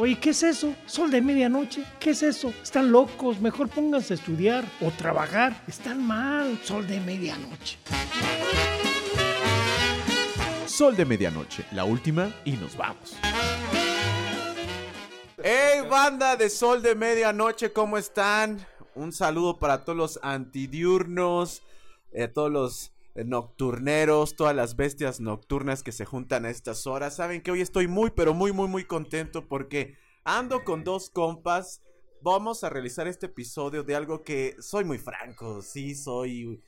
Oye, ¿qué es eso? ¿Sol de medianoche? ¿Qué es eso? Están locos, mejor pónganse a estudiar o trabajar. Están mal, sol de medianoche. Sol de medianoche, la última y nos vamos. ¡Hey, banda de Sol de medianoche! ¿Cómo están? Un saludo para todos los antidiurnos, eh, todos los nocturneros, todas las bestias nocturnas que se juntan a estas horas. Saben que hoy estoy muy, pero muy, muy, muy contento porque ando con dos compas. Vamos a realizar este episodio de algo que soy muy franco, sí, soy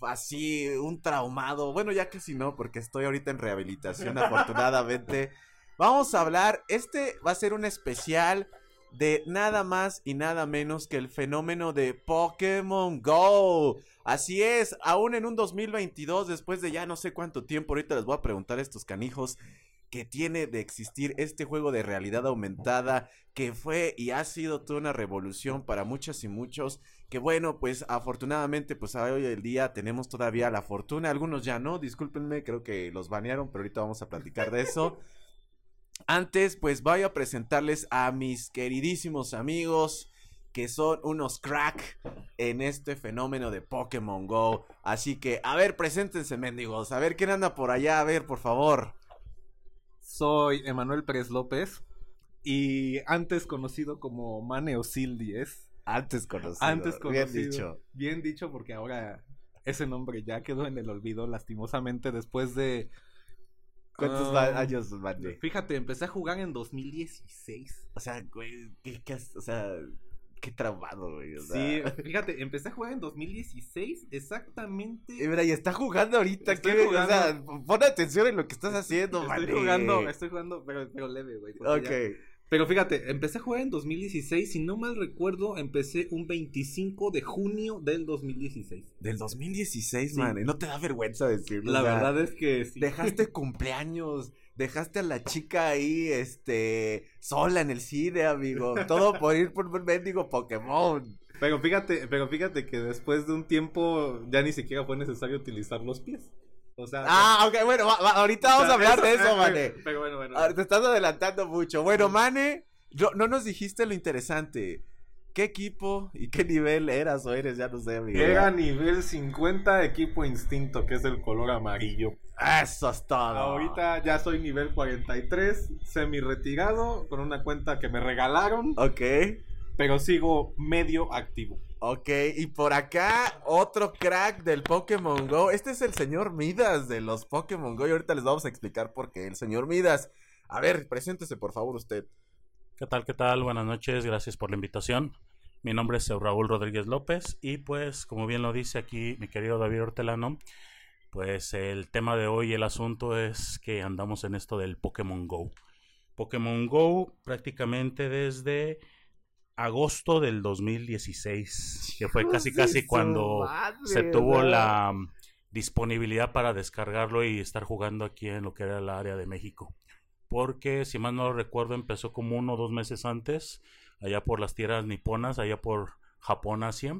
así un traumado. Bueno, ya que si no, porque estoy ahorita en rehabilitación, afortunadamente. Vamos a hablar, este va a ser un especial de nada más y nada menos que el fenómeno de Pokémon Go. Así es, aún en un 2022, después de ya no sé cuánto tiempo, ahorita les voy a preguntar a estos canijos que tiene de existir este juego de realidad aumentada que fue y ha sido toda una revolución para muchas y muchos que bueno pues afortunadamente pues hoy el día tenemos todavía la fortuna algunos ya no discúlpenme creo que los banearon pero ahorita vamos a platicar de eso antes pues voy a presentarles a mis queridísimos amigos que son unos crack en este fenómeno de Pokémon Go. Así que, a ver, preséntense, mendigos. A ver quién anda por allá. A ver, por favor. Soy Emanuel Pérez López y antes conocido como Mane Osil 10. Antes conocido. Antes conocido. Bien dicho. Bien dicho porque ahora ese nombre ya quedó en el olvido lastimosamente después de... ¿Cuántos um, años, Mane? Fíjate, empecé a jugar en 2016. O sea, güey, ¿qué, qué o sea, qué traumado, güey. O Sí, sea. fíjate, empecé a jugar en 2016 exactamente. Y mira, y está jugando ahorita. Estoy ¿qué? jugando. O sea, pon atención en lo que estás haciendo, Estoy Mane. jugando, estoy jugando, pero, pero leve, güey. Ok. ya- Pero fíjate, empecé a jugar en 2016, si no mal recuerdo, empecé un 25 de junio del 2016. Del 2016, Sí. man. ¿No te da vergüenza decirlo? La O sea, verdad es que sí. Dejaste cumpleaños, dejaste a la chica ahí, este, sola en el cine, amigo. Todo por ir por un mendigo Pokémon. Pero fíjate, pero fíjate que después de un tiempo ya ni siquiera fue necesario utilizar los pies. O sea, Ah, ok, bueno, va- va- ahorita vamos a hablar de eso, Mane. Pero bueno, bueno. Ah, Te estás adelantando mucho. Bueno, Mane, no, no nos dijiste lo interesante. ¿Qué equipo y qué nivel eras o eres? Ya no sé, amigo. Era nivel 50 equipo instinto, que es el color amarillo. Eso es todo. Ahorita ya soy nivel 43, semi retirado, con una cuenta que me regalaron, Ok. pero sigo medio activo. Ok, y por acá otro crack del Pokémon Go. Este es el señor Midas de los Pokémon Go y ahorita les vamos a explicar por qué. El señor Midas. A ver, preséntese por favor usted. ¿Qué tal? ¿Qué tal? Buenas noches, gracias por la invitación. Mi nombre es Raúl Rodríguez López y pues como bien lo dice aquí mi querido David Hortelano, pues el tema de hoy, el asunto es que andamos en esto del Pokémon Go. Pokémon Go prácticamente desde agosto del 2016, que fue casi casi cuando se tuvo la disponibilidad para descargarlo y estar jugando aquí en lo que era el área de México. Porque, si mal no recuerdo, empezó como uno o dos meses antes, allá por las tierras niponas, allá por Japón, Asia.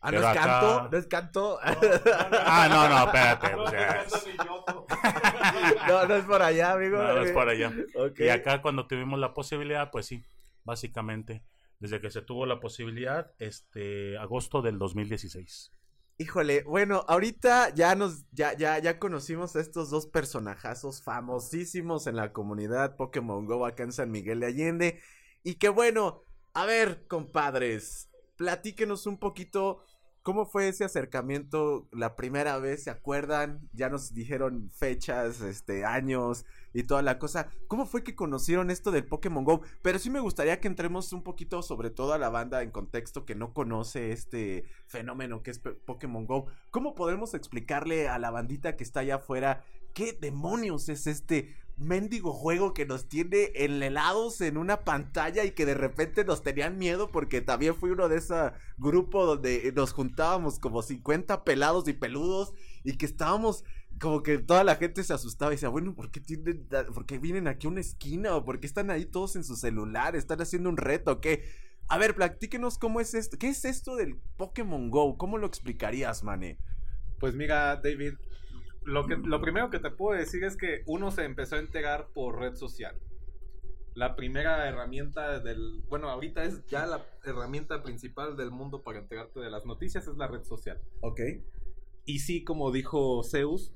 Ah, no Pero es acá- canto, no es canto. Ah, no, no, espérate. no, no es por allá, amigo. no, no es por allá. Y acá cuando tuvimos la posibilidad, pues sí, básicamente, desde que se tuvo la posibilidad, este, agosto del 2016. Híjole, bueno, ahorita ya nos, ya, ya, ya conocimos a estos dos personajazos famosísimos en la comunidad Pokémon Go acá en San Miguel de Allende. Y que bueno, a ver, compadres, platíquenos un poquito cómo fue ese acercamiento la primera vez, ¿se acuerdan? Ya nos dijeron fechas, este, años y toda la cosa. ¿Cómo fue que conocieron esto del Pokémon Go? Pero sí me gustaría que entremos un poquito, sobre todo a la banda en contexto que no conoce este fenómeno que es Pokémon Go. ¿Cómo podemos explicarle a la bandita que está allá afuera qué demonios es este mendigo juego que nos tiene enhelados en una pantalla y que de repente nos tenían miedo porque también fui uno de ese grupo donde nos juntábamos como 50 pelados y peludos y que estábamos como que toda la gente se asustaba y decía, bueno, ¿por qué, tienen, ¿por vienen aquí a una esquina? ¿O por qué están ahí todos en su celular? ¿Están haciendo un reto? ¿Qué? A ver, platíquenos cómo es esto. ¿Qué es esto del Pokémon Go? ¿Cómo lo explicarías, Mane? Pues mira, David, lo, que, lo primero que te puedo decir es que uno se empezó a enterar por red social. la primera herramienta del, bueno, ahorita es ya la herramienta principal del mundo para enterarte de las noticias es la red social. Ok. Y sí, como dijo Zeus,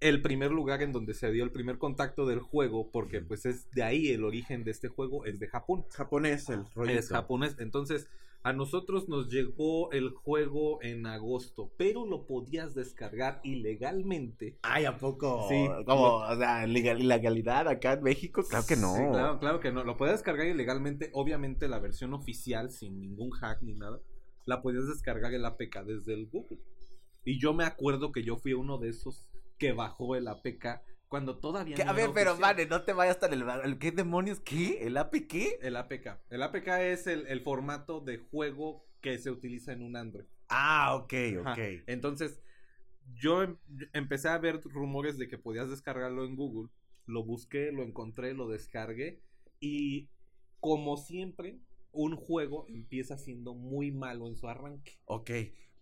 el primer lugar en donde se dio el primer contacto del juego, porque pues es de ahí el origen de este juego, es de Japón. Japonés el rollo. Es japonés. Entonces, a nosotros nos llegó el juego en agosto, pero lo podías descargar ilegalmente. Ay, ¿a poco? Sí. Como, o sea, legal- ilegalidad acá en México, claro que no. Sí, claro, claro que no. Lo podías descargar ilegalmente. Obviamente, la versión oficial, sin ningún hack ni nada, la podías descargar el APK desde el Google. Y yo me acuerdo que yo fui uno de esos que bajó el APK cuando todavía no A ver, pero vale, no te vayas tan el, el ¿Qué demonios? ¿Qué? ¿El APK? El APK. El APK es el, el formato de juego que se utiliza en un Android. Ah, ok, Ajá. ok. Entonces, yo em- empecé a ver rumores de que podías descargarlo en Google. Lo busqué, lo encontré, lo descargué. Y como siempre, un juego empieza siendo muy malo en su arranque. Ok.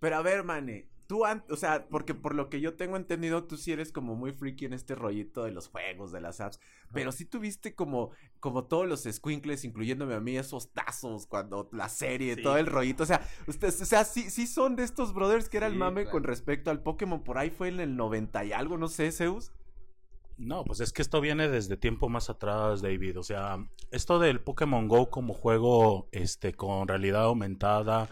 Pero a ver, Mane, tú, o sea, porque por lo que yo tengo entendido, tú sí eres como muy freaky en este rollito de los juegos, de las apps. Pero sí tuviste como, como todos los squinkles, incluyéndome a mí, esos tazos, cuando la serie, Sí. todo el rollito. O sea, ustedes, o sea, sí, sí son de estos brothers que era el mame claro. con respecto al Pokémon. Por ahí fue en el 90 y algo, no sé, Zeus. No, pues es que esto viene desde tiempo más atrás, David. O sea, esto del Pokémon Go como juego este, con realidad aumentada.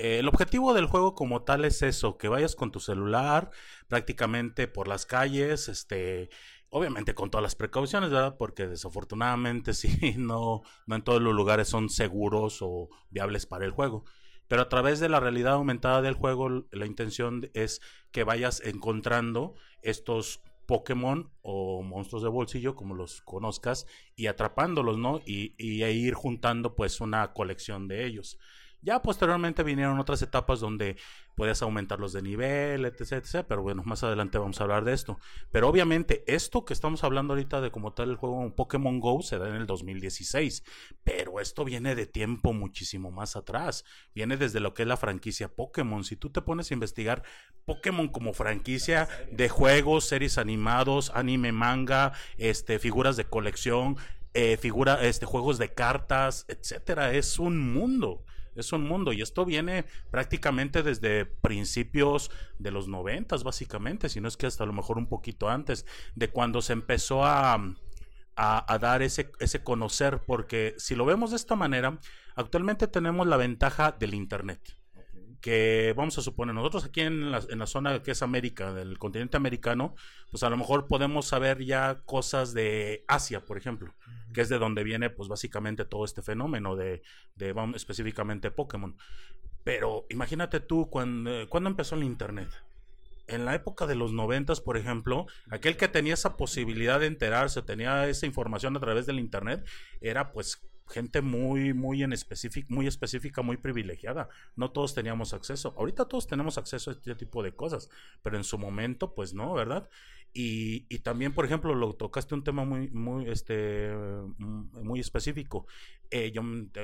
Eh, el objetivo del juego como tal es eso, que vayas con tu celular prácticamente por las calles, este, obviamente con todas las precauciones, ¿verdad? Porque desafortunadamente sí, no, no en todos los lugares son seguros o viables para el juego. Pero a través de la realidad aumentada del juego, la intención es que vayas encontrando estos Pokémon o monstruos de bolsillo, como los conozcas, y atrapándolos, ¿no? Y, y ir juntando pues una colección de ellos. Ya posteriormente vinieron otras etapas donde puedes aumentarlos de nivel, etc, etc. Pero bueno, más adelante vamos a hablar de esto. Pero obviamente esto que estamos hablando ahorita de como tal el juego Pokémon Go se da en el 2016. Pero esto viene de tiempo muchísimo más atrás. Viene desde lo que es la franquicia Pokémon. Si tú te pones a investigar Pokémon como franquicia de juegos, series animados, anime, manga, este, figuras de colección, eh, figura, este, juegos de cartas, etcétera, es un mundo. Es un mundo y esto viene prácticamente desde principios de los noventas, básicamente, si no es que hasta a lo mejor un poquito antes, de cuando se empezó a, a, a dar ese, ese conocer, porque si lo vemos de esta manera, actualmente tenemos la ventaja del Internet que vamos a suponer, nosotros aquí en la, en la zona que es América, del continente americano, pues a lo mejor podemos saber ya cosas de Asia, por ejemplo, que es de donde viene pues básicamente todo este fenómeno de, de vamos, específicamente Pokémon. Pero imagínate tú cuando, cuando empezó el Internet. En la época de los noventas, por ejemplo, aquel que tenía esa posibilidad de enterarse, tenía esa información a través del Internet, era pues gente muy, muy en específico, muy específica, muy privilegiada. No todos teníamos acceso. Ahorita todos tenemos acceso a este tipo de cosas, pero en su momento, pues no, ¿verdad? Y, y también, por ejemplo, lo tocaste un tema muy, muy, este, mm, muy específico. Eh, yo,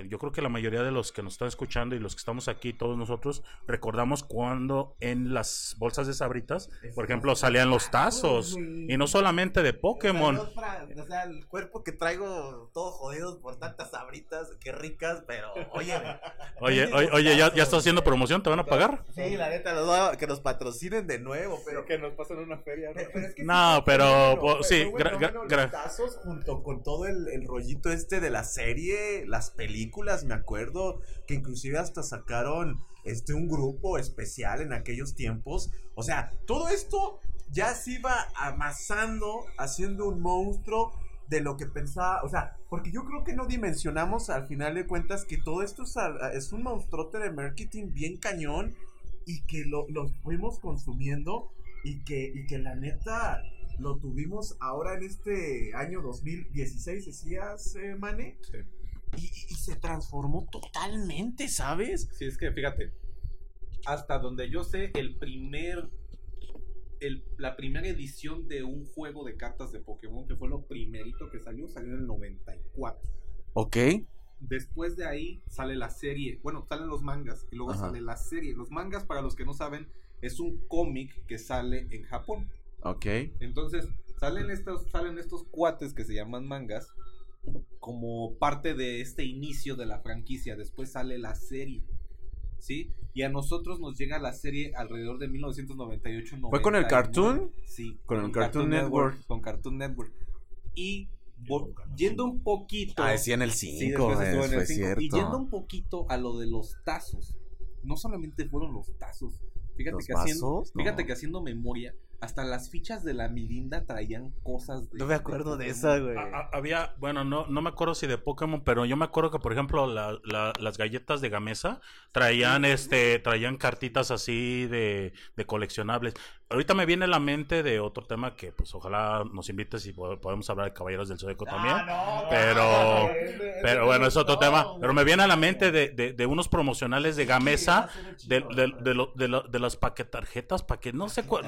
yo creo que la mayoría de los que nos están escuchando y los que estamos aquí, todos nosotros, recordamos cuando en las bolsas de sabritas, por ejemplo, salían los tazos. Y no solamente de Pokémon. o sea, el cuerpo que traigo todo jodido por tantas sabritas, qué ricas, pero oye. Oye, oye, oye, ¿ya, ya estás haciendo promoción, ¿te van a pagar? Sí, la neta, nos va- que nos patrocinen de nuevo, pero. que nos pasan una feria. Pero- pero es que sí No, fue pero, sí, fenómeno gra- los tazos junto con todo el, el rollito este de la serie, las películas, me acuerdo que inclusive hasta sacaron este un grupo especial en aquellos tiempos. O sea, todo esto ya se iba amasando, haciendo un monstruo de lo que pensaba, o sea, porque yo creo que no dimensionamos al final de cuentas que todo esto es, un monstruote de marketing bien cañón y que lo, lo fuimos consumiendo y que, y que la neta lo tuvimos ahora en este año 2016, decías, eh, Mane, Sí. Y, se transformó totalmente, ¿sabes? Sí, es que fíjate, hasta donde yo sé, el primer, el, la primera edición de un juego de cartas de Pokémon, que fue lo primerito que salió, salió en el 94. Ok. Después de ahí sale la serie, bueno, salen los mangas y luego Ajá. sale la serie. Los mangas, para los que no saben, es un cómic que sale en Japón. Ok. Entonces, salen estos, salen estos cuates que se llaman mangas como parte de este inicio de la franquicia. Después sale la serie. ¿Sí? Y a nosotros nos llega la serie alrededor de 1998. ¿Fue con el 99. Cartoon? Sí, Con el Cartoon Network. Con Cartoon Network. Y yendo un poquito. Ah, sí, en el Sí, 5, después estuvo en el fue cinco. cierto. Y yendo un poquito a lo de los tazos. No solamente fueron los tazos. Fíjate ¿Los que haciendo? No. fíjate que haciendo memoria, hasta las fichas de la Mirinda traían cosas de. No me acuerdo de esa, güey. Había, bueno, no, no me acuerdo si de Pokémon, pero yo me acuerdo que, por ejemplo, la- la- las galletas de Gamesa traían, este, traían cartitas así de, de coleccionables. Ahorita me viene a la mente de otro tema que, pues, ojalá nos invites y po- podemos hablar de Caballeros del Zodíaco también. pero, pero bueno, es otro tema. Pero me viene a la mente de, de- de unos promocionales de Gamesa, de, de, de, lo- de lo- de las paquetarjetas, para que no sé cuál.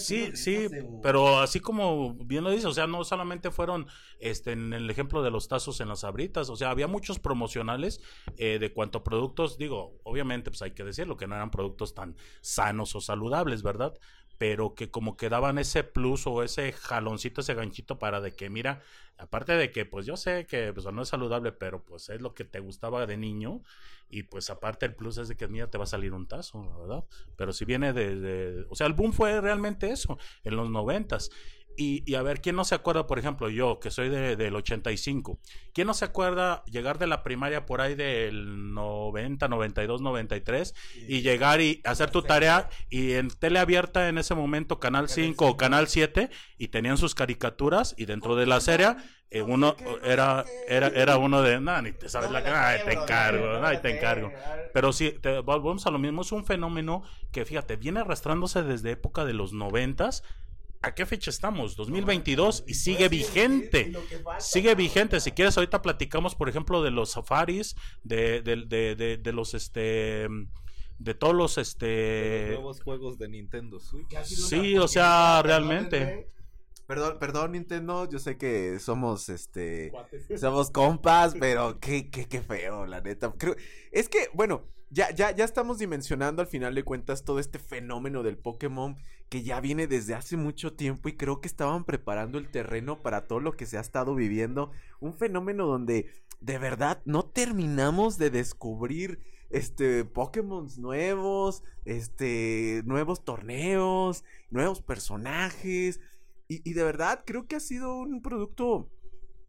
Sí, sí, pero así como bien lo dice, o sea, no solamente fueron este en el ejemplo de los tazos en las abritas, o sea, había muchos promocionales eh, de cuanto a productos, digo, obviamente, pues hay que decirlo, que no eran productos tan sanos o saludables, ¿verdad? Pero que como que daban ese plus o ese jaloncito, ese ganchito para de que, mira, aparte de que, pues yo sé que pues, no es saludable, pero pues es lo que te gustaba de niño, y pues aparte el plus es de que, mira, te va a salir un tazo, ¿verdad? Pero si viene de, de- O sea, el boom fue realmente eso, en los noventas. Y, y a ver, ¿quién no se acuerda, por ejemplo, yo, que soy de- del 85? ¿Quién no se acuerda llegar de la primaria por ahí del 90, 92, 93 y llegar y hacer tu tarea y en tele abierta en ese momento, Canal 5 o Canal 7, y tenían sus caricaturas y dentro de la serie eh, uno era, era, era uno de, no, ni te sabes la cara, ay, te encargo, ay, te encargo. Pero sí, te, volvemos a lo mismo, es un fenómeno que, fíjate, viene arrastrándose desde época de los noventas. ¿A qué fecha estamos? 2022 y sigue vigente. Sigue vigente. Si quieres, ahorita platicamos, por ejemplo, de los safaris, de, de, de, de, de los, este, de todos los, De los este... nuevos juegos de Nintendo Switch. Sí, o sea, realmente. Perdón, perdón, Nintendo. Yo sé que somos este. Somos compas, pero qué, qué, qué feo, la neta. Creo, es que, bueno, ya, ya, ya estamos dimensionando al final de cuentas todo este fenómeno del Pokémon que ya viene desde hace mucho tiempo y creo que estaban preparando el terreno para todo lo que se ha estado viviendo. Un fenómeno donde de verdad no terminamos de descubrir este Pokémon nuevos, este nuevos torneos, nuevos personajes. Y, y de verdad creo que ha sido un producto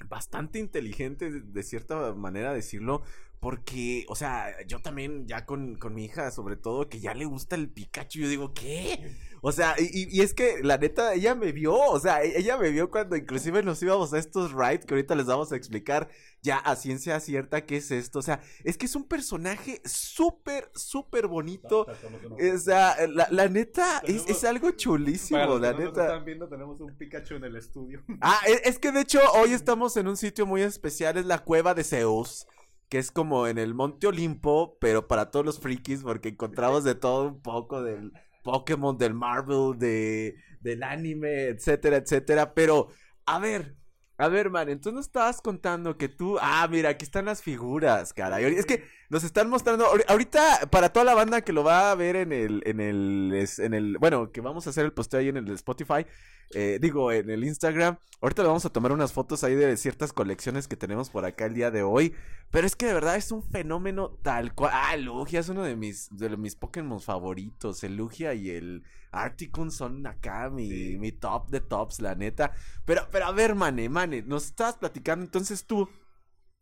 bastante inteligente, de, cierta manera decirlo. Porque, o sea, yo también ya con, con mi hija, sobre todo, que ya le gusta el Pikachu, yo digo, ¿qué? O sea, y, es que la neta, ella me vio, o sea, e- ella me vio cuando inclusive nos íbamos a estos rides que ahorita les vamos a explicar ya a ciencia cierta qué es esto. O sea, es que es un personaje súper, súper bonito. O sea, la, la neta, es, es algo chulísimo, Para los que la no nos neta. están viendo, tenemos un Pikachu en el estudio. Ah, e- es que de hecho hoy estamos en un sitio muy especial, es la cueva de Zeus, que es como en el Monte Olimpo, pero para todos los frikis, porque encontramos de todo un poco del Pokémon, del Marvel, de, del anime, etcétera, etcétera. Pero, a ver, a ver, man, entonces nos estabas contando que tú, ah, mira, aquí están las figuras, caray. Es que nos están mostrando, ahori- ahorita, para toda la banda que lo va a ver en el, en el, en el, bueno, que vamos a hacer el posteo ahí en el Spotify, eh, digo, en el Instagram. Ahorita le vamos a tomar unas fotos ahí de ciertas colecciones que tenemos por acá el día de hoy. Pero es que de verdad es un fenómeno tal cual. Ah, Lugia es uno de mis, de mis Pokémon favoritos. El Lugia y el Articun son acá mi, mi top de tops, la neta. Pero, pero a ver, Mane, Mane, nos estabas platicando. Entonces tú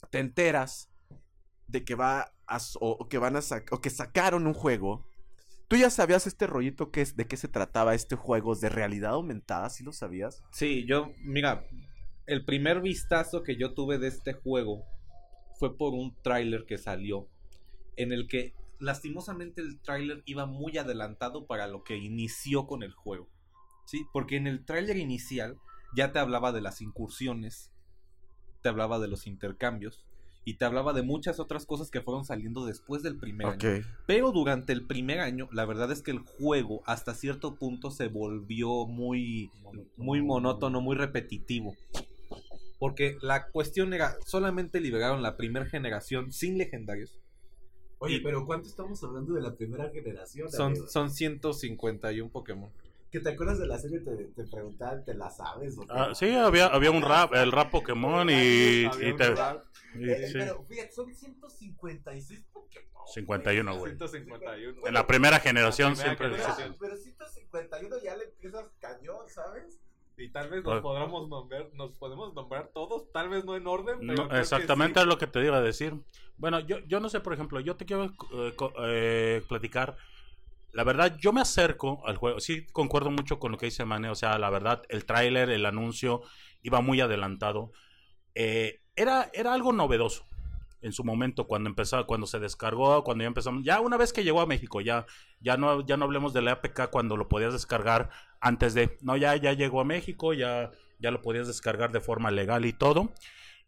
te enteras de que va a, o, o que van a sac- o que sacaron un juego. ¿Tú ya sabías este rollito que es, de qué se trataba este juego? ¿De realidad aumentada? ¿Sí lo sabías? Sí, yo, mira, el primer vistazo que yo tuve de este juego fue por un tráiler que salió, en el que lastimosamente el tráiler iba muy adelantado para lo que inició con el juego. Sí, porque en el tráiler inicial ya te hablaba de las incursiones, te hablaba de los intercambios y te hablaba de muchas otras cosas que fueron saliendo después del primer año. Pero durante el primer año, la verdad es que el juego hasta cierto punto se volvió muy, muy monótono, muy repetitivo. Porque la cuestión era, solamente liberaron la primera generación sin legendarios. Oye, Y- pero ¿cuánto estamos hablando de la primera generación? Son, amigo? son 151 Pokémon. Que te acuerdas de la serie, te, te preguntaban, ¿te la sabes? O Ah, sí, había, había un rap, el rap Pokémon y, y te... rap. y- Eh, sí, Pero fíjate, son 156 Pokémon. 51, güey. 151. En la primera generación La primera siempre... Pero, generación. pero 151 ya le empiezas cañón, ¿sabes? Y tal vez Pues- nos podamos nombrar, nos podemos nombrar todos, tal vez no en orden, pero No, exactamente sí. es lo que te iba a decir. Bueno, yo, yo no sé, por ejemplo, yo te quiero eh, co- eh, platicar. La verdad, yo me acerco al juego. Sí, concuerdo mucho con lo que dice Mane. O sea, la verdad, el tráiler, el anuncio, iba muy adelantado. Eh, era, era algo novedoso en su momento cuando empezó, cuando se descargó, cuando ya empezamos. Ya una vez que llegó a México, ya, ya no, ya no hablemos de la APK cuando lo podías descargar antes de. No, ya, ya llegó a México, ya, ya lo podías descargar de forma legal y todo.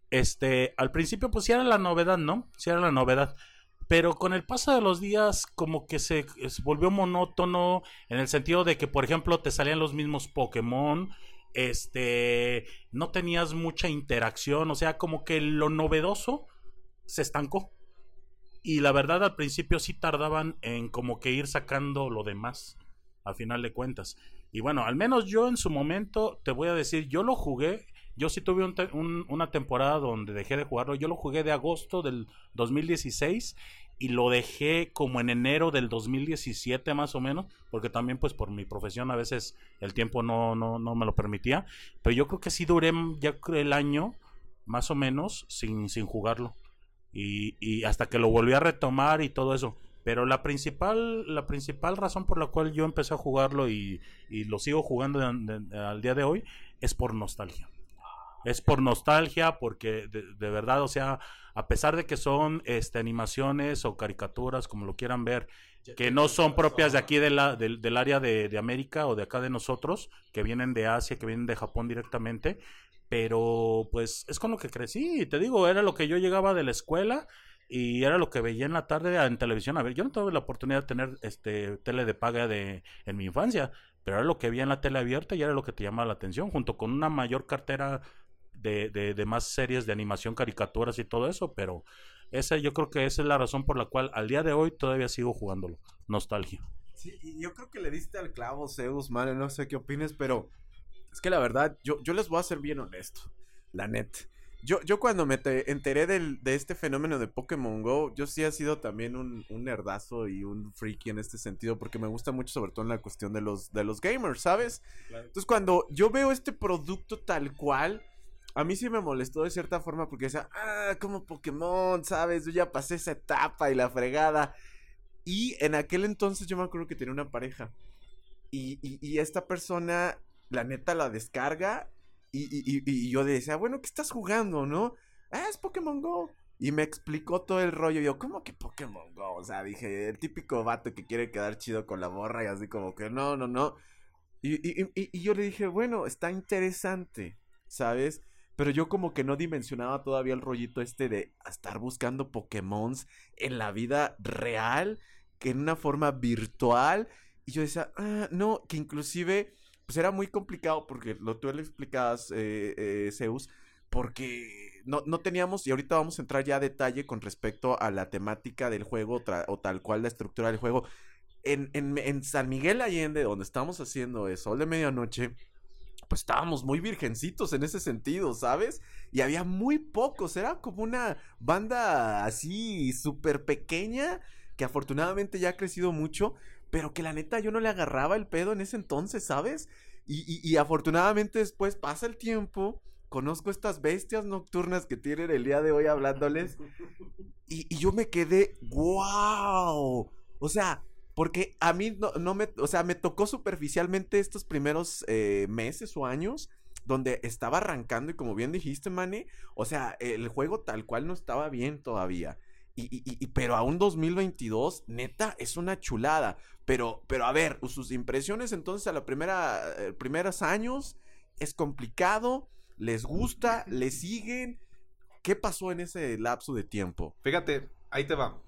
Este, al principio, pues sí era la novedad, ¿no? Sí era la novedad. Pero con el paso de los días, como que se, volvió monótono, en el sentido de que, por ejemplo, te salían los mismos Pokémon, este, no tenías mucha interacción, o sea, como que lo novedoso se estancó. Y la verdad, al principio sí tardaban en como que ir sacando lo demás, a final de cuentas. Y bueno, al menos yo en su momento, te voy a decir, yo lo jugué, yo sí tuve un una temporada donde dejé de jugarlo, yo lo jugué de agosto del 2016 y lo dejé como en enero del 2017 más o menos, porque también pues por mi profesión a veces el tiempo no, no, no me lo permitía, pero yo creo que sí duré ya el año más o menos sin, sin jugarlo. Y, y hasta que lo volví a retomar y todo eso. Pero la principal, la principal razón por la cual yo empecé a jugarlo y, y lo sigo jugando al día de hoy es por nostalgia. Es por nostalgia, porque de, de verdad, o sea, a pesar de que son este, animaciones o caricaturas, como lo quieran ver, que no son propias de aquí de la, del, del área de, de América o de acá de nosotros, que vienen de Asia, que vienen de Japón directamente, pero pues es con lo que crecí, te digo, era lo que yo llegaba de la escuela y era lo que veía en la tarde en televisión. A ver, yo no tuve la oportunidad de tener este tele de paga de en mi infancia, pero era lo que veía en la tele abierta y era lo que te llamaba la atención, junto con una mayor cartera de, de, de más series de animación, caricaturas y todo eso, pero esa yo creo que esa es la razón por la cual al día de hoy todavía sigo jugándolo. Nostalgia. Sí, y yo creo que le diste al clavo, Zeus, man, no sé qué opines, pero es que la verdad, yo, yo les voy a ser bien honesto, la net. Yo, yo cuando me te- enteré del, de este fenómeno de Pokémon Go, yo sí he sido también un, un nerdazo y un freaky en este sentido, porque me gusta mucho sobre todo en la cuestión de los, de los gamers, ¿sabes? Entonces cuando yo veo este producto tal cual, a mí sí me molestó de cierta forma porque decía, ah, como Pokémon, ¿sabes? Yo ya pasé esa etapa y la fregada. Y en aquel entonces yo me acuerdo que tenía una pareja. Y, y- esta persona, la neta, la descarga. Y- y yo decía, bueno, ¿qué estás jugando, no? Ah, es Pokémon Go. Y me explicó todo el rollo. Yo, ¿cómo que Pokémon Go? O sea, dije, el típico vato que quiere quedar chido con la morra y así como que no, no, no. Y, y- y- y yo le dije, bueno, está interesante, ¿sabes? Pero yo como que no dimensionaba todavía el rollito este de estar buscando Pokémons en la vida real, que en una forma virtual. Y yo decía, ah, no, que inclusive, pues era muy complicado porque lo tú le explicabas, eh, eh, Zeus, porque no, no teníamos, y ahorita vamos a entrar ya a detalle con respecto a la temática del juego o tal cual la estructura del juego. En, en, en San Miguel Allende, donde estamos haciendo el Sol de Medianoche, pues estábamos muy virgencitos en ese sentido, ¿sabes? Y había muy pocos, era como una banda así súper pequeña, que afortunadamente ya ha crecido mucho, pero que la neta yo no le agarraba el pedo en ese entonces, ¿sabes? Y, afortunadamente después pasa el tiempo, conozco estas bestias nocturnas que tienen el día de hoy hablándoles, y, y yo me quedé, wow, o sea, porque a mí no, no me, o sea, me tocó superficialmente estos primeros eh, meses o años donde estaba arrancando y como bien dijiste, Manny, o sea, el juego tal cual no estaba bien todavía. Y, y- y- pero aún 2022, neta, es una chulada. Pero, pero a ver, sus impresiones entonces a primera, eh, primeros años, es complicado, les gusta, les siguen. ¿Qué pasó en ese lapso de tiempo? Fíjate, ahí te va.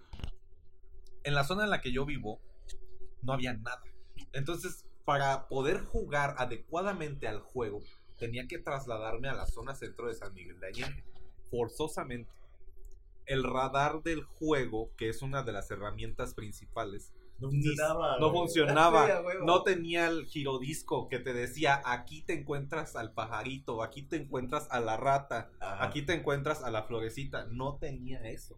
En la zona en la que yo vivo, no había nada. Entonces, para poder jugar adecuadamente al juego, tenía que trasladarme a la zona centro de San Miguel de Allende. Forzosamente. El radar del juego, que es una de las herramientas principales, No funcionaba, no funcionaba. Tenía el girodisco que te decía, aquí te encuentras al pajarito, aquí te encuentras a la rata, Ajá. aquí te encuentras a la florecita. No tenía eso.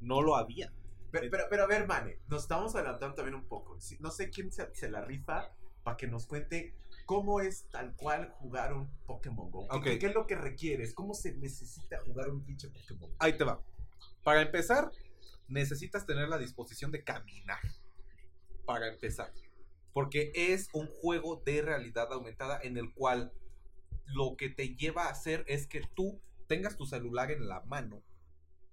No lo había. Pero, pero, pero a ver, Mane, nos estamos adelantando también un poco. No sé quién se, se la rifa para que nos cuente cómo es tal cual jugar un Pokémon Go. ¿Qué- Ok. ¿Qué, qué es lo que requieres? ¿Cómo se necesita jugar un pinche Pokémon Go? Ahí te va. Para empezar, necesitas tener la disposición de caminar. Para empezar. Porque es un juego de realidad aumentada en el cual lo que te lleva a hacer es que tú tengas tu celular en la mano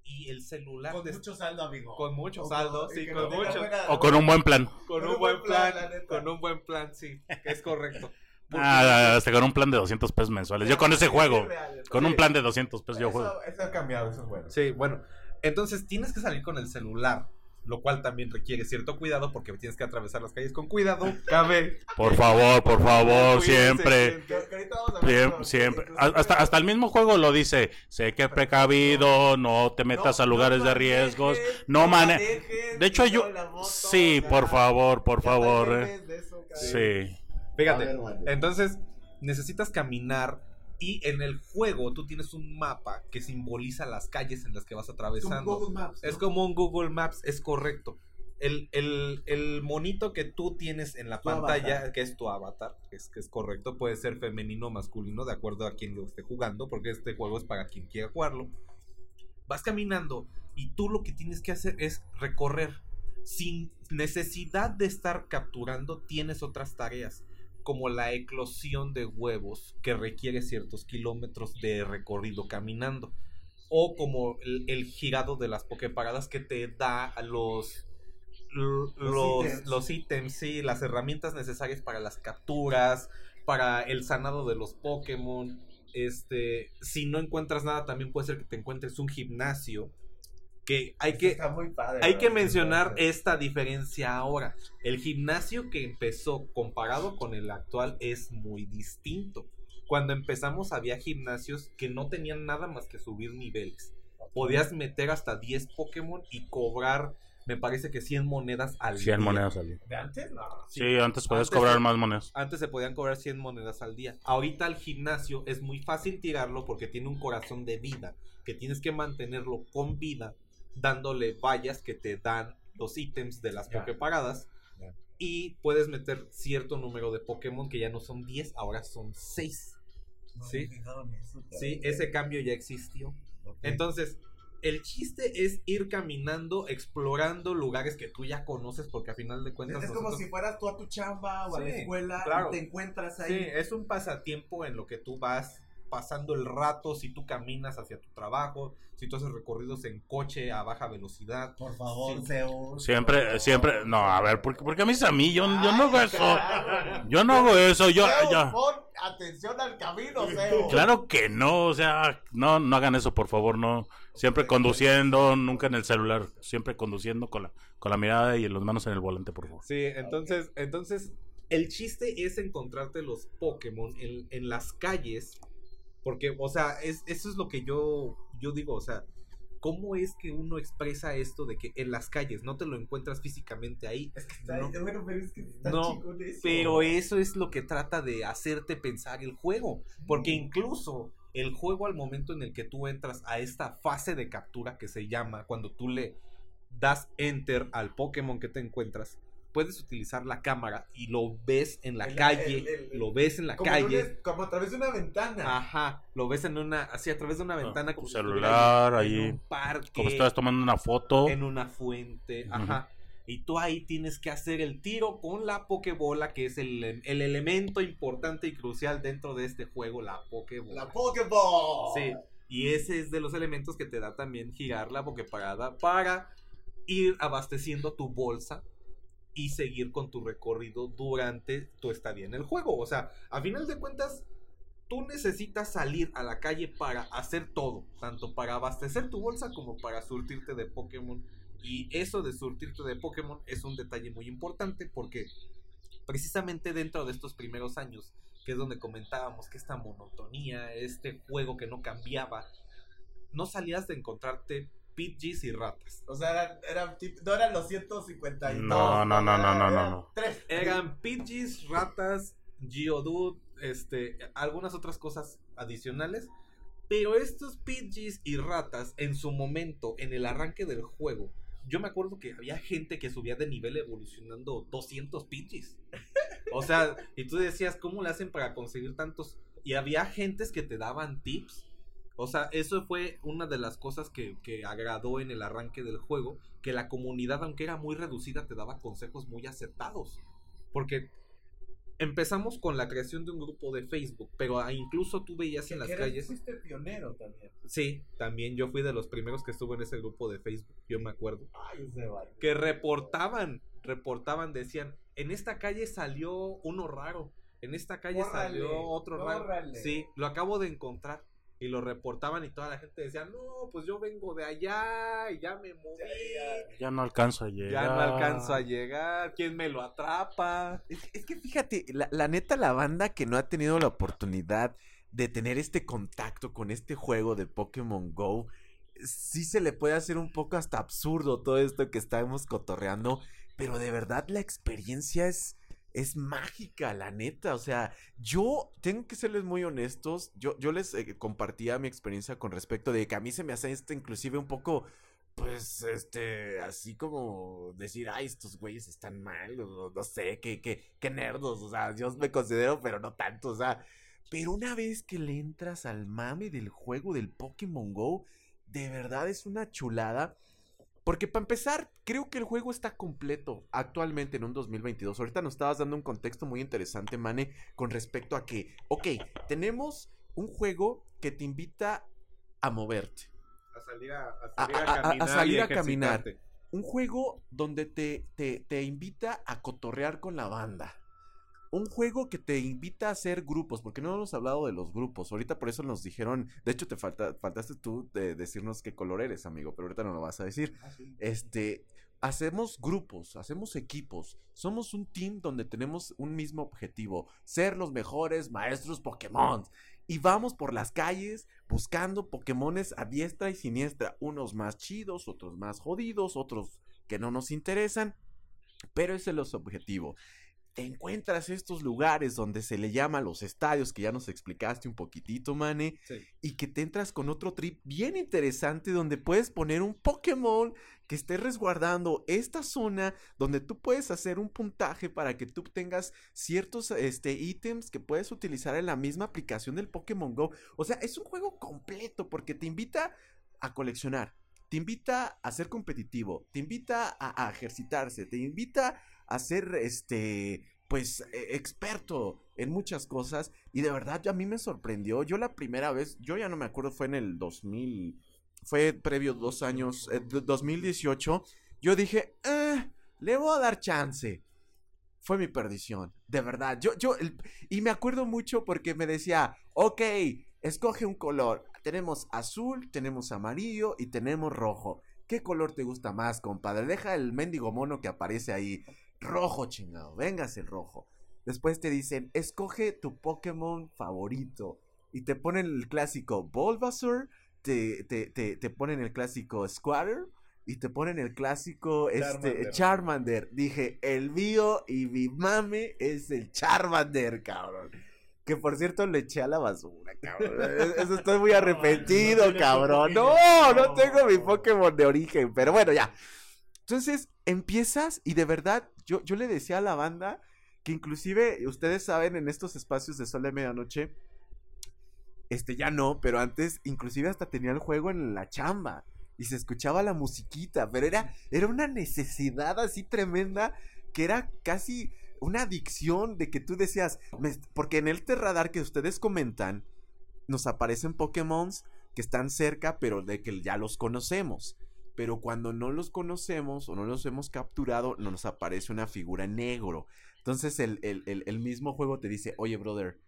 y el celular Con mucho saldo, amigo. con mucho O saldo, y sí, con no mucho. buena- O con un buen plan. Con un buen plan, con un buen plan, sí, es correcto. Ah, hasta con un plan de 200 pesos mensuales. Yo con ese juego, con un plan de 200 pesos yo juego. Eso, eso ha cambiado, eso es bueno. Sí, bueno. Entonces tienes que salir con el celular, lo cual también requiere cierto cuidado porque tienes que atravesar las calles con cuidado. Cabe. Por favor, por favor, Cuídense, siempre. Siempre, siempre. Hasta, hasta el mismo juego lo dice. Sé que precavido, no te metas a lugares de riesgos. No mane... De hecho, yo... Sí, por favor, por favor. eh. Sí. Fíjate, entonces necesitas caminar y en el juego tú tienes un mapa que simboliza las calles en las que vas atravesando. Es como un Google Maps, es correcto. El, el- el monito que tú tienes en la Tu pantalla, avatar. que es tu avatar, que es, que es correcto, puede ser femenino o masculino, de acuerdo a quien lo esté jugando, porque este juego es para quien quiera jugarlo. Vas caminando y tú lo que tienes que hacer es recorrer. Sin necesidad de estar capturando, tienes otras tareas, como la eclosión de huevos, que requiere ciertos kilómetros de recorrido caminando o como el, el girado de las pokeparadas que te da a los l- los, ítems. los ítems, sí, las herramientas necesarias para las capturas, para el sanado de los Pokémon. Este, si no encuentras nada, también puede ser que te encuentres un gimnasio. Que hay que, Está muy padre. hay que mencionar Sí, esta diferencia ahora. El gimnasio que empezó comparado con el actual es muy distinto. Cuando empezamos había gimnasios que no tenían nada más que subir niveles. Podías meter hasta 10 Pokémon y cobrar, me parece que 100 monedas al 100 día. monedas al día. ¿De antes? No. Sí, antes podías Antes cobrar más monedas. Antes se podían cobrar 100 monedas al día. Ahorita el gimnasio es muy fácil tirarlo porque tiene un corazón de vida, que tienes que mantenerlo con vida, dándole vallas que te dan los ítems de las Ya. Poképaradas. Ya. Y puedes meter cierto número de Pokémon que ya no son 10, ahora son 6. No Sí. eso, Sí, ese cambio ya existió. Entonces, el chiste es ir caminando, explorando lugares que tú ya conoces, porque a final de cuentas. Es como nosotros- si fueras tú a tu chamba o a la Sí, escuela claro. y te encuentras Sí, ahí. es un pasatiempo en lo que tú vas pasando el rato, si tú caminas hacia tu trabajo, si tú haces recorridos en coche a baja velocidad. Por favor, Sí. Zeus. Siempre, por siempre, no, a ver, ¿por qué, por qué me dices a mí? Yo, yo no hago eso. Yo no hago eso, yo, Zeus, yo. pon atención al camino, Zeus. Claro que no, o sea, no, no hagan eso, por favor, no. Siempre conduciendo, nunca en el celular, siempre conduciendo con la, con la mirada y las manos en el volante, por favor. Sí, entonces, entonces, el chiste es encontrarte los Pokémon en, en las calles, porque, o sea, es, eso es lo que yo, yo digo, o sea, ¿cómo es que uno expresa esto de que en las calles no te lo encuentras físicamente ahí? Es que está, No. bueno, pero es que está No, eso. Pero eso es lo que trata de hacerte pensar el juego. Porque incluso el juego al momento en el que tú entras a esta fase de captura que se llama, cuando tú le das enter al Pokémon que te encuentras, puedes utilizar la cámara y lo ves en la El- calle, el- el- lo ves en la como, en calle. una- como a través de una ventana. Ajá, lo ves en una, así a través de una ventana tu como si celular, ahí, en un parque, Como estás tomando una foto. en una fuente, ajá. Y tú ahí tienes que hacer el tiro con la Pokébola, que es el, el elemento importante y crucial dentro de este juego, la Pokébola. La Pokéball. Sí, y ese es de los elementos que te da también girar la Poképarada para ir abasteciendo tu bolsa y seguir con tu recorrido durante tu estadía en el juego. O sea, a final de cuentas, tú necesitas salir a la calle para hacer todo, tanto para abastecer tu bolsa como para surtirte de Pokémon. Y eso de surtirte de Pokémon es un detalle muy importante porque precisamente dentro de estos primeros años, que es donde comentábamos que esta monotonía, este juego que no cambiaba, no salías de encontrarte Pidgeys y ratas. O sea, eran, eran no eran los 152. No, no, no, no, no, no, no. Tres. Eran Pidgeys, ratas, Geodude, este, algunas otras cosas adicionales. Pero estos Pidgeys y ratas, en su momento, en el arranque del juego, yo me acuerdo que había gente que subía de nivel evolucionando 200 Pidgeys. O sea, y tú decías, ¿cómo le hacen para conseguir tantos? Y había gentes que te daban tips. O sea, eso fue una de las cosas que, que agradó en el arranque del juego, que la comunidad, aunque era muy reducida, te daba consejos muy acertados. Porque empezamos con la creación de un grupo de Facebook, pero incluso tú veías en las eres- calles... Fuiste pionero también. Sí, también yo fui de los primeros que estuve en ese grupo de Facebook, yo me acuerdo. Ay, ese vato. Que reportaban, reportaban, decían, en esta calle salió uno raro, en esta calle salió otro raro. Sí, lo acabo de encontrar. Y lo reportaban y toda la gente decía, no, pues yo vengo de allá y ya me moví. Ya, Ya no alcanzo a llegar. Ya no alcanzo a llegar. ¿Quién me lo atrapa? Es, es que fíjate, la, la neta, la banda que no ha tenido la oportunidad de tener este contacto con este juego de Pokémon Go, sí se le puede hacer un poco hasta absurdo todo esto que estamos cotorreando, pero de verdad la experiencia es, es mágica, la neta. O sea, yo tengo que serles muy honestos, yo, yo les eh, compartía mi experiencia con respecto de que a mí se me hace esto inclusive un poco pues, este, así como decir, ay, estos güeyes están mal, no sé, qué, qué, qué nerdos, o sea, yo me considero, pero no tanto, o sea, pero una vez que le entras al mame del juego del Pokémon Go, de verdad es una chulada. Porque para empezar, creo que el juego está completo actualmente en un 2022. Ahorita nos estabas dando un contexto muy interesante, Mane, con respecto a que, ok, tenemos un juego que te invita a moverte. A salir a, a salir a, a- caminar. salir y caminar. Un juego donde te, te, te invita a cotorrear con la banda. Un juego que te invita a hacer grupos, porque no hemos hablado de los grupos. Ahorita por eso nos dijeron, de hecho te falta, faltaste tú de decirnos qué color eres, amigo, pero ahorita no lo vas a decir. Este, hacemos grupos, hacemos equipos. Somos un team donde tenemos un mismo objetivo, ser los mejores maestros Pokémon. Y vamos por las calles buscando Pokémones a diestra y siniestra, unos más chidos, otros más jodidos, otros que no nos interesan, pero ese es el objetivo. Te encuentras estos lugares donde se le llama los estadios, que ya nos explicaste un poquitito, Mane, Sí. y que te entras con otro trip bien interesante donde puedes poner un Pokémon que esté resguardando esta zona donde tú puedes hacer un puntaje para que tú tengas ciertos este, ítems que puedes utilizar en la misma aplicación del Pokémon Go. O sea, es un juego completo porque te invita a coleccionar, te invita a ser competitivo, te invita a, a ejercitarse, te invita a ser este pues eh, experto en muchas cosas y de verdad a mí me sorprendió. Yo la primera vez, yo ya no me acuerdo, fue en el 2000, fue previo dos años, eh, d- 2018. Yo dije, "Eh, le voy a dar chance. Fue mi perdición, de verdad. Yo, yo, el- y me acuerdo mucho porque me decía, ok, escoge un color. Tenemos azul, tenemos amarillo y tenemos rojo. ¿Qué color te gusta más, compadre? Deja el mendigo mono que aparece ahí. Rojo, chingado. Véngase el rojo. Después te dicen, escoge tu Pokémon favorito. Y te ponen el clásico Bulbasaur, te, te, te, te ponen el clásico Squatter y te ponen el clásico este, Charmander. Charmander. Dije, el mío y mi mame es el Charmander, cabrón. Que por cierto le eché a la basura, cabrón. E- Eso estoy muy arrepentido, cabrón. No, no tengo mi Pokémon de origen. Pero bueno, ya. Entonces empiezas y de verdad yo, yo le decía a la banda que inclusive ustedes saben en estos espacios de sol de medianoche, este ya no, pero antes inclusive hasta tenía el juego en la chamba y se escuchaba la musiquita, pero era, era una necesidad así tremenda que era casi una adicción de que tú decías, "Me- porque en el radar que ustedes comentan, nos aparecen Pokémon que están cerca, pero de que ya los conocemos. Pero cuando no los conocemos o no los hemos capturado, no nos aparece una figura negro. Entonces el, el- el- el mismo juego te dice, oye, brother,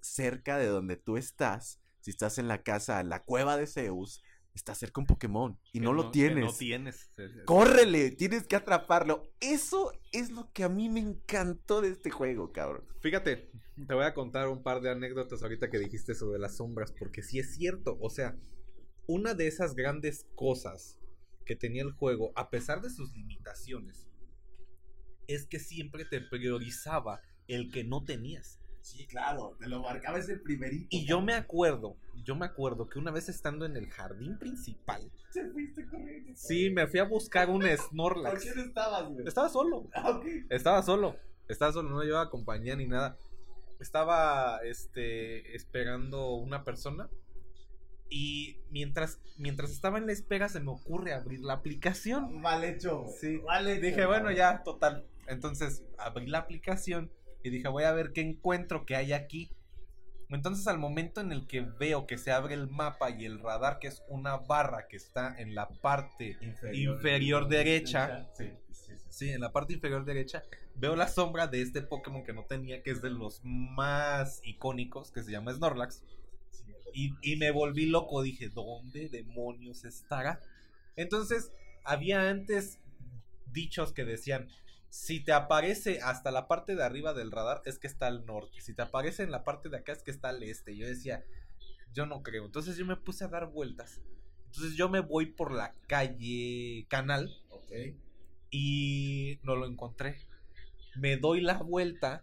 cerca de donde tú estás, si estás en la casa, en la cueva de Zeus, está cerca un Pokémon y no, lo tienes. no tienes. ¡Córrele! Tienes que atraparlo. Eso es lo que a mí me encantó de este juego, cabrón. Fíjate, te voy a contar un par de anécdotas ahorita que dijiste sobre las sombras, porque sí es cierto, o sea, una de esas grandes cosas que tenía el juego, a pesar de sus limitaciones, es que siempre te priorizaba el que no tenías. Sí, claro, te lo marcaba ese primerito. Y yo me acuerdo, yo me acuerdo que una vez estando en el jardín principal, Te fuiste corriendo. sí, me fui a buscar un ¿Por Snorlax. quién estabas, güey? Estaba solo. Ah. Estaba solo. Estaba solo, no llevaba compañía ni nada. Estaba este esperando una persona. Y mientras, mientras estaba en la espera se me ocurre abrir la aplicación. Mal hecho. Sí. Mal hecho, Dije, bueno, ya, total. Entonces abrí la aplicación y dije, voy a ver qué encuentro que hay aquí. Entonces al momento en el que veo que se abre el mapa y el radar, que es una barra que está en la parte inferior derecha, Sí, sí, sí. Sí, en la parte inferior derecha veo la sombra de este Pokémon que no tenía, que es de los más icónicos, que se llama Snorlax. Y, y me volví loco, dije, ¿dónde demonios estará? Entonces, había antes dichos que decían, si te aparece hasta la parte de arriba del radar, es que está al norte. Si te aparece en la parte de acá, es que está al este. Yo decía, yo no creo. Entonces yo me puse a dar vueltas. Entonces yo me voy por la calle Canal y no lo encontré. Me doy la vuelta,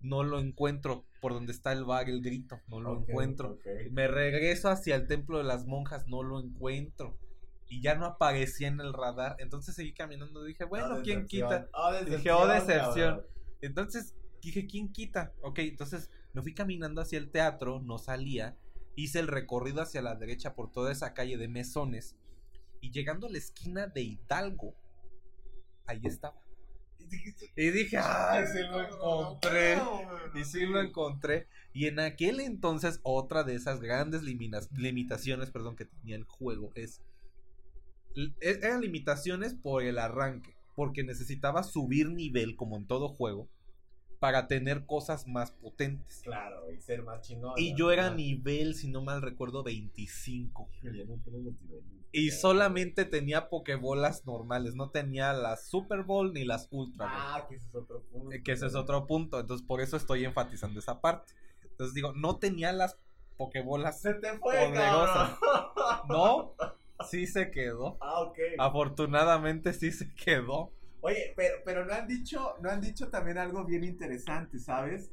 no lo encuentro por donde está el bar, el grito, no lo encuentro. Me regreso hacia el templo de las monjas, no lo encuentro. Y ya no aparecía en el radar. Entonces seguí caminando. Dije, bueno, Oh, ¿quién quita? Oh, Dije, oh, decepción, decepción. cabrón. Entonces dije, ¿quién quita? Ok, entonces me fui caminando hacia el teatro, no salía. Hice el recorrido hacia la derecha por toda esa calle de mesones. Y llegando a la esquina de Hidalgo, ahí estaba. Y dije, ¡ay, sí lo encontré! Y sí lo encontré. Y en aquel entonces, otra de esas grandes limitaciones perdón, que tenía el juego es. e- Eran limitaciones por el arranque. Porque necesitaba subir nivel, como en todo juego, para tener cosas más potentes. Claro, y ser más chingón. Y yo era nivel, si no mal recuerdo, 25. ya no tengo los niveles. Y solamente tenía pokebolas normales. No tenía las Super Bowl ni las Ultra Ball. Ah, que ese es otro punto. Eh, que ese es otro punto. Entonces, por eso estoy enfatizando esa parte. Entonces, digo, no tenía las pokebolas. Se te fue, Poderosa. cabrón. No, sí se quedó. Ah, ok. Afortunadamente, sí se quedó. Oye, pero, pero no han dicho, no han dicho también algo bien interesante, ¿sabes?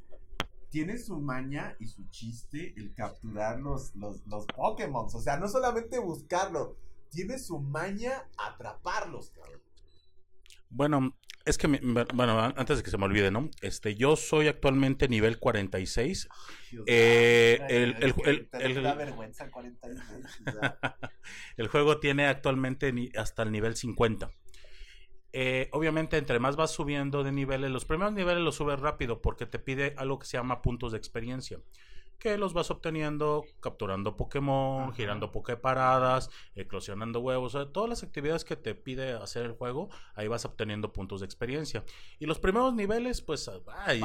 Tiene su maña y su chiste el capturar los, los, los Pokémon. O sea, no solamente buscarlo, tiene su maña atraparlos, cabrón. Bueno, es que, mi- bueno, an- antes de que se me olvide, ¿no? Este, yo soy actualmente nivel 46. Eh, el- el- el- Te el- da vergüenza 46. o sea. El juego tiene actualmente hasta el nivel 50. Eh, obviamente, entre más vas subiendo de niveles, los primeros niveles los subes rápido porque te pide algo que se llama puntos de experiencia. Que los vas obteniendo capturando Pokémon, Ajá. girando Poképaradas, eclosionando huevos, o sea, todas las actividades que te pide hacer el juego, ahí vas obteniendo puntos de experiencia. Y los primeros niveles, pues, ay,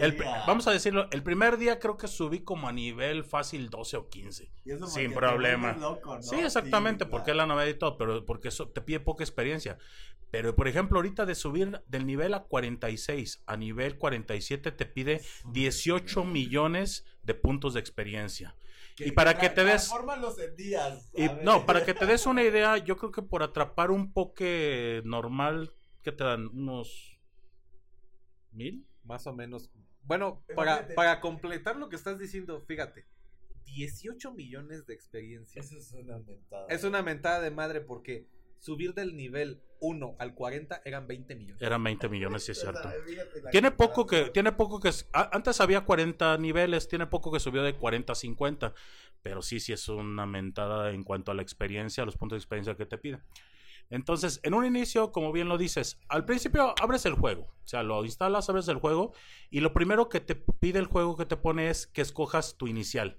el- vamos a decirlo, el primer día creo que subí como a nivel fácil 12 o 15. Y eso Sin problema. vuelves loco, ¿no? Sí, exactamente, Sí, porque es la novedad y todo, pero porque eso te pide poca experiencia. Pero, por ejemplo, ahorita de subir del nivel a 46 a nivel 47 te pide 18 millones de puntos de experiencia. y para que te des- en días. No, para que te des una idea, yo creo que por atrapar un poke normal, que te dan? ¿Unos mil? Más o menos. Bueno, para, para completar lo que estás diciendo, fíjate. 18 millones de experiencia. Eso es una mentada. Es una mentada de madre porque subir del nivel 1 al 40 eran 20 millones. Eran 20 millones, sí es cierto. Tiene poco que, tiene poco que, antes había 40 niveles, tiene poco que subió de 40 a 50, pero sí, sí es una mentada en cuanto a la experiencia, los puntos de experiencia que te pide. Entonces, en un inicio, como bien lo dices, al principio abres el juego, o sea, lo instalas, abres el juego, y lo primero que te pide el juego que te pone es que escojas tu inicial.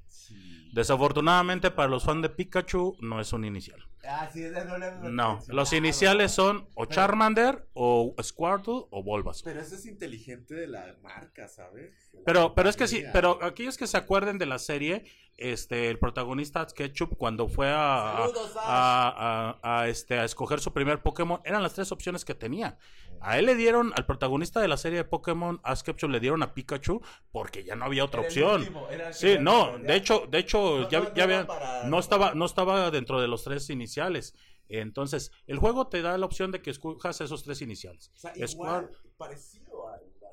Desafortunadamente para los fans de Pikachu no es un inicial. Ah, sí, ese no le No, los iniciales son o Charmander, o Squirtle, o Bulbasaur. Pero eso es inteligente de la marca, ¿sabes? La Pero, pero es que sí, pero aquellos que se acuerden de la serie, este, el protagonista Ketchup cuando fue a, a, Saludos, a- a- a, este, a escoger su primer Pokémon, eran las tres opciones que tenía. A él le dieron, al protagonista de la serie de Pokémon, Ash Ketchum, le dieron a Pikachu porque ya no había otra Era opción. último, Sí, no, de hecho, de hecho, no- ya, no ya había- para- no estaba, no estaba dentro de los tres iniciales. Entonces, el juego te da la opción de que escojas esos tres iniciales. O sea, igual, a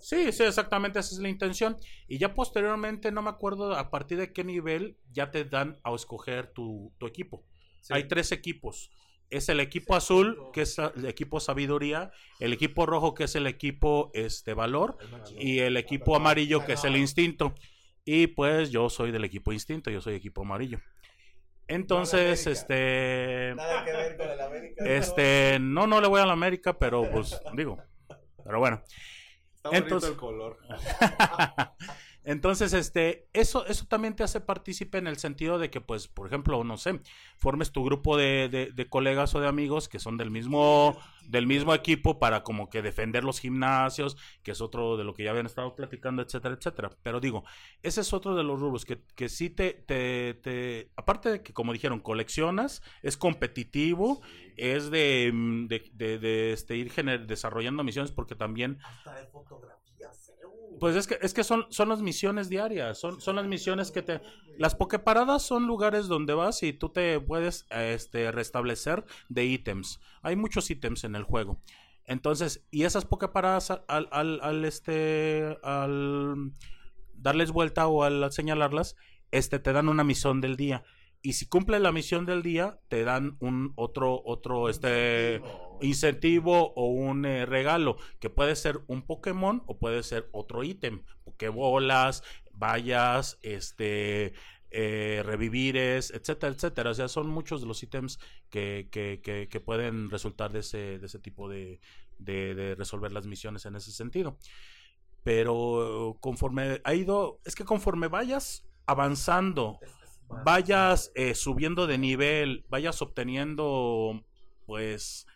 Sí, sí, exactamente, esa es la intención. Y ya posteriormente, no me acuerdo a partir de qué nivel ya te dan a escoger tu, tu equipo. Hay tres equipos. Es el equipo azul, que es el equipo sabiduría, el equipo rojo, que es el equipo este valor, y el equipo amarillo, que es el instinto. Y pues yo soy del equipo instinto, yo soy equipo amarillo. Entonces, este... Nada que ver con el América. ¿no? Este, no, no le voy a la América, pero pues digo. Pero bueno. Está bonito Entonces- el color. Entonces, este, eso, eso también te hace partícipe en el sentido de que, pues, por ejemplo, no sé, formes tu grupo de, de- de colegas o de amigos que son del mismo, del mismo equipo para como que defender los gimnasios, que es otro de lo que ya habían estado platicando, etcétera, etcétera. Pero digo, ese es otro de los rubros que, que sí te, te, te- aparte de que, como dijeron, coleccionas, es competitivo, es de, de, de- de, este, ir gener- desarrollando misiones porque también Hasta de fotografías. Uh. Pues es que, es que son, son las misiones diarias, son, son las misiones que te... Las pokeparadas son lugares donde vas y tú te puedes este, restablecer de ítems. Hay muchos ítems en el juego. Entonces, y esas pokeparadas al, al, al, este, al darles vuelta o al señalarlas, este, te dan una misión del día. Y si cumple la misión del día, te dan un otro, otro, este, incentivo o un eh, regalo, que puede ser un Pokémon o puede ser otro ítem, Pokébolas, vallas, este, eh, revivires, etcétera, etcétera. O sea, son muchos de los ítems que, que, que, que pueden resultar de ese, de ese tipo de, de, de resolver las misiones en ese sentido. Pero conforme ha ido, es que conforme vayas avanzando, vayas eh, subiendo de nivel, vayas obteniendo, pues,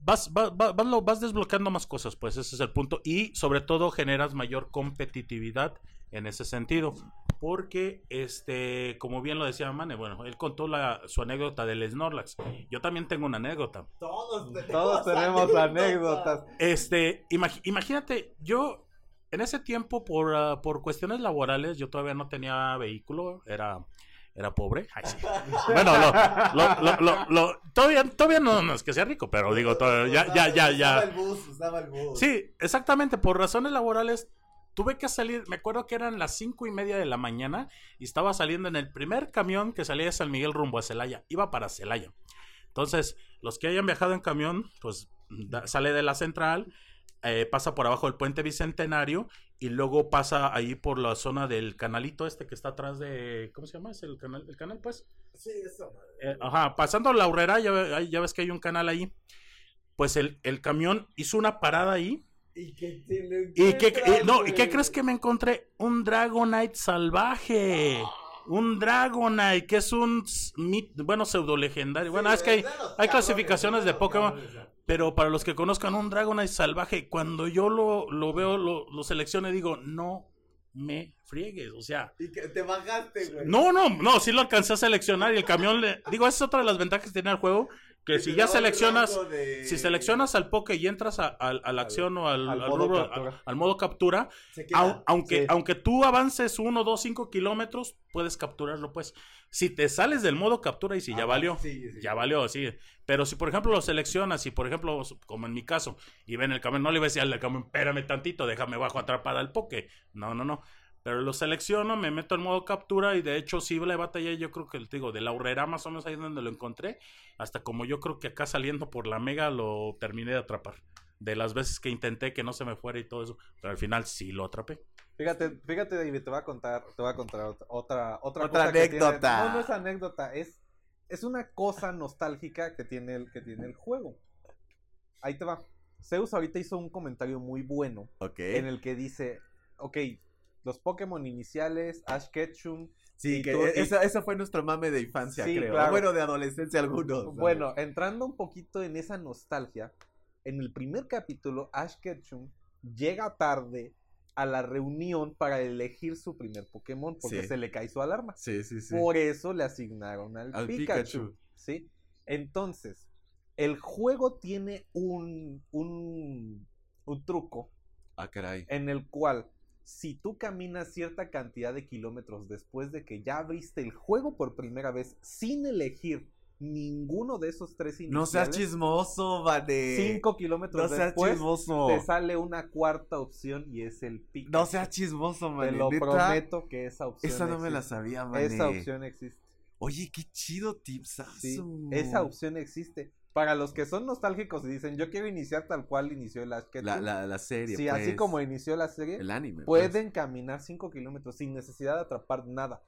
vas, va- va- vas, lo- vas desbloqueando más cosas, pues ese es el punto. Y sobre todo generas mayor competitividad en ese sentido. Porque, este, como bien lo decía Mane, bueno, él contó la, su anécdota del Snorlax. Yo también tengo una anécdota. Todos tenemos, Todos tenemos anécdotas. Este, imagi- imagínate, yo en ese tiempo por, ah, por cuestiones laborales, yo todavía no tenía vehículo, era, era pobre. Ay, sí. Bueno, lo, lo- lo- lo- lo- todavía, todavía no, no es que sea rico, pero digo, todavía- ya, ya, ya, ya. Usaba el bus, usaba el bus. Sí, exactamente, por razones laborales tuve que salir, me acuerdo que eran las cinco y media de la mañana y estaba saliendo en el primer camión que salía de San Miguel rumbo a Celaya, iba para Celaya. Entonces, los que hayan viajado en camión, pues da- sale de la central, eh, pasa por abajo del puente Bicentenario y luego pasa ahí por la zona del canalito este que está atrás de, ¿cómo se llama? ¿Es el canal, el canal pues? Sí, eso. Eh, ajá, pasando la horrera, ya, ya ves que hay un canal ahí. Pues el, el camión hizo una parada ahí. ¿Y qué te lo ¿Y qué, encuentras, y- no, ¿y qué crees que me encontré? Un Dragonite salvaje. Un Dragonite, que es un mit- bueno, pseudo legendario. Bueno, es que hay, hay clasificaciones de Pokémon. Pero para los que conozcan un Dragonite salvaje, cuando yo lo, lo veo, lo, lo selecciono y digo, no me friegues. O sea, Y que te bajaste, güey. no, no, no, sí lo alcancé a seleccionar y el camión le... Digo, esa es otra de las ventajas que tiene el juego, que si ya seleccionas... de- Si seleccionas al poke y entras a, a- a la acción o al, al al modo rubro- captura. a- al modo captura, Se queda. au- aunque, sí. aunque tú avances 1, 2, 5 kilómetros, puedes capturarlo, pues. Si te sales del modo captura y si ya Ah, valió, sí, sí. ya valió, sí. Pero si, por ejemplo, lo seleccionas y, por ejemplo, como en mi caso, y ven el camión, no le voy a decir al camión, espérame tantito, déjame bajo atrapar al poke. No, no, no. Pero lo selecciono, me meto en modo captura y de hecho sí la batalla yo creo que te digo, de la horrera más o menos ahí donde lo encontré, hasta como yo creo que acá saliendo por la mega lo terminé de atrapar. De las veces que intenté que no se me fuera y todo eso, pero al final sí lo atrapé. Fíjate, fíjate, David, te voy a contar, te voy a contar ot- otra, otra, Otra cosa que tiene- anécdota. No, no es anécdota, es, es una cosa nostálgica que tiene el, que tiene el juego. Ahí te va. Zeus ahorita hizo un comentario muy bueno en el que dice, ok, los Pokémon iniciales, Ash Ketchum, Sí, que tú- e- y- esa, esa fue nuestro mame de infancia, Sí, creo. claro. Bueno, de adolescencia algunos. ¿sabes? Bueno, entrando un poquito en esa nostalgia, en el primer capítulo, Ash Ketchum llega tarde a la reunión para elegir su primer Pokémon porque Sí. se le cae su alarma. Sí, sí, sí. Por eso le asignaron al, Al Pikachu, Pikachu. ¿sí? Entonces, el juego tiene un, un, un truco Ah, caray. en el cual si tú caminas cierta cantidad de kilómetros después de que ya abriste el juego por primera vez sin elegir ninguno de esos tres iniciales. No seas chismoso, Vane. 5 kilómetros No seas después chismoso. te sale una cuarta opción y es el Pikachu. No seas chismoso, Te Vane. lo neta. prometo que esa opción Esa no me la sabía, Vane. Esa opción existe. Oye, qué chido tipsazo. Sí, esa opción existe. Para los que son nostálgicos y dicen, yo quiero iniciar tal cual inició el Ash Ketchum", La, la, la serie, Sí, así pues. como inició la serie, El anime. pues. pueden caminar 5 kilómetros sin necesidad de atrapar nada.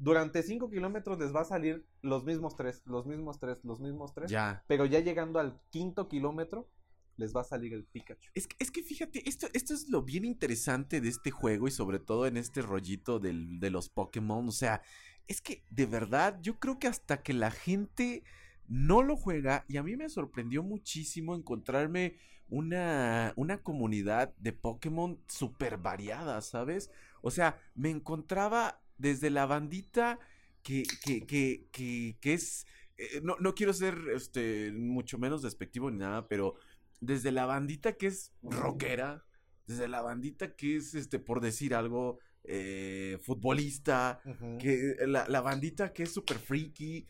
Durante 5 kilómetros les va a salir los mismos tres, los mismos tres, los mismos tres. Ya. Pero ya llegando al quinto kilómetro, les va a salir el Pikachu. Es que, es que fíjate, esto, esto es lo bien interesante de este juego y sobre todo en este rollito del- de los Pokémon. O sea, es que de verdad yo creo que hasta que la gente no lo juega y a mí me sorprendió muchísimo encontrarme una, una comunidad de Pokémon súper variada, ¿sabes? O sea, me encontraba desde la bandita que, que, que, que, que es... eh, no, no quiero ser este, mucho menos despectivo ni nada, pero desde la bandita que es rockera, desde la bandita que es, este, por decir algo, eh, futbolista, que la, la bandita que es súper freaky.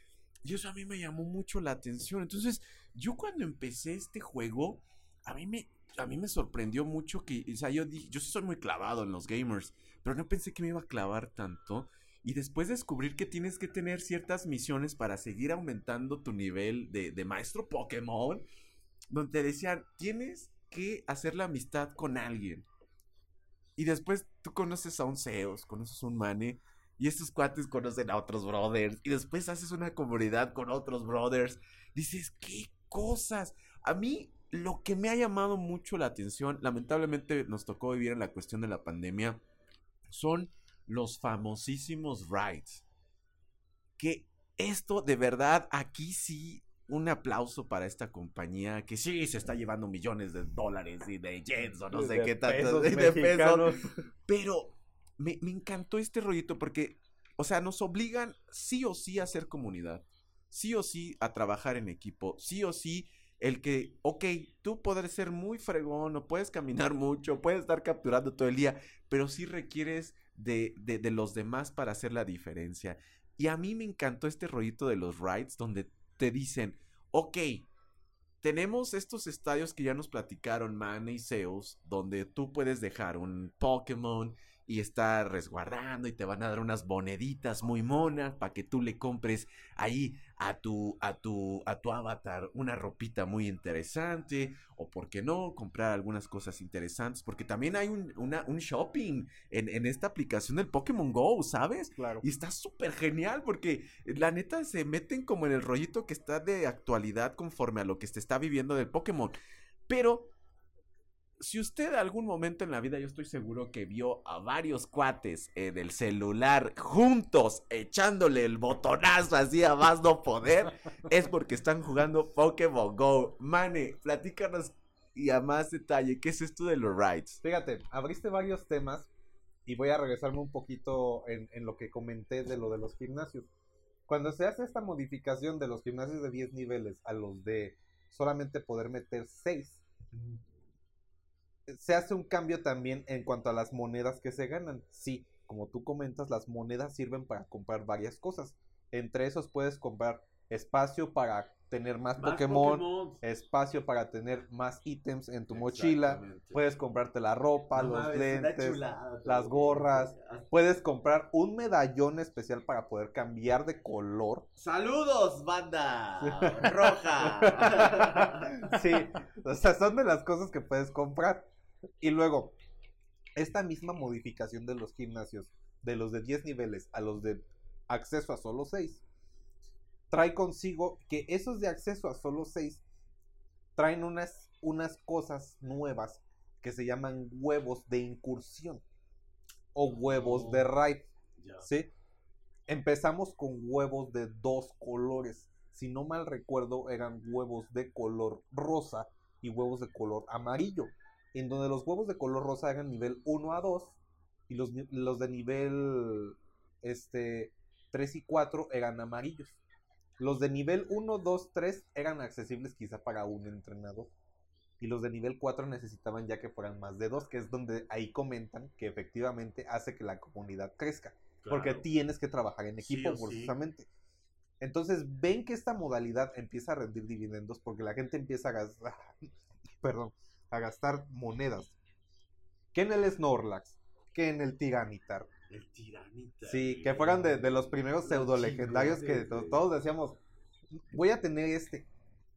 Y eso a mí me llamó mucho la atención. Entonces, yo cuando empecé este juego, a mí me, a mí me sorprendió mucho que, o sea, yo dije, yo soy muy clavado en los gamers, pero no pensé que me iba a clavar tanto. Y después descubrir que tienes que tener ciertas misiones para seguir aumentando tu nivel de, de maestro Pokémon, donde te decían, tienes que hacer la amistad con alguien. Y después tú conoces a un Zeus, conoces a un Mane, y estos cuates conocen a otros brothers, y después haces una comunidad con otros brothers. Dices, ¿qué cosas? A mí lo que me ha llamado mucho la atención, lamentablemente nos tocó vivir en la cuestión de la pandemia, son los famosísimos rides. Que esto de verdad, aquí sí, un aplauso para esta compañía que sí se está llevando millones de dólares y de yens o no sé qué tanto de pesos. Pero me, me encantó este rollito porque, o sea, nos obligan sí o sí a hacer comunidad, sí o sí a trabajar en equipo, sí o sí el que, ok, tú podrás ser muy fregón, o puedes caminar mucho, puedes estar capturando todo el día, pero sí requieres de, de, los demás para hacer la diferencia. Y a mí me encantó este rollito de los rides donde te dicen, ok, tenemos estos estadios que ya nos platicaron Mane y Zeus, donde tú puedes dejar un Pokémon y estar resguardando y te van a dar unas moneditas muy monas para que tú le compres ahí a tu a tu a tu avatar una ropita muy interesante o por qué no comprar algunas cosas interesantes porque también hay un, una- un shopping en, en esta aplicación del Pokémon Go, ¿sabes? Claro. Y está súper genial porque la neta se meten como en el rollito que está de actualidad conforme a lo que se está viviendo del Pokémon. Pero si usted algún momento en la vida, yo estoy seguro que vio a varios cuates eh, del celular juntos echándole el botonazo así a más no poder, es porque están jugando Pokémon Go. Mane, platícanos y a más detalle, ¿qué es esto de los rides? Fíjate, abriste varios temas y voy a regresarme un poquito en, en lo que comenté de lo de los gimnasios. Cuando se hace esta modificación de los gimnasios de 10 niveles a los de solamente poder meter 6, se hace un cambio también en cuanto a las monedas que se ganan. Sí, como tú comentas, las monedas sirven para comprar varias cosas. Entre esos puedes comprar espacio para tener más, Pokémon, espacio para tener más ítems en tu mochila, puedes comprarte la ropa, los lentes, las gorras, puedes comprar un medallón especial para poder cambiar de color. Saludos, banda roja. sí, o sea, son de las cosas que puedes comprar. Y luego, esta misma modificación de los gimnasios, de los de 10 niveles a los de acceso a solo 6, trae consigo que esos de acceso a solo 6 traen unas, unas cosas nuevas que se llaman huevos de incursión o huevos de raid. ¿sí? Empezamos con huevos de dos colores. Si no mal recuerdo, eran huevos de color rosa y huevos de color amarillo. En donde los huevos de color rosa eran nivel 1 a 2 y los, los de nivel este, 3 y 4 eran amarillos. Los de nivel 1, 2, 3 eran accesibles quizá para un entrenador. Y los de nivel 4 necesitaban ya que fueran más de dos, que es donde ahí comentan que efectivamente hace que la comunidad crezca. Porque tienes que trabajar en equipo, sí. forzosamente. Entonces ven que esta modalidad empieza a rendir dividendos porque la gente empieza a gastar, perdón, a gastar monedas. Que en el Snorlax, que en el Tiranitar. El tiranita. Sí, que fueran de, de los primeros Los pseudo legendarios que todos decíamos, voy a tener este.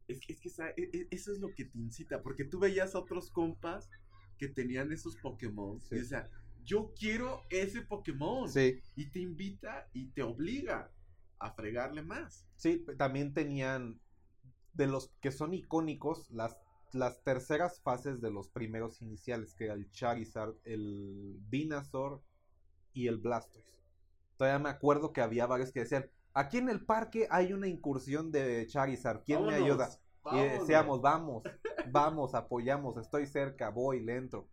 Es que, es que e- e- eso es lo que te incita, porque tú veías a otros compas que tenían esos Pokémon Sí. y decían, yo quiero ese Pokémon. Sí, Y te invita y te obliga a fregarle más. sí, también tenían de los que son icónicos las, las terceras fases de los primeros iniciales, que era el Charizard, el Venusaur y el Blastoise. Todavía me acuerdo que había varios que decían, aquí en el parque hay una incursión de Charizard, ¿quién me Vámonos, ayuda? Y vámonos. decíamos, vamos, vamos, apoyamos, estoy cerca, voy, le entro.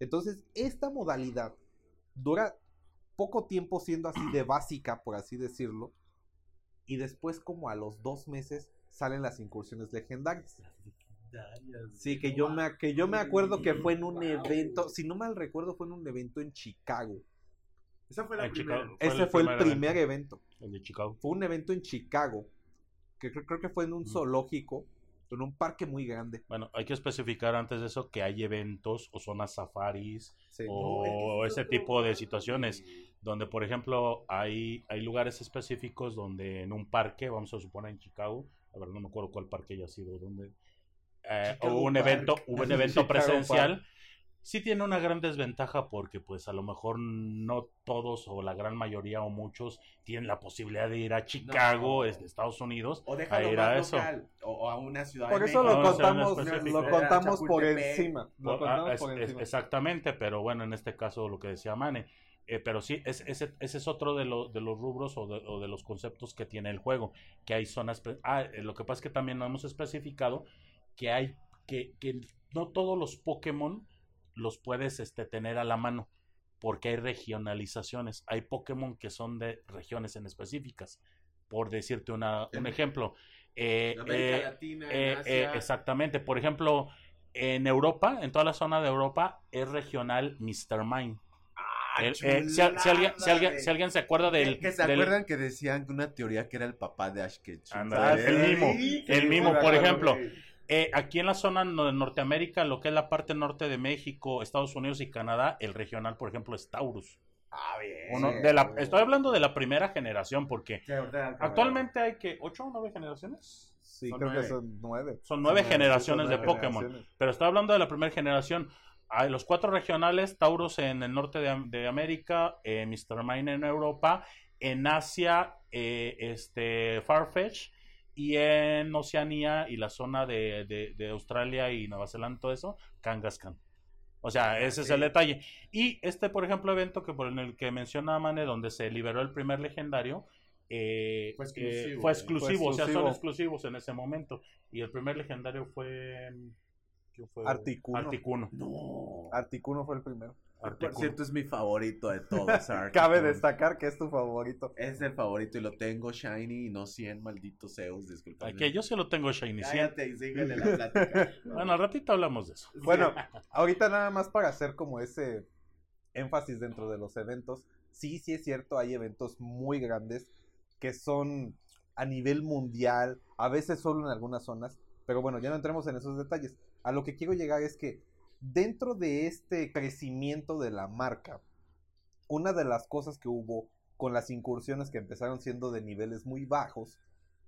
Entonces, esta modalidad dura poco tiempo siendo así de básica, por así decirlo. Y después, como a los dos meses, salen las incursiones legendarias. Sí, que yo me, que yo me acuerdo que fue en un evento, si no mal recuerdo, fue en un evento en Chicago. Esa fue la En primera. Chicago. Ese fue el primer evento. El de Chicago. Fue un evento en Chicago, que creo, creo que fue en un zoológico, en un parque muy grande. Bueno, hay que especificar antes de eso que hay eventos o zonas safaris Sí. o No, ese tipo de situaciones donde, por ejemplo, hay, hay lugares específicos donde en un parque, vamos a suponer en Chicago, a ver, no me acuerdo cuál parque haya sido, donde eh, hubo un Park. evento, hubo un evento presencial. Sí tiene una gran desventaja porque pues a lo mejor no todos o la gran mayoría o muchos tienen la posibilidad de ir a Chicago, No. es de Estados Unidos, O a ir a eso. local. O, a una ciudad Por de eso lo No, contamos, lo contamos por encima. Lo ah, es- por es- exactamente, pero bueno, en este caso lo que decía Mane. Eh, pero sí, es- ese, ese es otro de, lo- de los rubros o de, o de los conceptos que tiene el juego, que hay zonas... Ah, eh, lo que pasa es que también no hemos especificado que hay que, que no todos los Pokémon los puedes este, tener a la mano, porque hay regionalizaciones. Hay Pokémon que son de regiones en específicas. Por decirte una, un ejemplo. eh, En América eh, Latina, eh, en eh, Asia. exactamente. Por ejemplo, en Europa, en toda la zona de Europa, es regional Mr. Mine. Ah, El- eh, si, al- si alguien, si, alguien, si alguien se acuerda del. que se del- acuerdan que decían que una teoría que era el papá de Ash el mimo, Sí, el mimo, por ejemplo. Eh, aquí en la zona de Norteamérica, lo que es la parte norte de México, Estados Unidos y Canadá, el regional, por ejemplo, es Taurus. Ah, bien. Uno de la, estoy hablando de la primera generación, porque actualmente hay que, ¿ocho o nueve generaciones? Sí, Son creo nueve. que son nueve. Son nueve Son generaciones son de Pokémon. generaciones. Pero estoy hablando de la primera generación. Hay los cuatro regionales, Taurus en el norte de América, eh, Mr. Mine en Europa, en Asia, eh, este, Farfetch, y en Oceanía y la zona de, de- de Australia y Nueva Zelanda, todo eso, Kangaskhan. O sea, ese es el detalle. Y este, por ejemplo, evento que por en el que menciona Mane, donde se liberó el primer legendario, eh, Fue eh, exclusivo, fue eh. exclusivo, o sea, son exclusivo. exclusivos en ese momento. Y el primer legendario fue. Articuno. Articuno. No. Articuno fue el primero. Por cierto, es mi favorito de todos. Articuno. Cabe destacar que es tu favorito. Es el favorito y lo tengo shiny y no 100 malditos Zeus, disculpa. Ay, que yo se lo tengo shiny. ¿sí? Cállate y síguele la plática. Bueno, al ratito hablamos de eso. Bueno, ahorita nada más para hacer como ese énfasis dentro de los eventos. Sí, sí es cierto, hay eventos muy grandes que son a nivel mundial, a veces solo en algunas zonas, pero bueno, ya no entremos en esos detalles. A lo que quiero llegar es que dentro de este crecimiento de la marca, una de las cosas que hubo con las incursiones que empezaron siendo de niveles muy bajos,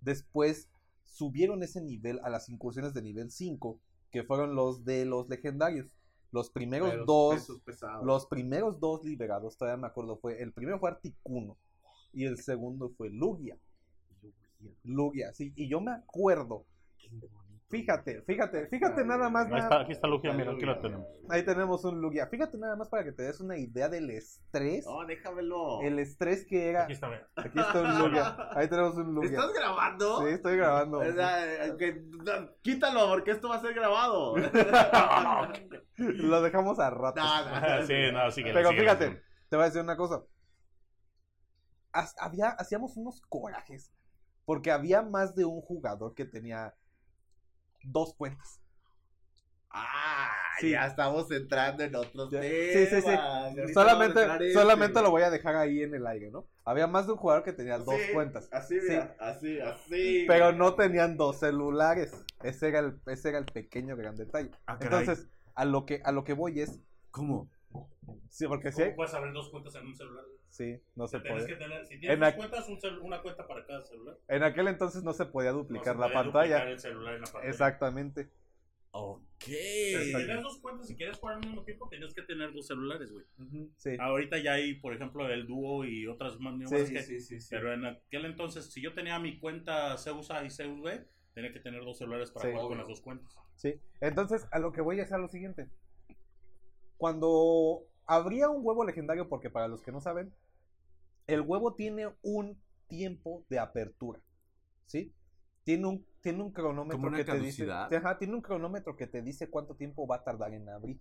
después subieron ese nivel a las incursiones de nivel 5, que fueron los de los legendarios. Los primeros Pero dos, los primeros dos liberados, todavía me acuerdo, fue el primero fue Articuno y el segundo fue Lugia. Lugia, sí, y yo me acuerdo. Fíjate, fíjate, fíjate nada más. Ahí está, aquí está Lugia, mira, aquí lo tenemos. Ahí tenemos un Lugia. Fíjate nada más para que te des una idea del estrés. No, déjamelo. El estrés que era. Aquí está, mira. Aquí está un Lugia. Ahí tenemos un Lugia. ¿Estás grabando? Sí, estoy grabando. O sea, eh, que- no, quítalo porque esto va a ser grabado. Lo dejamos a rato. Nada. Sí, no, síguele, Pero síguele. fíjate, te voy a decir una cosa. Había, hacíamos unos corajes. Porque había más de un jugador que tenía dos cuentas. Ah, Sí. ya estamos entrando en otros Ya. temas. Sí, sí, sí. Solamente, en solamente lo voy a dejar ahí en el aire, ¿no? Había más de un jugador que tenía dos Sí, cuentas. Así, Sí. mira, así, así. Pero no tenían dos celulares. Ese era el, ese era el pequeño gran detalle. Ah. Entonces, a lo que, a lo que voy es. ¿Cómo? Sí, porque sí. ¿Cómo puedes abrir dos cuentas en un celular? Sí, no se Tienes puede. que tener, si tienes En dos cuentas, un cel- una cuenta para cada celular. En aquel entonces no se podía No duplicar se la podía pantalla. duplicar el celular en la pantalla. Exactamente. Ok. Pero Si tenías dos cuentas y quieres jugar al mismo tiempo, tenías que tener dos celulares, güey. Sí. Ahorita ya hay, por ejemplo, el dúo y otras maneras Sí, que... Sí, sí, sí. Pero en aquel entonces, si yo tenía mi cuenta Zeus A y B, tenía que tener dos celulares para Sí. jugar con las dos cuentas. Sí. Entonces, a lo que voy es a lo siguiente. Cuando habría un huevo legendario, porque para los que no saben, el huevo tiene un tiempo de apertura. ¿Sí? Tiene un, tiene un cronómetro ¿Como una que te dice. Ajá, tiene un cronómetro que te dice cuánto tiempo va a tardar en abrir.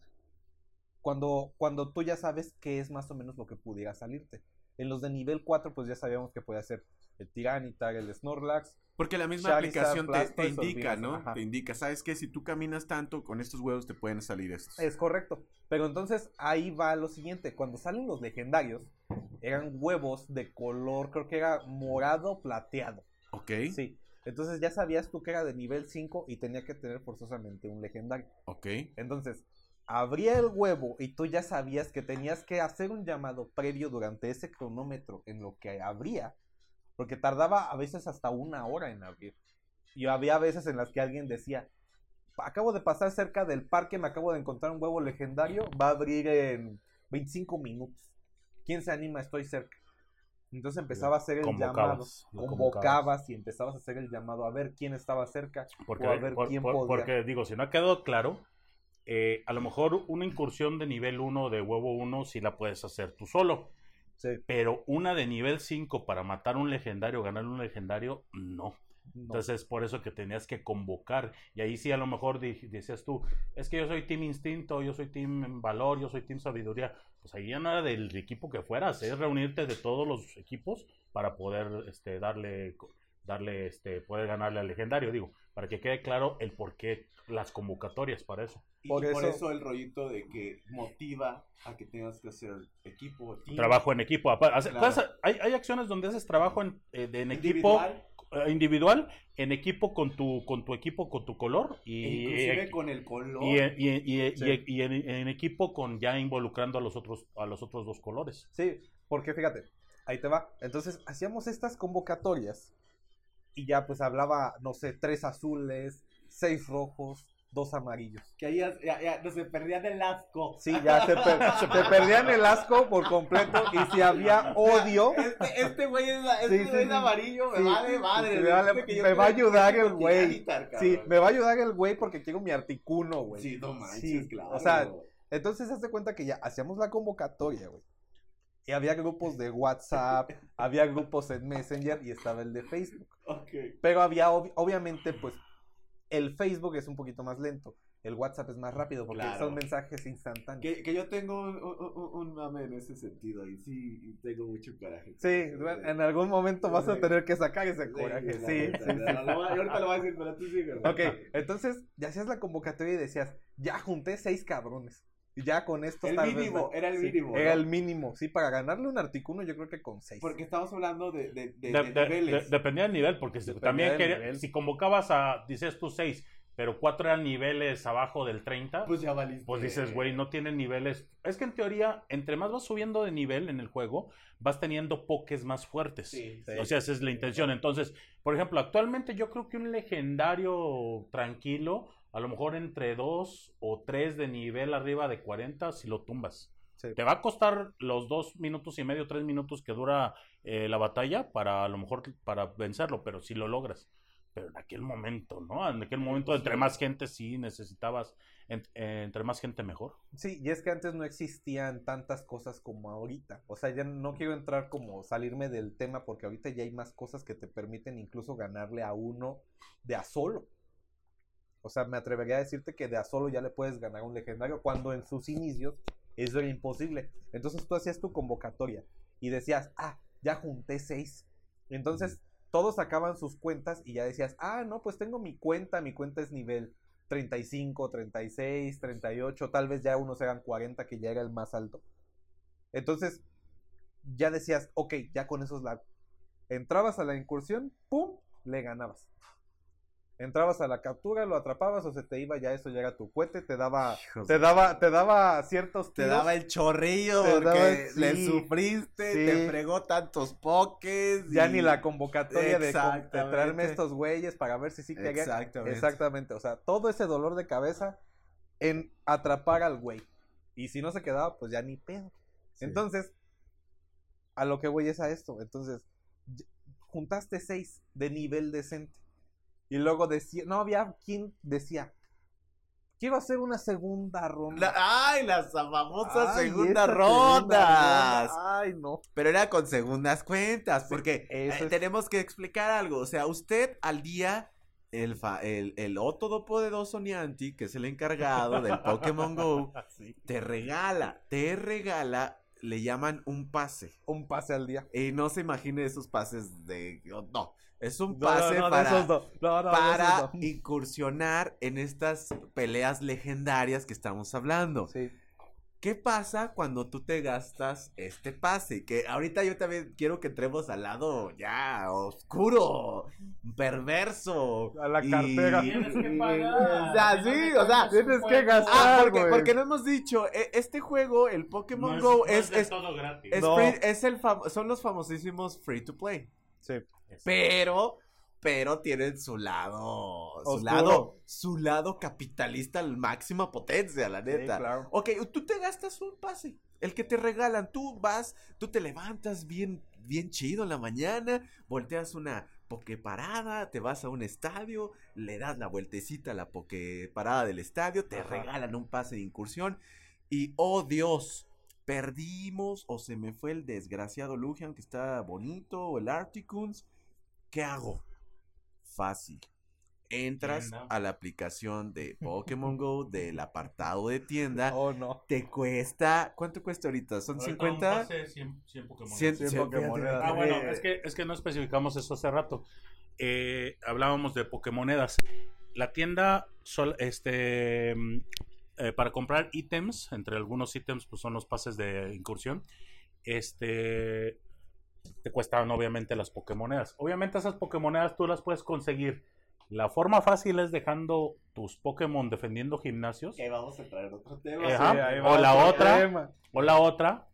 Cuando, cuando tú ya sabes qué es más o menos lo que pudiera salirte. En los de nivel 4, pues ya sabíamos que puede ser el Tiranitar, el Snorlax, Porque la misma Charizard, aplicación te, te indica, ¿no? ajá. Te indica, ¿sabes qué? Si tú caminas tanto, con estos huevos te pueden salir estos. Es correcto. Pero entonces ahí va lo siguiente. Cuando salen los legendarios, eran huevos de color, creo que era morado plateado. Ok, Sí. Entonces ya sabías tú que era de nivel 5 y tenía que tener forzosamente un legendario. ok. Entonces, abría el huevo y tú ya sabías que tenías que hacer un llamado previo durante ese cronómetro en lo que abría. Porque tardaba a veces hasta una hora en abrir. Y había veces en las que alguien decía, acabo de pasar cerca del parque, me acabo de encontrar un huevo legendario, va a abrir en 25 minutos. ¿Quién se anima? Estoy cerca. Entonces empezaba a hacer el llamado, Convocabas, y empezabas a hacer el llamado a ver quién estaba cerca Porque, o a ver por- quién por- podía. porque digo, si no ha quedado claro, eh, a lo mejor una incursión de nivel 1 de huevo 1 sí la puedes hacer tú solo. Sí, Pero una de nivel 5 para matar un legendario, ganar un legendario, no. no. Entonces, por eso que tenías que convocar. Y ahí sí, a lo mejor decías tú, es que yo soy Team Instinto, yo soy Team Valor, yo soy Team Sabiduría. Pues ahí ya no era del equipo que fueras, es reunirte de todos los equipos para poder este, darle, darle, este, poder ganarle al legendario. Digo, para que quede claro el por qué las convocatorias para eso. Y Por por, eso- el rollito de que motiva a que tengas que hacer equipo, team, Trabajo en equipo. Hace- Claro. hay, hay acciones donde haces trabajo en, eh, de- en equipo individual, eh, individual, en equipo con tu, con tu equipo, con tu color e y, inclusive eh, con el color. y, y- y- y- Sí. y en, en equipo con ya involucrando a los otros a los otros dos colores. Sí, porque fíjate, ahí te va. Entonces hacíamos estas convocatorias y ya pues hablaba, no sé, tres azules, seis rojos, dos amarillos. Que ahí ya, ya- ya no se perdían el asco. Sí, ya se, per- se perdían el asco por completo y si había odio, Este, este güey es, este Sí, güey sí, es sí. amarillo, me Sí, vale madre. me vale- yo me va a ayudar el güey. sí, me va a ayudar el güey porque quiero mi articuno, güey. Sí, no manches, Sí, claro. o sea, Entonces, hazte cuenta que ya hacíamos la convocatoria, güey. Y había grupos de WhatsApp, había grupos en Messenger y estaba el de Facebook. ok. Pero había, ob- obviamente, pues, el Facebook es un poquito más lento. El WhatsApp es más rápido porque Claro. son mensajes instantáneos. Que, que yo tengo un, un, un- mame en ese sentido y sí tengo mucho coraje. Sí, en algún momento vas a tener que sacar ese coraje. Sí, sí, sí. ahorita lo voy a decir, pero tú güey. Ok, entonces ya hacías la convocatoria y decías, ya junté seis cabrones. Ya con esto El tal mínimo, era el sí, mínimo, Era ¿no? el mínimo, sí, para ganarle un artículo yo creo que con seis. Porque estamos hablando de, de, de, De- niveles. de- dependía del nivel, porque Dependía también quería- nivel. si convocabas a, dices tú seis, pero cuatro eran niveles abajo del 30, pues ya valiste. pues dices, güey, no tienen niveles. Es que en teoría, entre más vas subiendo de nivel en el juego, vas teniendo pokés más fuertes. Sí, Sí. O sea, esa es la intención. Entonces, por ejemplo, actualmente yo creo que un legendario tranquilo, a lo mejor entre dos o tres de nivel arriba de 40, si lo tumbas. Sí. Te va a costar los dos minutos y medio, tres minutos que dura eh, la batalla para a lo mejor para vencerlo, pero si lo logras. Pero en aquel momento, ¿no? En aquel momento, entre más gente sí necesitabas, en- eh, entre más gente mejor. Sí, y es que antes no existían tantas cosas como ahorita. O sea, ya no quiero entrar como salirme del tema porque ahorita ya hay más cosas que te permiten incluso ganarle a uno de a solo. O sea, me atrevería a decirte que de a solo ya le puedes ganar un legendario cuando en sus inicios eso era imposible. Entonces tú hacías tu convocatoria y decías, ah, ya junté seis. Entonces todos sacaban sus cuentas y ya decías, ah, no, pues tengo mi cuenta, mi cuenta es nivel 35, 36, 38, tal vez ya unos eran 40, que ya era el más alto. Entonces, ya decías, ok, ya con esos la... Entrabas a la incursión, ¡pum! Le ganabas. Entrabas a la captura, lo atrapabas o se te iba, ya eso ya era tu cohete, te daba, te daba, te daba ciertos Te daba el chorrillo porque daba- le sufriste, sí. te fregó tantos pokés. ya y- ni la convocatoria de, traerme estos güeyes para ver si sí que Exactamente. Exactamente, o sea, todo ese dolor de cabeza en atrapar al güey. Y si no se quedaba, pues ya ni pedo. Entonces, a lo que voy es a esto. Entonces, juntaste seis de nivel decente. Y luego decía, no había quien decía, quiero hacer una segunda ronda. La- ay, las famosas Ay, segundas rondas. ronda, Ay, no. Pero era con segundas cuentas, porque eso eh, es- tenemos que explicar algo. O sea, usted al día, el, fa- el, el que es el encargado del Pokémon Go, te regala, te regala, le llaman un pase. Un pase al día. Y no se imagine esos pases de... No, es un pase no, no, de para... para incursionar en estas peleas legendarias que estamos hablando. Sí. ¿Qué pasa cuando tú te gastas este pase? Que ahorita yo también quiero que entremos al lado ya oscuro, perverso. A la y- cartera. Tienes que pagar. O sea, sí, o sea, Tienes que gastar, Ah, porque, güey. porque no hemos dicho, e- este juego, el Pokémon No es, Go, no es, de es, todo gratis. es No. free- es el fam- son los famosísimos free to play. Sí. Pero, pero tienen su lado, su Oscuro. lado, su lado capitalista al máxima potencia, la Sí, neta. claro. Ok, tú te gastas un pase, el que te regalan, tú vas, tú te levantas bien, bien chido en la mañana, volteas una pokeparada, te vas a un estadio, le das la vueltecita a la pokeparada del estadio, te Ajá. regalan un pase de incursión y, oh Dios, perdimos o se me fue el desgraciado Lugian que está bonito o el Articuns, ¿qué hago? Fácil. Entras Tienda. a la aplicación de Pokémon Go del apartado de tienda. Oh, no. Te cuesta, ¿cuánto cuesta ahorita? ¿Son Ahorita 50? un pase, 100, 100 Pokémon. Cien- Cien cien- Pokémonedas. Ah, bueno, es que, es que no especificamos eso hace rato. Eh, hablábamos de Pokémonedas. La tienda, sol- este, eh, para comprar ítems, entre algunos ítems, pues son los pases de incursión. Este, te cuestan obviamente las Pokémonedas. Obviamente esas Pokémonedas tú las puedes conseguir. La forma fácil es dejando tus Pokémon defendiendo gimnasios. Que vamos a traer otro tema. Ajá. Sí, ahí O la otra. tema. O la otra,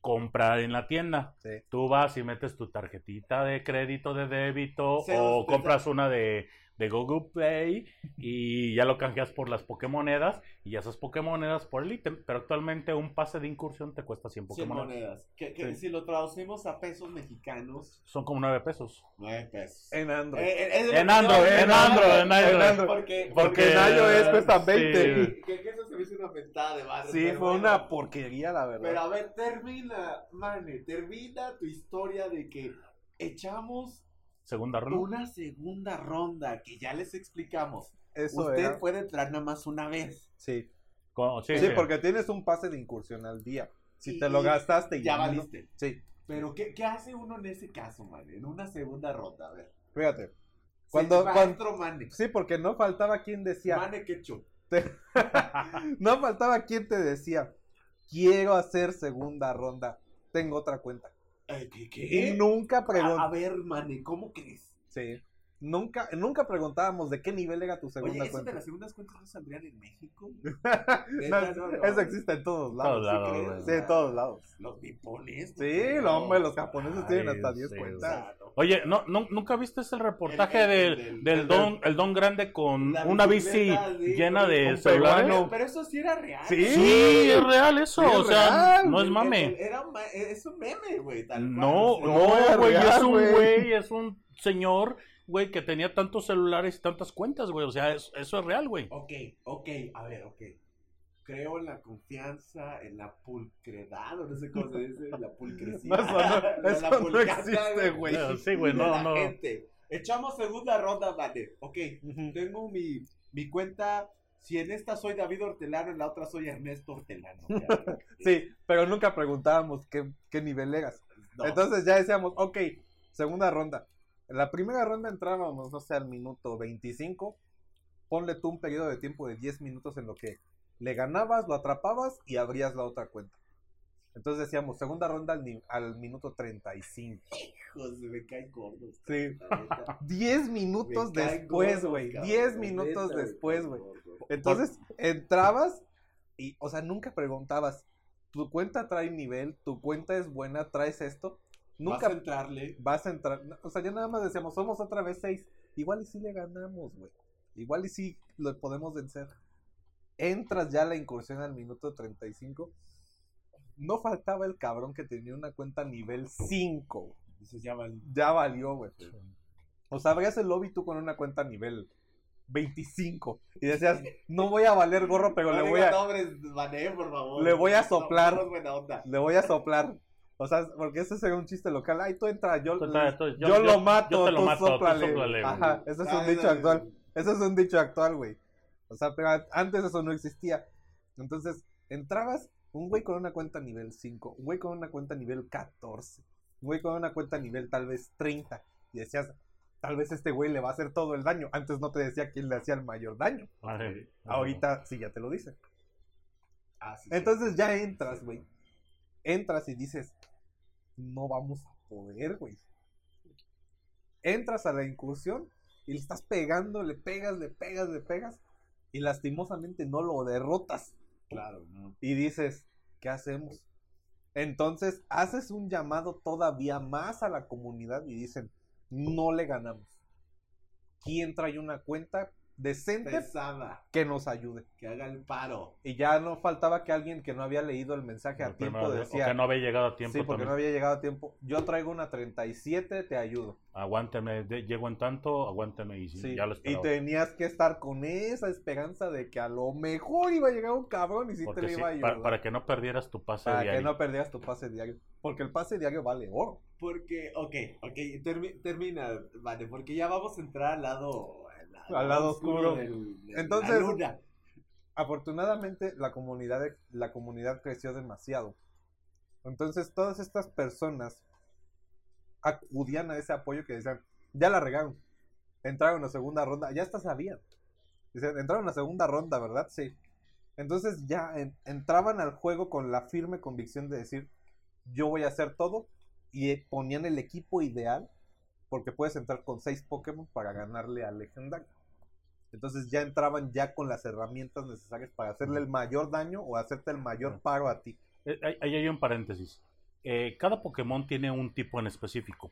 comprar en la tienda. Sí. Tú vas y metes tu tarjetita de crédito, de débito, o compras una de, de Google Play y ya lo canjeas por las Pokémonedas y esas Pokémonedas por el ítem. Pero actualmente un pase de incursión te cuesta 100 100 Pokémonedas. monedas. Que, que Sí. si lo traducimos a pesos mexicanos, Son como 9 pesos. 9 pesos. En Android. Eh, eh, En que Android, yo- en Android, en Android. Porque, Porque en iOS cuesta 20. sí. que, que eso se me hizo una mentada de madre. Sí, fue bueno. una porquería, la verdad. Pero a ver, termina, Mane, termina tu historia de que echamos Segunda ronda. una segunda ronda que ya les explicamos. Eso Usted era. puede entrar nada más una vez. Sí. Con- sí, Sí, sí. porque tienes un pase de incursión al día. Si Y- te lo gastaste y Ya no- valiste. Sí. Pero ¿qué, qué hace uno en ese caso, Mane? En una segunda ronda, a ver. Fíjate. Cuando, Sí, cuando- Mane. sí, porque no faltaba quien decía. Mane Ketchup. no faltaba quien te decía. Quiero hacer segunda ronda. Tengo otra cuenta. ¿Qué? Y qué? nunca A, a preguntábamos. ver, Mane, ¿cómo crees? Sí. Nunca, nunca preguntábamos de qué nivel era tu Oye, segunda ¿eso de cuenta. las segundas cuentas no saldrían en México? No, no, no. Eso existe en todos lados. Todos lados, crees? güey. Sí, en todos lados. Los nipones. Sí, lo, hombre, los japoneses tienen Ay, hasta 10 sí, cuentas. Oye, ¿no, no, ¿nunca viste el reportaje El- el- del, del- del del- don, el don grande con una bici sí, llena de celulares? Pero, pero eso sí era real. Sí. Sí, es real eso, Sí, es o sea, real. no es mame. Era un ma- es un meme, güey. No, no güey, es un güey, es un señor, güey, que tenía tantos celulares y tantas cuentas, güey, o sea, es- eso es real, güey. Ok, ok, a ver, ok. Creo en la confianza, en la pulcredad, o no sé cómo se dice, la pulcrecía. No, eso no- La- eso la no existe, güey. Sí, güey, no, la no. gente. Echamos segunda ronda, vale. Ok, tengo mi, mi cuenta. Si en esta soy David Hortelano, en la otra soy Ernesto Hortelano. Sí, pero nunca preguntábamos qué, qué nivel eras. no. Entonces ya decíamos, ok, segunda ronda. En la primera ronda entrábamos, no sé, al minuto 25. ponle tú un periodo de tiempo de 10 minutos en lo que le ganabas, lo atrapabas y abrías la otra cuenta. Entonces decíamos, segunda ronda al, al minuto 35. Hijos, me caen gordos. Sí. la neta. 10 minutos después, güey. cabrón, 10 la minutos después, güey. Entonces entrabas y, o sea, nunca preguntabas, ¿tu cuenta trae nivel? ¿Tu cuenta es buena? ¿Traes esto? Nunca Vas a entrarle. vas a entrar. O sea, ya nada más decíamos, somos otra vez seis. Igual y sí le ganamos, güey. Igual y sí lo podemos vencer. Entras ya a la incursión al minuto 35. No faltaba el cabrón que tenía una cuenta nivel 5. güey. Dices, ya van. Ya valió, güey. O sea, abrías el lobby tú con una cuenta nivel 25. Y decías, no voy a valer gorro, pero le voy a, nombres, Vané, por favor. Le voy a No, soplar. somos buena onda. le voy a soplar. O sea, porque ese sería un chiste local. Ay, tú entra, yo, Tú entra, tú- yo, yo- lo mato, yo te lo tú mato, tú sóplale. Ajá, ese es Ah, un dicho no, no, actual. no. Ese es un dicho actual, güey. O sea, pero a- antes eso no existía. Entonces, entrabas un güey con una cuenta nivel 5, un güey con una cuenta nivel 14, un güey con una cuenta nivel tal vez 30. Y decías, tal vez este güey le va a hacer todo el daño. Antes no te decía quién le hacía el mayor daño. Vale. Ahorita sí ya te lo dice. Ah, sí, sí. Entonces ya entras, güey. Entras y dices, no vamos a poder, güey. Entras a la incursión y le estás pegando, le pegas, le pegas, le pegas. Y lastimosamente no lo derrotas. Claro, no. Y dices, ¿qué hacemos? Entonces haces un llamado todavía más a la comunidad y dicen, no le ganamos. ¿Quién trae una cuenta decente Pesada. que nos ayude? Que haga el paro. Y ya no faltaba que alguien que no había leído el mensaje a tiempo primero, decía, o que no había llegado a tiempo sí, porque también. no había llegado a tiempo. Yo traigo una 37, te ayudo. Aguántame, de- llego en tanto, aguántame y sí, ya lo y tenías que estar con esa esperanza de que a lo mejor iba a llegar un cabrón y sí Porque te lo sí, iba a ayudar. para, para que no perdieras tu pase Para diario. que no perdieras tu pase diario. Porque el pase diario vale oro. Porque, ok, ok, termi- termina, vale, porque ya vamos a entrar al lado... Al lado oscuro. del- Entonces- la luna. Afortunadamente la comunidad, la comunidad creció demasiado. Entonces todas estas personas acudían a ese apoyo que decían, ya la regaron. Entraron a segunda ronda, ya hasta sabían. Dicen, entraron a segunda ronda, ¿verdad? Sí. Entonces ya en- entraban al juego con la firme convicción de decir, yo voy a hacer todo. Y ponían el equipo ideal, porque puedes entrar con seis Pokémon para ganarle al legendario. Entonces ya entraban ya con las herramientas necesarias para hacerle el mayor daño o hacerte el mayor paro a ti. Eh, Ahí hay un paréntesis. Eh, cada Pokémon tiene un tipo en específico.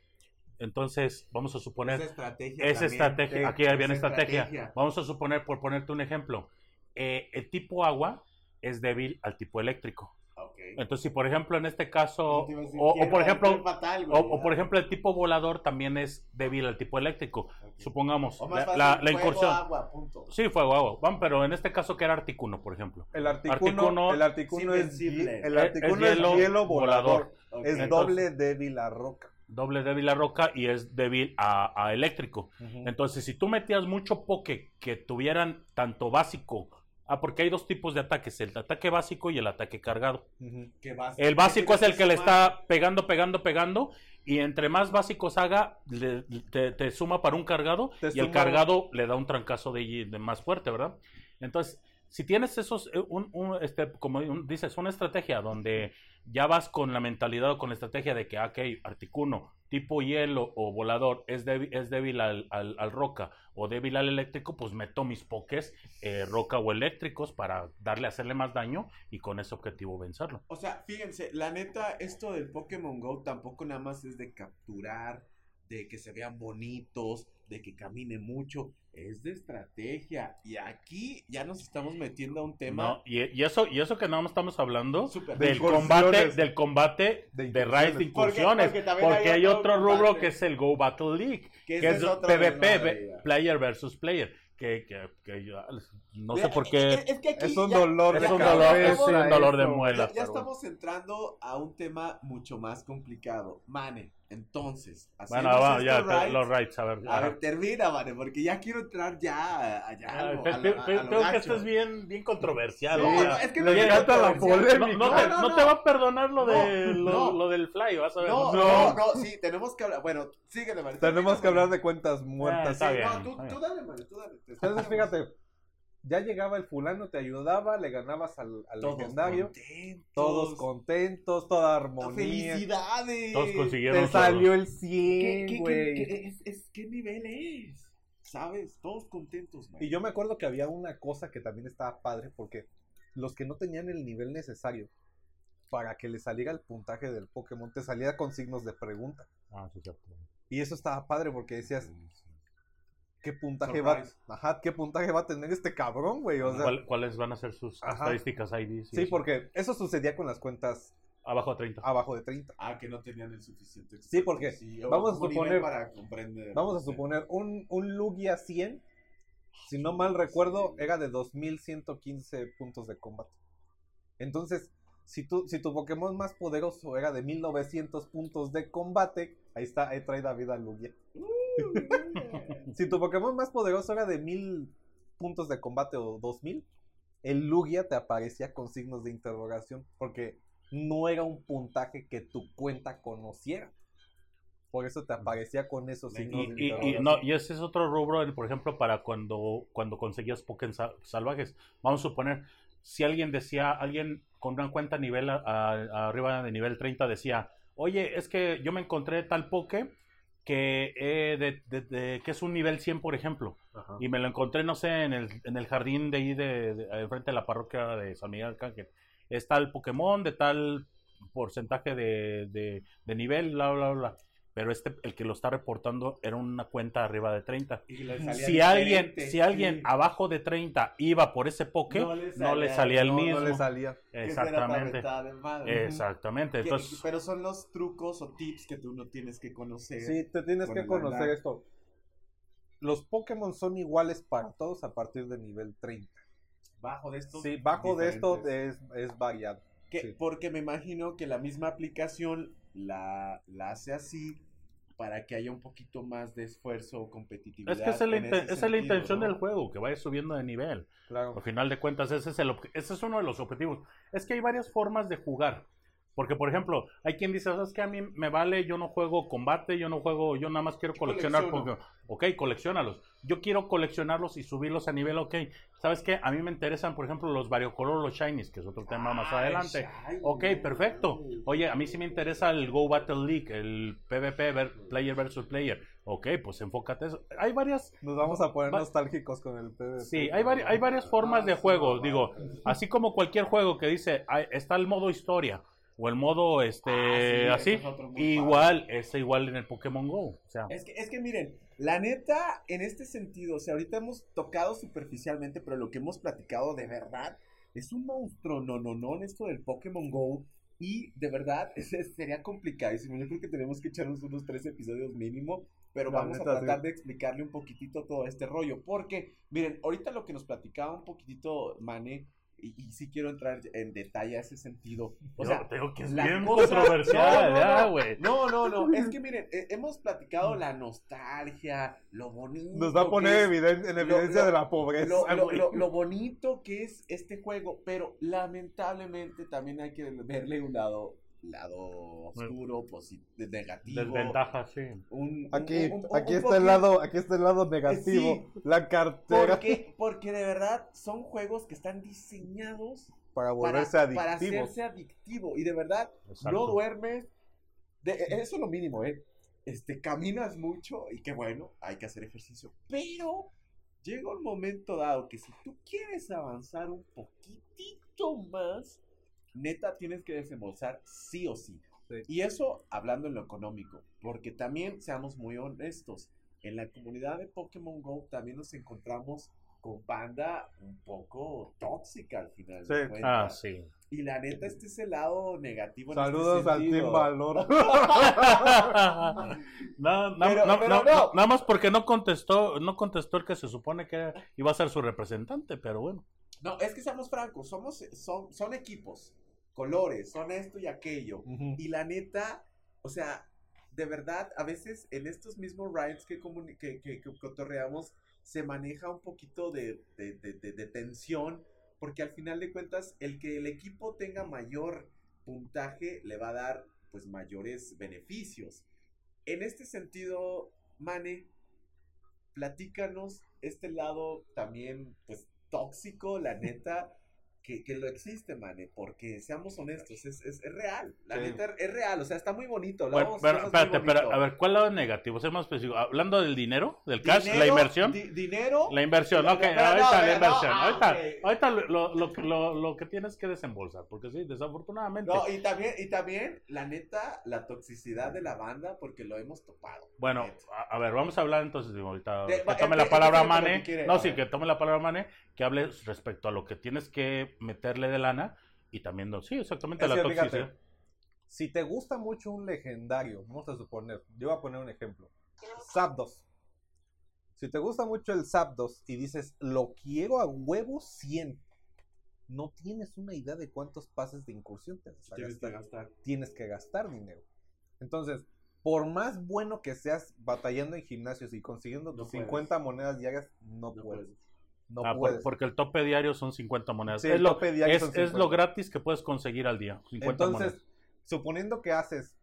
Entonces, vamos a suponer... Esa estrategia Es también. estrategia. Eh, Aquí viene estrategia. estrategia. Vamos a suponer, por ponerte un ejemplo, eh, el tipo agua es débil al tipo eléctrico. Entonces, si por ejemplo en este caso, o, por ejemplo, fatal, o, güey, o ya. por ejemplo el tipo volador también es débil al tipo eléctrico. Supongamos, O más la, fácil, la- la fuego, incursión. agua, punto. Sí, fuego, agua. Vamos, pero en este caso que era Articuno, por ejemplo. El Articuno, Articuno el Articuno es el Articuno es es hielo hielo, volador. Es Entonces- doble débil a roca. Doble débil a roca y es débil a, a eléctrico. Entonces, si tú metías mucho poke que tuvieran tanto básico, ah, porque hay dos tipos de ataques, el ataque básico y el ataque cargado. Ujú. Que vas- El básico es el que le está pegando, pegando, pegando. Y entre más básicos haga, le- te, te suma para un cargado. Y el cargado le da un trancazo de, de más fuerte, ¿verdad? Entonces, si tienes esos, eh, un, un, este, como un- dices, una estrategia donde ya vas con la mentalidad o con la estrategia de que, ah, ok, Articuno, tipo hielo o volador es débil, es débil al, al- al roca o débil al eléctrico, pues meto mis pokés eh, roca o eléctricos para darle, hacerle más daño y con ese objetivo vencerlo. O sea, fíjense, la neta, esto del Pokémon Go tampoco nada más es de capturar, de que se vean bonitos, de que camine mucho, es de estrategia. Y aquí ya nos estamos metiendo a un tema No, y, y eso, y eso que nada más estamos hablando del combate, del combate De de, raid de incursiones. Porque- Porque, porque también hay hay otro rubro que es el Go Battle League, que es PvP, player versus player. Que, que, que yo- no sé por es- qué. Es, que aquí Es un ya- dolor Es de un cabeza dolor, es un dolor de muela. Ya, estamos entrando a un tema mucho más complicado. Mane, entonces, Bueno, hacemos vamos, ya, los raids, a ver. A ver, termina, Mane, porque ya quiero entrar ya allá. Ah, Tengo que esto es bien, bien controversial. Sea, no, es que no encanta la polémica. no, no te, No, no, no no. te va a perdonar lo, de, lo, no. lo del fly, vas a ver. No, No. no, no, sí, tenemos que hablar. Bueno, síguele, Mane. Tenemos que hablar de cuentas Ah, muertas. está Sí, bien, no, tú, dale, Mane, tú dale. Entonces, fíjate, ya llegaba el fulano, te ayudaba, le ganabas al, al Todos legendario. contentos. Todos contentos, toda armonía. ¡Felicidades! Todos consiguieron Te salió el ¿Qué, 100, qué- güey. qué- qué- es, es- qué nivel es? ¿Sabes? Todos contentos, man. Y yo me acuerdo que había una cosa que también estaba padre, porque los que no tenían el nivel necesario para que le saliera el puntaje del Pokémon, te salía con signos de pregunta. Ah, sí, cierto. Y eso estaba padre porque decías, ¿qué puntaje va, ajá, ¿qué puntaje va a tener este cabrón, güey? O sea, ¿Cuál- ¿Cuáles van a ser sus Ajá. estadísticas ID? sí, porque eso sucedía con las cuentas Abajo de 30. abajo de 30. Ah, que no tenían el suficiente. Sí, porque vamos a suponer- Para comprender. Vamos a suponer, un, un Lugia 100, si no mal recuerdo, era de 2115 puntos de combate. Entonces, si tu, si tu Pokémon más poderoso era de 1900 puntos de combate, ahí está, ahí trae David a Lugia. Si tu Pokémon más poderoso era de 1000 puntos de combate o 2000, el Lugia te aparecía con signos de interrogación, porque no era un puntaje que tu cuenta conociera. Por eso te aparecía con esos signos de Y, y- no, y ese es otro rubro, por ejemplo, para cuando, cuando conseguías Pokémon sa- salvajes. Vamos a suponer, si alguien decía, alguien con una cuenta nivel a- a- arriba de nivel 30 decía, oye, es que yo me encontré tal Poké que, eh, de- de- de- que es un nivel 100, por ejemplo. Ajá. Y me lo encontré, no sé, en el, en el jardín de ahí, de, de- enfrente de la parroquia de San Miguel Arcángel. Es tal Pokémon de tal porcentaje de, de, de nivel, bla, bla, bla. Pero este, el que lo está reportando era una cuenta arriba de 30. Y le salía Si alguien, si alguien sí. abajo de 30 iba por ese Poké, No no le salía- el No, mismo. no le salía. Exactamente. Exactamente. Entonces, pero son los trucos o tips que tú no tienes que conocer. Sí, te tienes que conocer andar. esto. Los Pokémon son iguales para todos a partir de nivel 30. Bajo de esto. Sí, bajo de esto es, es variado. Sí. Porque me imagino que la misma aplicación la, la hace así para que haya un poquito más de esfuerzo o competitividad. es que esa es la, en inten- ese esa es la sentido, intención ¿no? del juego, que vaya subiendo de nivel. Claro. Al final de cuentas, ese es, el ese es uno de los objetivos. Es que hay varias formas de jugar. Porque, por ejemplo, hay quien dice, ¿sabes qué? A mí me vale, yo no juego combate, yo no juego, yo nada más quiero coleccionar. Pokémon. Ok, coleccionalos. Yo quiero coleccionarlos y subirlos a nivel, ok. ¿Sabes qué? A mí me interesan, por ejemplo, los variocolor, los shinies, que es otro tema más Ay, adelante. shiny. Ok, perfecto. Oye, a mí sí me interesa el Go Battle League, el PvP, ver- player versus player. Ok, pues enfócate eso. Hay varias, Nos vamos a poner Va- nostálgicos con el PvP. Sí, hay, vari- hay varias formas de Ah, sí, juego. no, Digo, así como cualquier juego que dice, "Ay, está el modo historia o el modo este Ah, sí, así, es igual, es igual en el Pokémon Go. O sea, Es que, es que miren, la neta, en este sentido, o sea, ahorita hemos tocado superficialmente, pero lo que hemos platicado de verdad es un monstruo, no, no, no, en esto del Pokémon Go. Y de verdad, ese sería complicadísimo. Yo creo que tenemos que echarnos unos tres episodios mínimo, pero La vamos a tratar sí. de explicarle un poquitito todo este rollo. Porque, miren, ahorita lo que nos platicaba un poquitito Mane, y, y sí quiero entrar en detalle a ese sentido. O yo sea, te digo que es bien controversial, No, no, ya, no. güey. no, no, no, es que miren, eh, hemos platicado la nostalgia, lo bonito. Nos va a poner eviden- en evidencia lo- de la pobreza. lo, lo- güey. lo- lo bonito que es este juego, pero lamentablemente también hay que verle un lado, lado oscuro, posi- negativo. Desventaja, sí. un- Aquí, un- un- aquí un está el lado, aquí está el lado negativo. La cartera Porque, porque de verdad son juegos que están diseñados para para, volverse para adictivos. hacerse adictivo. Y de verdad, Exacto. no duermes. De, e, eso es lo mínimo, ¿eh? Este, caminas mucho y qué bueno, hay que hacer ejercicio. Pero llega un momento dado que si tú quieres avanzar un poquitito más, neta tienes que desembolsar sí o sí. Sí. Y eso hablando en lo económico, porque también seamos muy honestos, en la comunidad de Pokémon Go también nos encontramos con banda un poco tóxica al final. de Sí. cuentas. Ah, sí. Y la neta, este es el lado negativo. en Saludos este al. Team Valor. No, na- Pero- na- pero na- no. Nada más porque no contestó, no contestó el que se supone que iba a ser su representante, pero bueno. No, es que seamos francos, somos, son, son equipos, colores, son esto y aquello. Y la neta, o sea, de verdad, a veces en estos mismos rides que, que, que- que cotorreamos, se maneja un poquito de, de- de- de- de tensión, porque al final de cuentas, el que el equipo tenga mayor puntaje le va a dar pues mayores beneficios. En este sentido, Mane, platícanos este lado también, pues tóxico, la neta, que, que lo existe, mane, porque seamos honestos, es, es, es real, la Sí. neta es real, o sea, está muy bonito. Bueno, pero, muy espérate, pero a ver, ¿cuál lado negativo? Ser más específico. Hablando del dinero, del cash, la inversión. di- dinero. La inversión, ok, no, ahorita no, la inversión. no, ah, ahorita ahorita lo, lo, lo, lo que tienes que desembolsar, porque sí, desafortunadamente. No, y también, y también, la neta, la toxicidad de la banda, porque lo hemos topado. Bueno, a, a ver, vamos a hablar entonces, ahorita De- que tome empie- la palabra empieza con lo Mane. quiere, No, sí, que tome la palabra Mane, que hable respecto a lo que tienes que meterle de lana y también, no, sí, exactamente, Es la toxicidad. fíjate, si te gusta mucho un legendario, vamos a suponer, yo voy a poner un ejemplo. Zapdos. Si te gusta mucho el Zapdos y dices, lo quiero a huevo 100, no tienes una idea de cuántos pases de incursión te vas a Tienes que gastar. gastar. Tienes que gastar dinero. Entonces, por más bueno que seas batallando en gimnasios y consiguiendo No tus puedes. 50 monedas diarias, no, No puedes. puedes. No Ah, por- puedes. porque el tope diario son 50 monedas. Sí, es, el lo, tope diario es, son es 50. lo gratis que puedes conseguir al día. 50 Entonces, monedas. suponiendo que haces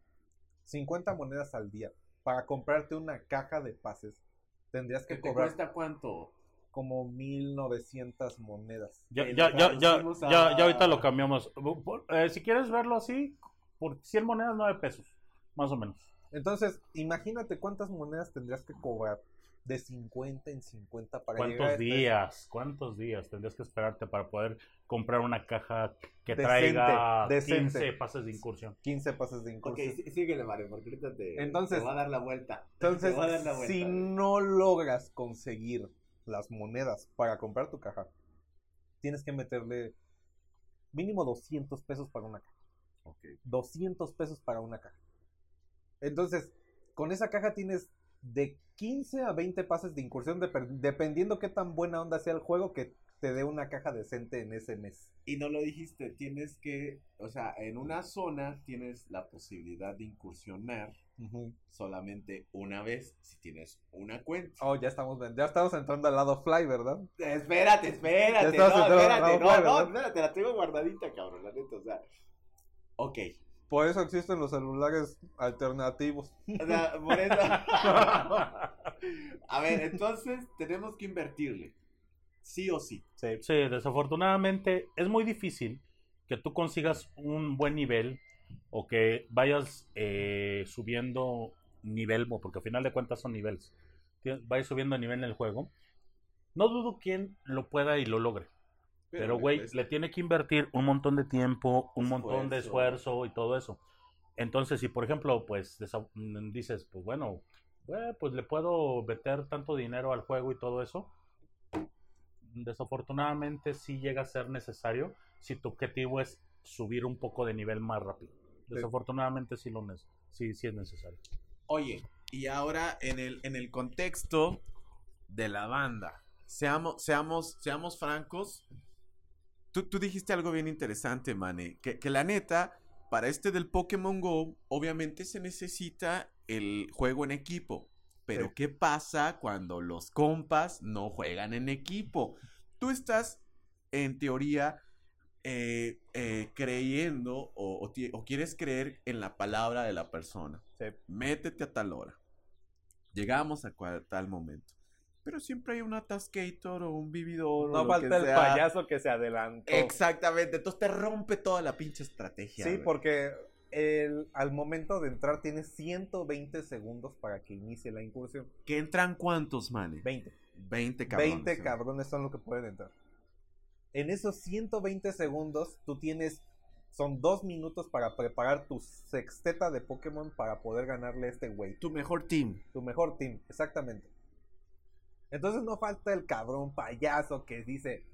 50 monedas al día para comprarte una caja de pases, tendrías que ¿Que te cobrar cuesta cuánto? como 1900 monedas. Ya, ya, ya, ya, a- ya, ya ahorita lo cambiamos. Eh, si quieres verlo así, por 100 monedas, 9 pesos, más o menos. Entonces, imagínate cuántas monedas tendrías que cobrar de 50 en 50 para llegar a ¿Cuántos este- días? ¿Cuántos días tendrías que esperarte para poder comprar una caja que Decente, traiga decente. 15 pases de incursión? 15 pases de Ok, incursión. sí- síguele, Mario, porque ahorita te, Entonces- te va a dar la vuelta. Entonces, Te va a dar la vuelta, si no logras conseguir las monedas para comprar tu caja, tienes que meterle mínimo 200 pesos para una caja. Ok. 200 pesos para una caja. Entonces, con esa caja tienes de 15 a 20 pases de incursión, dep- dependiendo qué tan buena onda sea el juego, que te dé una caja decente en ese mes. Y no lo dijiste, tienes que, o sea, en una zona tienes la posibilidad de incursionar solamente una vez si tienes una cuenta. Oh, ya estamos, ya estamos entrando al lado fly, ¿verdad? Espérate, espérate, no, espérate, no, no, ¿no? espérate, la tengo guardadita, cabrón, la neta, o sea. Ok. Por eso existen los celulares alternativos. O sea, por eso. A ver, entonces tenemos que invertirle. Sí o sí. Sí. Sí, desafortunadamente es muy difícil que tú consigas un buen nivel o que vayas eh, subiendo nivel, porque al final de cuentas son niveles. Vayas subiendo nivel en el juego. No dudo quién lo pueda y lo logre. Pero, güey, le tiene que invertir un montón de tiempo, un montón de Esfuerzo. y todo eso. Entonces, si por ejemplo, pues mm, dices, pues bueno, pues le puedo meter tanto dinero al juego y todo eso, desafortunadamente sí llega a ser necesario si tu objetivo es subir un poco de nivel más rápido. Desafortunadamente sí lo sí, sí es necesario. Oye, y ahora en el, en el contexto de la banda, seamos, seamos, seamos francos. Tú, tú dijiste algo bien interesante, Mane, que, que la neta, para este del Pokémon Go, obviamente se necesita el juego en equipo. Pero Sí. ¿qué pasa cuando los compas no juegan en equipo? Tú estás, en teoría, eh, eh, creyendo o, o ti- o quieres creer en la palabra de la persona. Sí. Métete a tal hora. Llegamos a cua- tal momento. Pero siempre hay un atascator o un vividor. o No lo falta que el sea. payaso que se adelantó. Exactamente. Entonces te rompe toda la pinche estrategia. Sí, porque el, al momento de entrar tienes 120 segundos para que inicie la incursión. ¿Que entran cuántos, manes? 20. 20 cabrones. 20 ¿no? cabrones son los que pueden entrar. En esos 120 segundos, tú tienes. Son dos minutos para preparar tu sexteta de Pokémon para poder ganarle a este güey. Tu mejor team. Tu mejor team, exactamente. Entonces no falta el cabrón payaso que dice: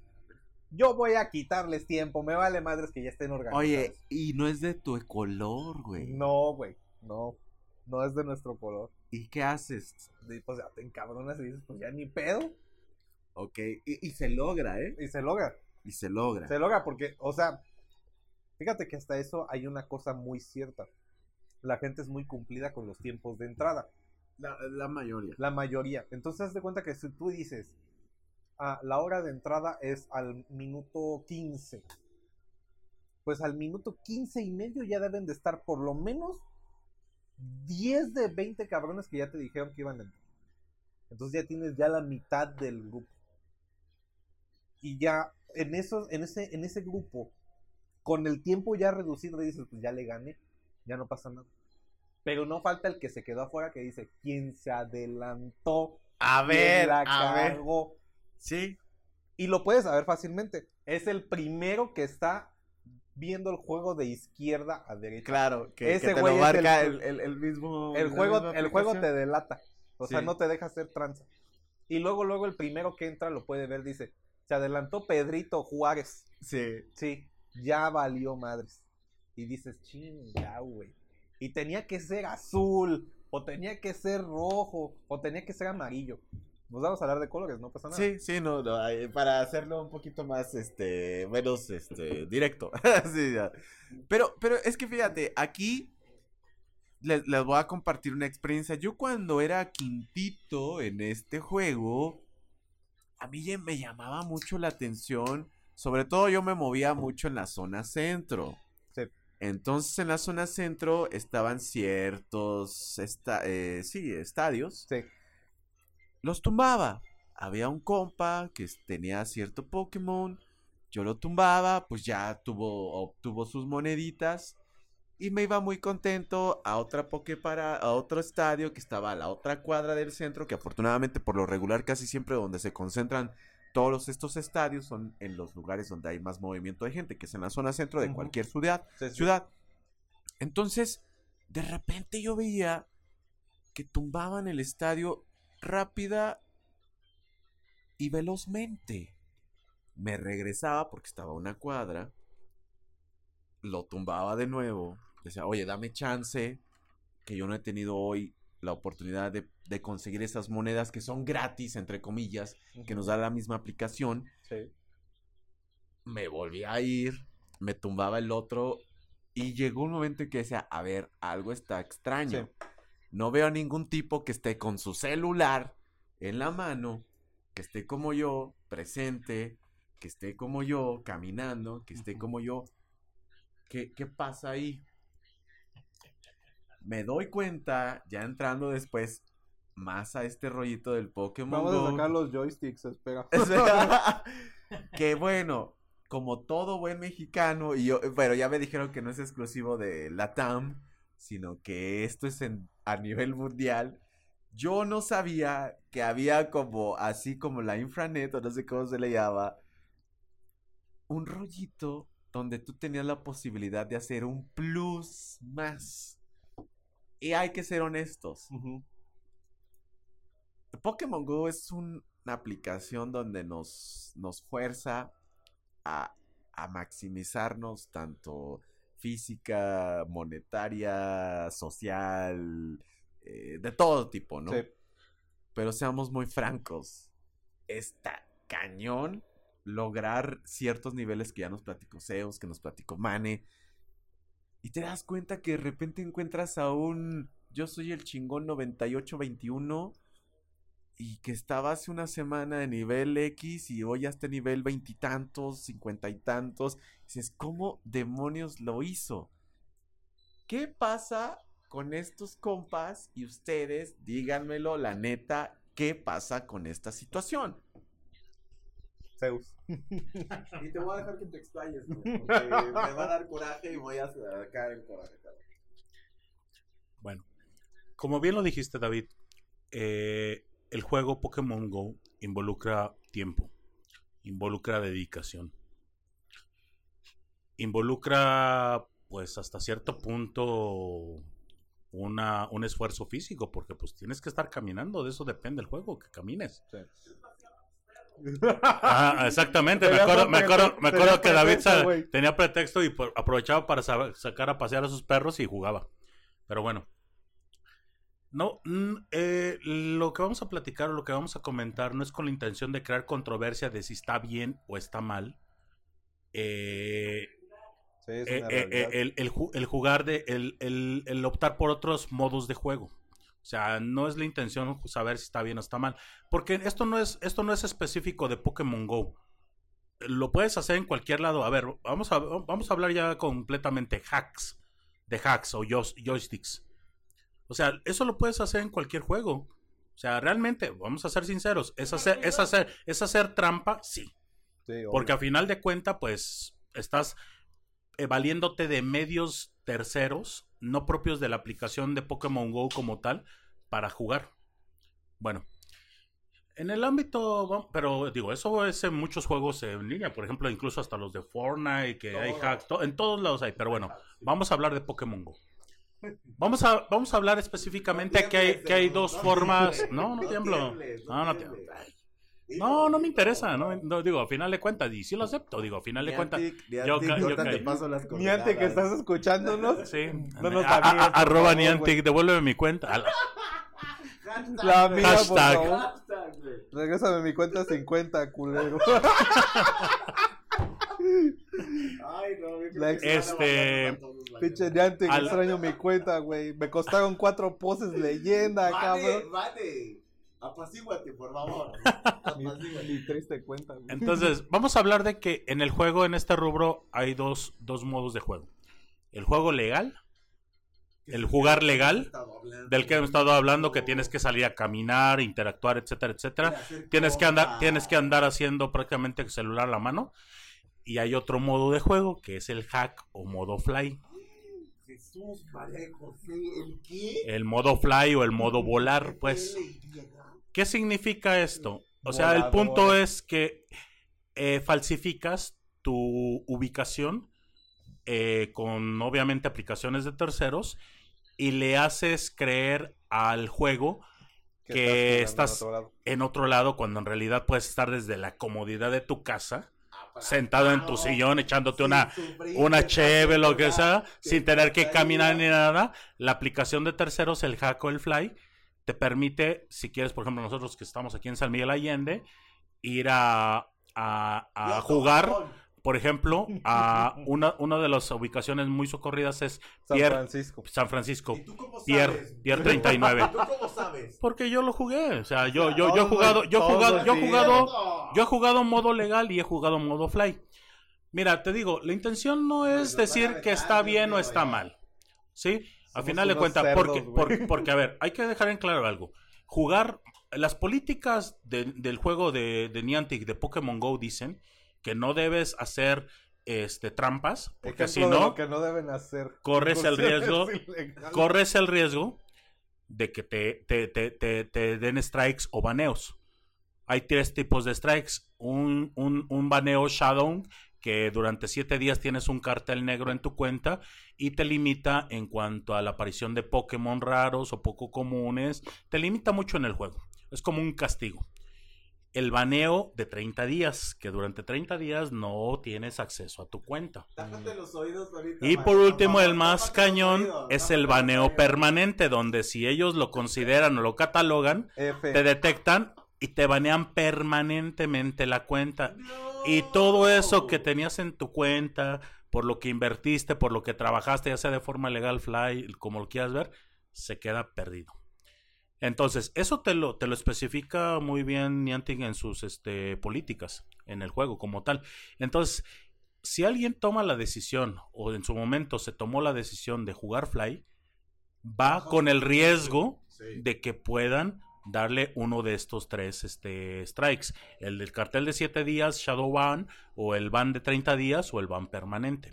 Yo voy a quitarles tiempo, me vale madres que ya estén organizados. Oye, y no es de tu color, güey. No, güey, no. No es de nuestro color. ¿Y qué haces? Y, pues ya te encabronas y dices: Pues ya ni pedo. Ok. Y, y se logra, ¿eh? Y se logra. Y se logra. Se logra porque, o sea, fíjate que hasta eso hay una cosa muy cierta. La gente es muy cumplida con los tiempos de entrada, La, mayoría. la mayoría. Entonces, haz de cuenta que si tú dices, ah, la hora de entrada es al minuto 15, pues al minuto 15 y medio ya deben de estar por lo menos 10 de 20 cabrones que ya te dijeron que iban a entrar. Entonces ya tienes ya la mitad del grupo. Y ya en, esos, en, ese, en ese grupo, con el tiempo ya reducido, dices, pues ya le gané, ya no pasa nada. Pero no falta el que se quedó afuera que dice, ¿quién se adelantó? A ¿Quién ver, la a ver. cagó?". Sí. Y lo puedes saber fácilmente. Es el primero que está viendo el juego de izquierda a derecha. Claro, que, Ese que te güey lo es marca el- el, el- el mismo. El juego, el juego te delata. O sea, no te deja hacer tranza. Y luego, luego el primero que entra lo puede ver, dice, se adelantó Pedrito Juárez. Sí. Sí, ya valió madres. Y dices, chinga, güey. Y tenía que ser azul, o tenía que ser rojo, o tenía que ser amarillo. Nos vamos a hablar de colores, no pasa nada. Sí, sí, no, no, para hacerlo un poquito más, este, menos, este, directo. Sí. Pero, pero es que fíjate, aquí les, les voy a compartir una experiencia. Yo cuando era quintito en este juego, a mí me llamaba mucho la atención. Sobre todo yo me movía mucho en la zona centro. Entonces en la zona centro estaban ciertos, esta- eh, sí, estadios Sí. los tumbaba. Había un compa que tenía cierto Pokémon. Yo lo tumbaba, pues ya tuvo, obtuvo sus moneditas. Y me iba muy contento a otra Poké para, a otro estadio que estaba a la otra cuadra del centro, que afortunadamente por lo regular casi siempre donde se concentran todos estos estadios son en los lugares donde hay más movimiento de gente, que es en la zona centro de cualquier ciudad Sí, sí. ciudad. Entonces, de repente yo veía que tumbaban el estadio rápida y velozmente. Me regresaba porque estaba a una cuadra, lo tumbaba de nuevo, decía, oye, dame chance, que yo no he tenido hoy la oportunidad de, de conseguir esas monedas que son gratis, entre comillas, que nos da la misma aplicación Sí. me volví a ir, me tumbaba el otro y llegó un momento en que decía, a ver, algo está extraño. Sí. No veo a ningún tipo que esté con su celular en la mano, que esté como yo, presente, que esté como yo, caminando, que esté como yo. ¿Qué, qué pasa ahí? Me doy cuenta, ya entrando después más a este rollito del Pokémon Vamos a sacar los joysticks, espera. que bueno, como todo buen mexicano, y yo, pero ya me dijeron que no es exclusivo de Latam, sino que esto es en, a nivel mundial. Yo no sabía que había como, así como la infranet, o no sé cómo se le llama, un rollito donde tú tenías la posibilidad de hacer un plus más. Y hay que ser honestos. Pokémon Go es un- una aplicación donde nos, nos fuerza a, a maximizarnos tanto física, monetaria, social, eh, de todo tipo, ¿no? Sí. Pero seamos muy francos, está cañón lograr ciertos niveles que ya nos platicó Zeus, que nos platicó Mane, y te das cuenta que de repente encuentras a un yo soy el chingón 9821 y que estaba hace una semana de nivel X y hoy ya está nivel veintitantos, cincuenta y tantos. Dices, ¿cómo demonios lo hizo? ¿Qué pasa con estos compas? Y ustedes, díganmelo, la neta, ¿qué pasa con esta situación? Zeus. Y te voy a dejar que te explayes, güey, porque me va a dar coraje y voy a sacar el coraje. cabrón. Bueno, como bien lo dijiste, David, eh, el juego Pokémon Go involucra tiempo, involucra dedicación, involucra, pues, hasta cierto punto una, un esfuerzo físico, porque pues tienes que estar caminando, de eso depende el juego, que camines. Sí. Ah, exactamente. Me acuerdo, me acuerdo, me acuerdo que David pretexto, sa- güey. tenía pretexto y por- aprovechaba para sa- sacar a pasear a sus perros y jugaba. Pero bueno. No, eh, lo que vamos a platicar o lo que vamos a comentar no es con la intención de crear controversia de si está bien o está mal. Eh, Sí, es eh, eh, el, el ju- el jugar de el optar por otros modos de juego. O sea, no es la intención saber si está bien o está mal. Porque esto no es, esto no es específico de Pokémon Go. Lo puedes hacer en cualquier lado. A ver, vamos a, vamos a hablar ya completamente hacks. De hacks o joys- joysticks. O sea, eso lo puedes hacer en cualquier juego. O sea, realmente, vamos a ser sinceros, es hacer, es hacer, es hacer trampa, sí. Porque a final de cuenta, pues, estás eh, valiéndote de medios terceros, no propios de la aplicación de Pokémon Go como tal, para jugar. Bueno. En el ámbito, pero digo, eso es en muchos juegos en línea, por ejemplo, incluso hasta los de Fortnite, que hay hacks, to- en todos lados hay, pero bueno, vamos a hablar de Pokémon Go. Vamos a, vamos a hablar específicamente que hay, que hay dos formas. No, no tiemblo. No, no tiemblo. No, no me interesa, no, no, digo, a final de cuentas, y sí lo acepto, digo, a final de cuentas, yo ca- yo ahorita te caí. paso las Niante, que estás escuchándonos. sí, No nos a- a- banees, a- por arroba favor, Niantic, devuélveme mi cuenta. A la- La mía, por Hashtag. favor. Regrésame mi cuenta 50, culero. Ay, no, yo creo La que se van a Este, bañar todos, la Pinche. Niantic, Al- extraño mi cuenta, güey. Me costaron cuatro poses leyenda, Vale, cabrón. vale. Apacíguate, por favor. Mi, Apacíguate. mi triste cuenta. Entonces, vamos a hablar de que en el juego, en este rubro, hay dos, dos modos de juego. El juego legal, el jugar legal, del que hemos estado hablando, que tienes que salir a caminar, interactuar, etcétera, etcétera. Tienes que andar, tienes que andar haciendo prácticamente el celular a la mano. Y hay otro modo de juego, que es el hack o modo fly. Jesús, María José, ¿el qué? El modo fly o el modo volar, pues. ¿Qué significa esto? O sea, el punto es que eh, falsificas tu ubicación eh, con obviamente aplicaciones de terceros y le haces creer al juego que estás- en otro lado. en otro lado cuando en realidad puedes estar desde la comodidad de tu casa, sentado en tu sillón echándote una, una cheve, lo que sea, sin tener que caminar ni nada. La aplicación de terceros, el hack o el fly, te permite, si quieres, por ejemplo, nosotros que estamos aquí en San Miguel Allende, ir a, a- a jugar, por ejemplo, a una, una de las ubicaciones muy socorridas es San Pier- Francisco. San Francisco. ¿Y tú cómo sabes? Pier, Pier 39. ¿Tú cómo sabes? Porque yo lo jugué, o sea, yo, yo, yo he jugado, yo he jugado, yo he jugado, yo he jugado modo legal y he jugado modo fly. Mira, te digo, la intención no es decir que está bien o está mal, ¿sí? A Somos final de cuentas, porque, porque, a ver, hay que dejar en claro algo. Jugar, las políticas de- del juego de, de Niantic, de Pokémon GO, dicen que no debes hacer este, trampas, porque si no, lo que no deben hacer. corres el riesgo, corres el riesgo de que te, te, te, te, te den strikes o baneos. Hay tres tipos de strikes. Un, un, un baneo shadow, que durante siete días tienes un cartel negro en tu cuenta y te limita en cuanto a la aparición de Pokémon raros o poco comunes. Te limita mucho en el juego. Es como un castigo. El baneo de 30 días, que durante 30 días no tienes acceso a tu cuenta. Los oídos ahorita, Y por último, el más cañón oídos, es el baneo permanente, donde si ellos lo consideran o lo catalogan, F. te detectan y te banean permanentemente la cuenta. Y todo eso que tenías en tu cuenta, por lo que invertiste, por lo que trabajaste, ya sea de forma legal, fly, como lo quieras ver, se queda perdido. Entonces, eso te lo, te lo especifica muy bien Niantic en sus este, políticas, en el juego como tal. Entonces, si alguien toma la decisión, o en su momento se tomó la decisión de jugar Fly, va con el riesgo de que puedan darle uno de estos tres este, strikes. El del cartel de 7 días, Shadow Ban, o el ban de 30 días, o el ban permanente.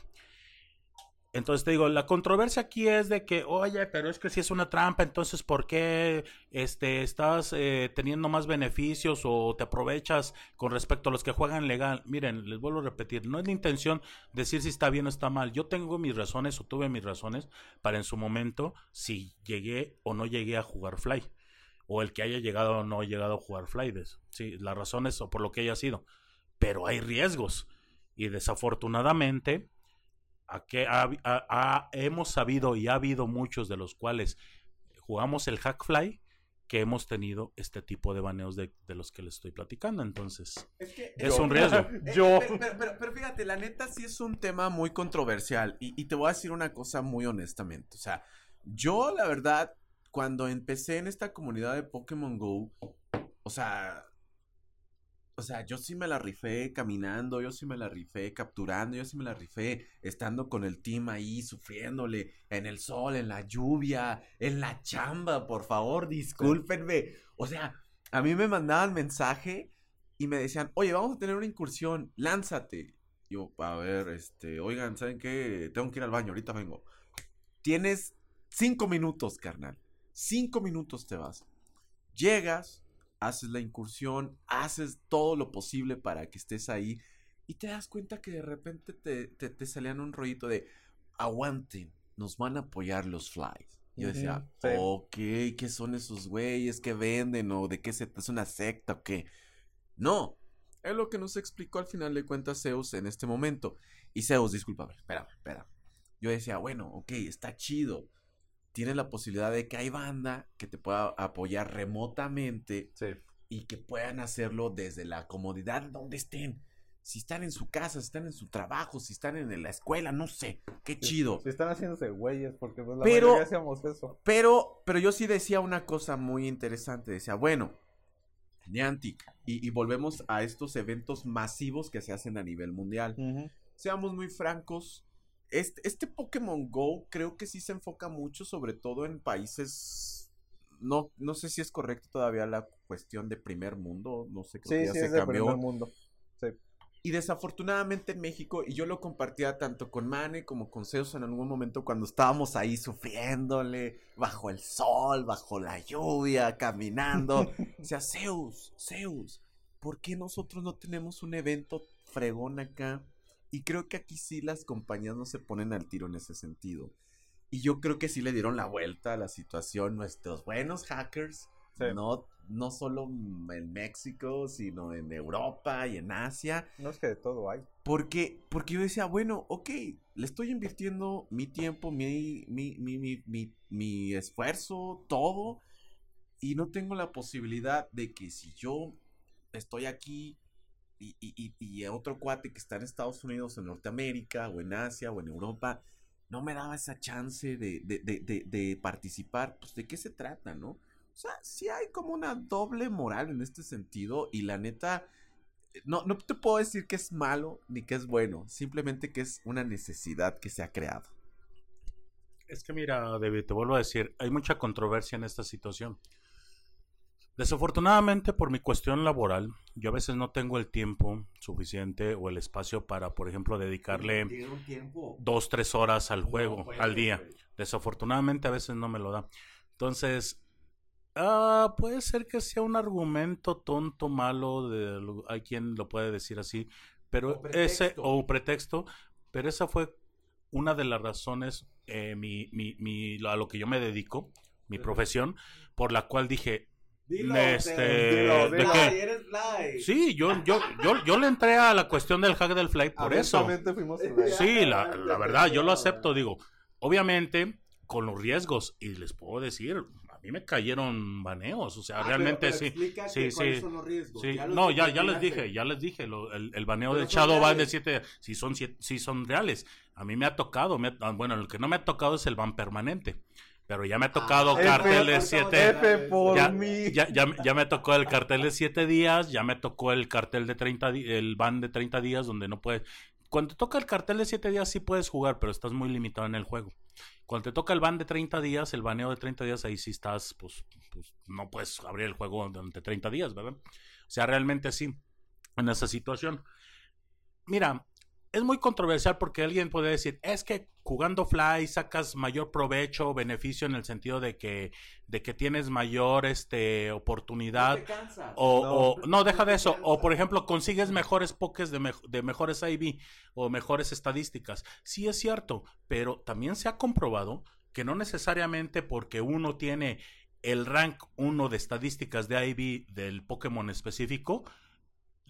Entonces te digo, la controversia aquí es de que, oye, pero es que si es una trampa, entonces ¿por qué este, estás eh, teniendo más beneficios o te aprovechas con respecto a los que juegan legal? Miren, les vuelvo a repetir, no es la intención decir si está bien o está mal. Yo tengo mis razones o tuve mis razones para en su momento si llegué o no llegué a jugar Fly. O el que haya llegado o no llegado a jugar Fly. des- Sí, las razones o por lo que haya sido. Pero hay riesgos. Y desafortunadamente, a que ha- ha- ha- hemos sabido y ha habido muchos de los cuales jugamos el hack fly que hemos tenido este tipo de baneos de, de los que les estoy platicando. Entonces, Es que es Yo. un riesgo. Eh, Yo. Pero, pero- pero- pero fíjate, la neta sí es un tema muy controversial. Y, y te voy a decir una cosa muy honestamente. O sea, yo la verdad, cuando empecé en esta comunidad de Pokémon Go, o sea. O sea, yo sí me la rifé caminando, yo sí me la rifé capturando, yo sí me la rifé estando con el team ahí, sufriéndole en el sol, en la lluvia, en la chamba, por favor, discúlpenme. O sea, a mí me mandaban mensaje y me decían, oye, vamos a tener una incursión, lánzate. Yo, a ver, este, oigan, ¿saben qué? Tengo que ir al baño, ahorita vengo. Tienes cinco minutos, carnal. Cinco minutos te vas. Llegas, haces la incursión, haces todo lo posible para que estés ahí y te das cuenta que de repente te, te, te salían un rollito de aguanten, nos van a apoyar los flies. Yo decía, ok, ¿qué son esos güeyes que venden? ¿O de qué se es una secta o qué? No, es lo que nos explicó al final de cuentas Zeus en este momento. Y Zeus, discúlpame, espérame, espérame. Yo decía, bueno, ok, está chido. Tienes la posibilidad de que hay banda que te pueda apoyar remotamente Sí. y que puedan hacerlo desde la comodidad donde estén. Si están en su casa, si están en su trabajo, si están en la escuela, no sé. Qué chido. Si están haciéndose güeyes, porque pues la Pero- mayoría hacíamos eso. Pero, pero yo sí decía una cosa muy interesante. Decía, bueno, Niantic, y, y volvemos a estos eventos masivos que se hacen a nivel mundial. Seamos muy francos. Este, este Pokémon Go creo que sí se enfoca mucho, sobre todo en países. No, no sé si es correcto todavía la cuestión de primer mundo. No sé, creo Sí, que ya sí, se es cambió. primer mundo. Y desafortunadamente en México, y yo lo compartía tanto con Mane como con Zeus en algún momento cuando estábamos ahí sufriéndole, bajo el sol, bajo la lluvia, caminando. o sea, Zeus, Zeus, ¿por qué nosotros no tenemos un evento fregón acá? Y creo que aquí sí las compañías no se ponen al tiro en ese sentido. Y yo creo que sí le dieron la vuelta a la situación nuestros buenos hackers. Sí. No, no solo en México, sino en Europa y en Asia. No es que de todo hay. Porque, porque yo decía, bueno, ok, le estoy invirtiendo mi tiempo, mi, mi, mi, mi, mi, mi esfuerzo, todo. Y no tengo la posibilidad de que si yo estoy aquí y, y, y, otro cuate que está en Estados Unidos, en Norteamérica, o en Asia, o en Europa, no me daba esa chance de, de, de, de participar, pues de qué se trata, ¿no? O sea, sí hay como una doble moral en este sentido y la neta, no, no te puedo decir que es malo ni que es bueno, simplemente que es una necesidad que se ha creado. Es que mira, David, te vuelvo a decir, hay mucha controversia en esta situación. Desafortunadamente, por mi cuestión laboral, yo a veces no tengo el tiempo suficiente o el espacio para, por ejemplo, dedicarle dos, tres horas al juego, al día. Desafortunadamente, a veces no me lo da. Entonces, ah, puede ser que sea un argumento tonto, malo, de, hay quien lo puede decir así, pero O ese, o pretexto, pero esa fue una de las razones, eh, mi, mi, mi, a lo que yo me dedico, mi profesión, por la cual dije, Dilo, Este, Teo, ¿de Fly, qué? eres Fly. sí, yo, yo, yo, yo le entré a la cuestión del hack del fly por eso. Fuimos. Sí, la, la verdad, yo lo acepto, digo, obviamente con los riesgos, y les puedo decir, a mí me cayeron baneos, o sea, Ah, realmente pero- pero sí. explica sí, que cuáles sí, son los riesgos. Sí, Ya los no, ya, ya les dije, ya les dije, lo- el, el baneo Pero del Shadow Ban de reales. 7, si son, siete- sí son reales. A mí me ha tocado, me ha- ah, bueno, el que no me ha tocado es el ban permanente, pero ya me ha tocado Ah, cartel de 7, F por ya, mí. ya, ya, ya me tocó el cartel de 7 días, ya me tocó el cartel de 30 di- el ban de 30 días donde no puedes... Cuando te toca el cartel de 7 días sí puedes jugar, pero estás muy limitado en el juego. Cuando te toca el ban de 30 días, el baneo de 30 días, ahí sí estás, pues, pues no puedes abrir el juego durante 30 días, ¿verdad? O sea, realmente sí, en esa situación. Mira, es muy controversial porque alguien puede decir, es que jugando Fly sacas mayor provecho o beneficio en el sentido de que, de que tienes mayor este, oportunidad. No te cansas. O, No. o- no, deja de eso. O, por ejemplo, consigues mejores pokés de, de mejores IB o mejores estadísticas. Sí es cierto, pero también se ha comprobado que no necesariamente porque uno tiene el rank 1 de estadísticas de IB del Pokémon específico,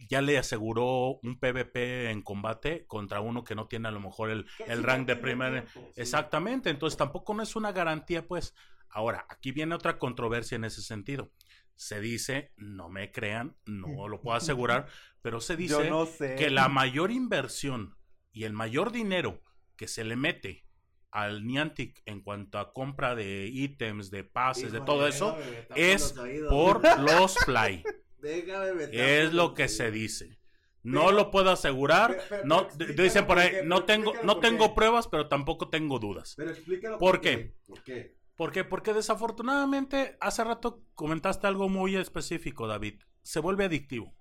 ya le aseguró un PvP en combate contra uno que no tiene a lo mejor el, el sí, rank de primer... tiempo, sí. Exactamente, entonces tampoco no es una garantía, pues. Ahora, aquí viene otra controversia en ese sentido. Se dice, no me crean, no lo puedo asegurar, pero se dice Yo no sé. que la mayor inversión y el mayor dinero que se le mete al Niantic en cuanto a compra de ítems, de pases, de todo eso, es por los fly. Déjame Es lo que se dice. No Pero- lo puedo asegurar. Pero- pero- no, dicen por ahí, no tengo, no tengo pruebas, pero tampoco tengo dudas. Pero explícalo ¿Por qué? ¿Por qué? ¿Por qué? Porque desafortunadamente hace rato comentaste algo muy específico, David. Se vuelve adictivo.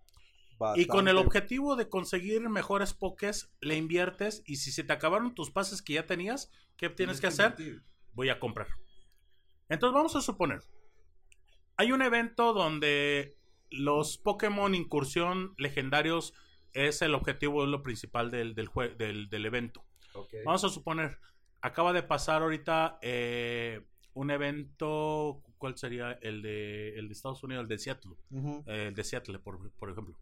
Y con el objetivo de conseguir mejores pokés, le inviertes y si se te acabaron tus pases que ya tenías, ¿qué tienes que hacer? Voy a comprar. Entonces vamos a suponer, hay un evento donde los Pokémon incursión legendarios es el objetivo, es lo principal del, del, jue- del, del evento. Vamos a suponer, acaba de pasar ahorita eh, un evento, ¿cuál sería? El de, el de Estados Unidos, el de Seattle eh, el de Seattle, por, por ejemplo.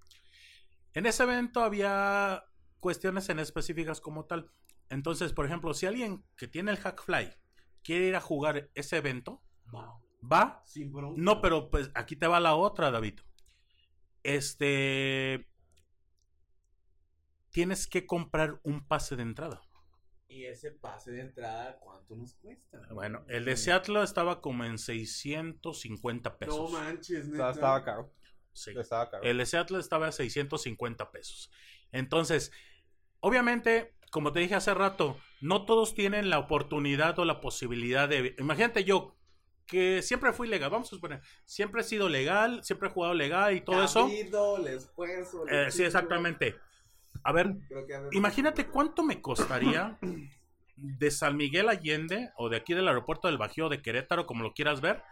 En ese evento había cuestiones en específicas como tal. Entonces, por ejemplo, si alguien que tiene el Hackfly quiere ir a jugar ese evento, va. Sin. No, pero pues aquí te va la otra, David. Este. Tienes que comprar un pase de entrada. Y ese pase de entrada, ¿cuánto nos cuesta? Bueno, el de Seattle estaba como en 650 No pesos. manches, Estaba, neta. estaba caro. Sí. Estaba caro. El de Seattle estaba a 650 pesos. Entonces, obviamente, como te dije hace rato, no todos tienen la oportunidad o la posibilidad de... Imagínate yo, que siempre fui legal, vamos a suponer, siempre he sido legal, siempre he jugado legal y todo eso. Cabido, el esfuerzo. el Eh, sí, exactamente. A ver, imagínate cuánto me costaría de San Miguel Allende o de aquí del aeropuerto del Bajío de Querétaro, como lo quieras ver,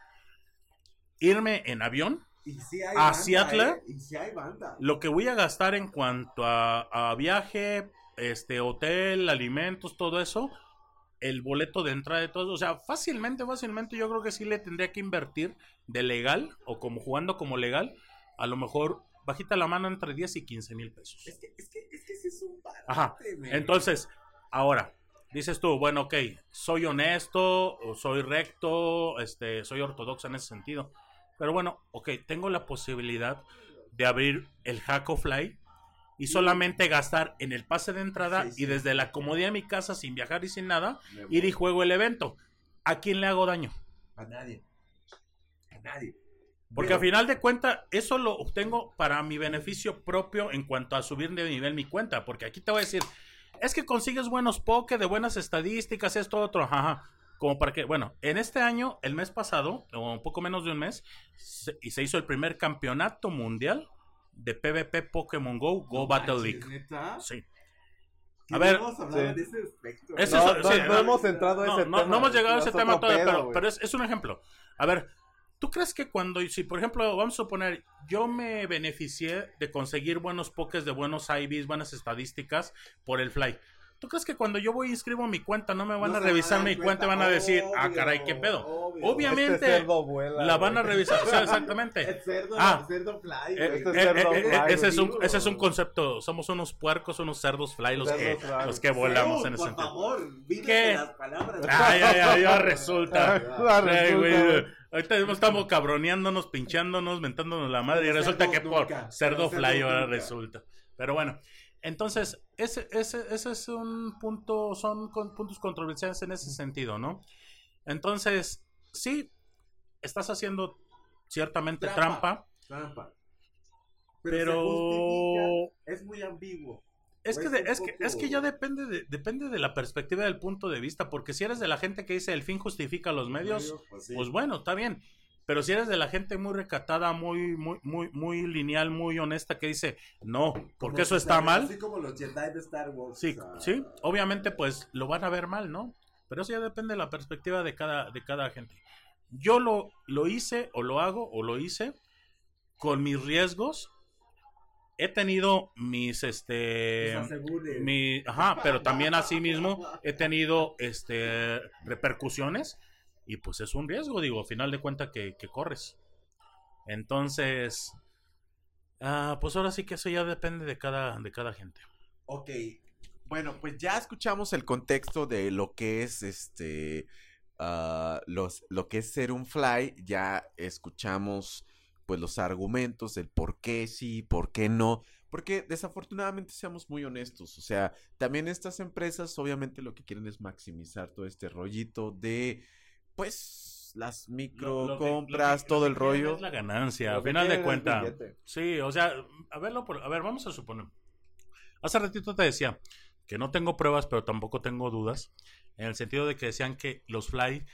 irme en avión Y sí hay a banda, Seattle. ¿eh? Y sí hay banda. lo que voy a gastar en cuanto a, a viaje, este hotel, alimentos, todo eso, el boleto de entrada de todo, o sea, fácilmente, fácilmente yo creo que sí le tendría que invertir de legal o como jugando como legal, a lo mejor bajita la mano entre 10 y 15 mil pesos. Es que, es que, es que ese es un barate, Ajá. Entonces, ahora, dices tú, bueno, ok, soy honesto, soy recto, este, soy ortodoxo en ese sentido. Pero bueno, ok, tengo la posibilidad de abrir el Hackofly y solamente gastar en el pase de entrada Sí, sí. y desde la comodidad de mi casa, sin viajar y sin nada, ir y juego el evento. ¿A quién le hago daño? A nadie. A nadie. Porque Pero- a final de cuentas, eso lo obtengo para mi beneficio propio en cuanto a subir de nivel mi cuenta. Porque aquí te voy a decir, es que consigues buenos poke, de buenas estadísticas, esto, otro, ajá. Como para que, bueno, en este año, el mes pasado, o un poco menos de un mes, se, y se hizo el primer campeonato mundial de PvP Pokémon Go, Go No Battle manches, League. ¿neta? Sí. A ver, hemos hablado sí. de ese aspecto. Ese no, es- no, sí, no hemos entrado a ese no, tema. no hemos llegado a Es ese tema todavía, pedo, pero, pero es, es un ejemplo. A ver, ¿tú crees que cuando, si por ejemplo, vamos a suponer, yo me beneficié de conseguir buenos pokés de buenos IVs, buenas estadísticas por el fly? ¿Tú crees que cuando yo voy y inscribo mi cuenta no me van No a revisar mi cuenta y van a decir, ah, caray, qué pedo? obvio. Obviamente, Este cerdo vuela, la van a revisar, o sea, exactamente. El cerdo, Ah. el cerdo fly, Eh, güey. Este eh, cerdo eh, eh, fly, ese, es un, ese es un concepto, somos unos puercos, unos cerdos fly los, que, fly. los que volamos en ese por sentido. favor, vídete ¿Qué? las palabras. Ay, ay, ay, ya resulta. Ah, Ay, resulta, güey, güey. ahorita estamos cabroneándonos, pinchándonos, mentándonos la madre y resulta que por cerdo fly ahora resulta. Pero bueno, entonces, ese, ese, ese es un punto, son con- puntos controversiales en ese sentido, ¿no? Entonces, sí, estás haciendo ciertamente Trampa. trampa, Trampa. pero... es muy ambiguo. Es que, de- es, que, es que ya depende de, depende de la perspectiva del punto de vista, porque si eres de la gente que dice el fin justifica los medios, Pues, sí. pues bueno, está bien. Pero si eres de la gente muy recatada, muy, muy, muy, muy lineal, muy honesta, que dice, no, porque Como eso está mal, Así como los Jedi de Star Wars. sí, o sea, sí, obviamente pues lo van a ver mal, ¿no? Pero eso ya depende de la perspectiva de cada, de cada gente. Yo lo, lo hice, o lo hago, o lo hice, con mis riesgos. He tenido mis, este... Mi, ajá, pero también así mismo he tenido este repercusiones y pues es un riesgo, digo, a final de cuentas que, corres. Entonces, ah, pues ahora sí que eso ya depende de cada, de cada gente. Ok. Bueno, pues ya escuchamos el contexto de lo que es este. ah, los, lo que es ser un fly. Ya escuchamos pues los argumentos del por qué sí, por qué no. Porque desafortunadamente seamos muy honestos. O sea, también estas empresas obviamente lo que quieren es maximizar todo este rollito de pues las micro Lo- lo que- compras, lo todo el rollo. Es la ganancia, a final de billete. Sí, o sea, a verlo por, a ver, vamos a suponer. Hace ratito te decía que no tengo pruebas, pero tampoco tengo dudas, en el sentido de que decían que los Fly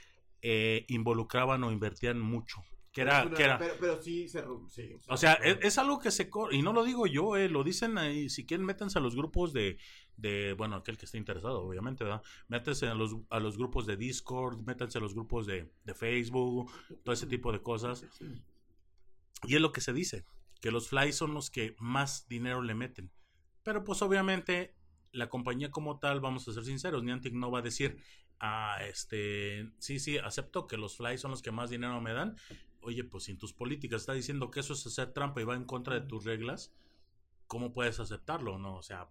eh, involucraban o invertían mucho Que era, Una- que era, Pero, pero sí se... Sí, o sea, es, es algo que se... Y no lo digo yo, eh, lo dicen ahí, si quieren métanse a los grupos de, de, bueno, aquel que esté interesado, obviamente, ¿verdad? Métanse a los, a los grupos de Discord, métanse a los grupos de, de Facebook, todo ese tipo de cosas. Y es lo que se dice, que los flies son los que más dinero le meten. Pero pues obviamente la compañía como tal, vamos a ser sinceros, Niantic no va a decir, ah, este, sí, sí, acepto que los flies son los que más dinero me dan. Oye, pues si en tus políticas está diciendo que eso es hacer trampa y va en contra de tus reglas, ¿cómo puedes aceptarlo? No, o sea,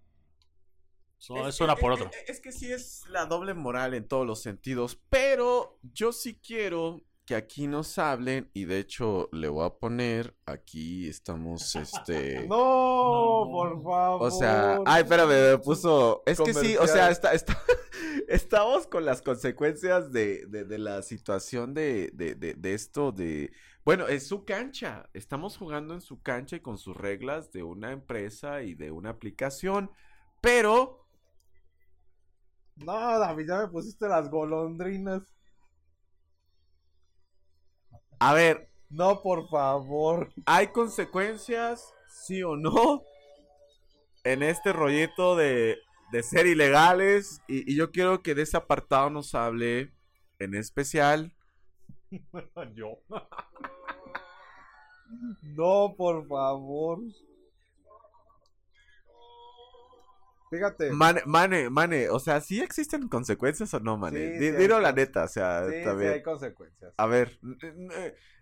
eso es que- una por es- otra. Es, es que sí es la doble moral en todos los sentidos, pero yo sí quiero que aquí nos hablen y de hecho le voy a poner, aquí estamos, este... No, No. por favor. O sea, ay, espérame, me puso. Es que sí, o sea, está, está- estamos con las consecuencias de, de- de la situación de, de- de- de esto de. Bueno, es su cancha. Estamos jugando en su cancha y con sus reglas de una empresa y de una aplicación. Pero. No, David, ya me pusiste las golondrinas. A ver, No, por favor. ¿hay consecuencias? ¿Sí o no? En este rollito de, de ser ilegales. Y, y yo quiero que de ese apartado nos hable en especial. Yo. No, por favor. Fíjate. Mane, Mane, Mane, o sea, ¿sí existen consecuencias o no, Mane? Sí, la neta, o sea, sí, está sí hay consecuencias. A ver,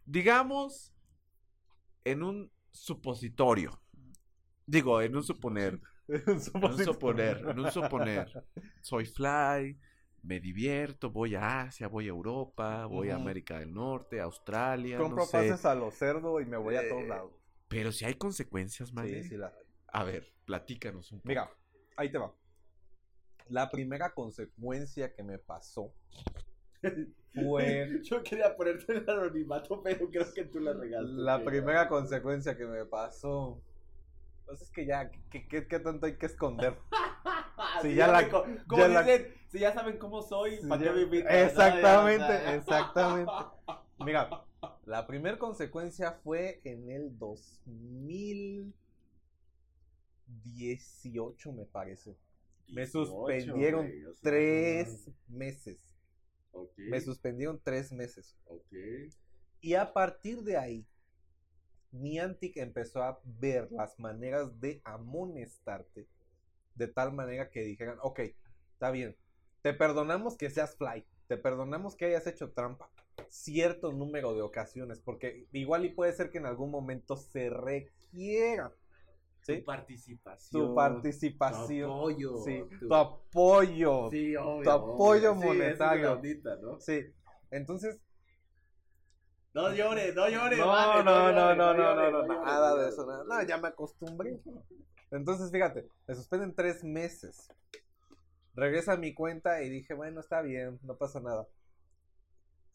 digamos en un supositorio. Digo, en un suponer, en un suponer, en un suponer. Soy fly, me divierto, voy a Asia, voy a Europa, voy a. América del Norte, Australia, Compro no sé. pases a los cerdos y me voy a todos Eh, lados. Pero si hay consecuencias, Mane. Sí, sí las hay. A ver, platícanos un poco. Mira, ahí te va. La primera consecuencia que me pasó fue Yo quería ponerte el anonimato, pero creo que tú la regaste. la primera consecuencia que me pasó. Pues es que ya, ¿qué, qué- qué tanto hay que esconder? Sí, ya la- la- dicen, si ya saben cómo soy, ¿para ya- qué invitan? Exactamente, No, exactamente. Mira, la primera consecuencia fue en el 2018, me parece. Me 18, suspendieron güey, o sea, Tres meses. Me suspendieron tres meses. ok. Y a partir de ahí, Niantic empezó a ver las maneras de amonestarte de tal manera que dijeran, ok, está bien, te perdonamos que seas fly, te perdonamos que hayas hecho trampa cierto número de ocasiones, porque igual y puede ser que en algún momento se requiera Tu participación. tu participación, Tu apoyo. sí, tu- tu apoyo, Sí, obvio. tu apoyo obvio. Sí, esa es la monetario. ¿no? sí. Entonces, No llores, no llores. No, vale, no, no, no, no, no, no, llores, nada de eso, nada. No, ya me acostumbré. Entonces, fíjate, me suspenden tres meses. Regresa a mi cuenta y dije, bueno, está bien, no pasa nada.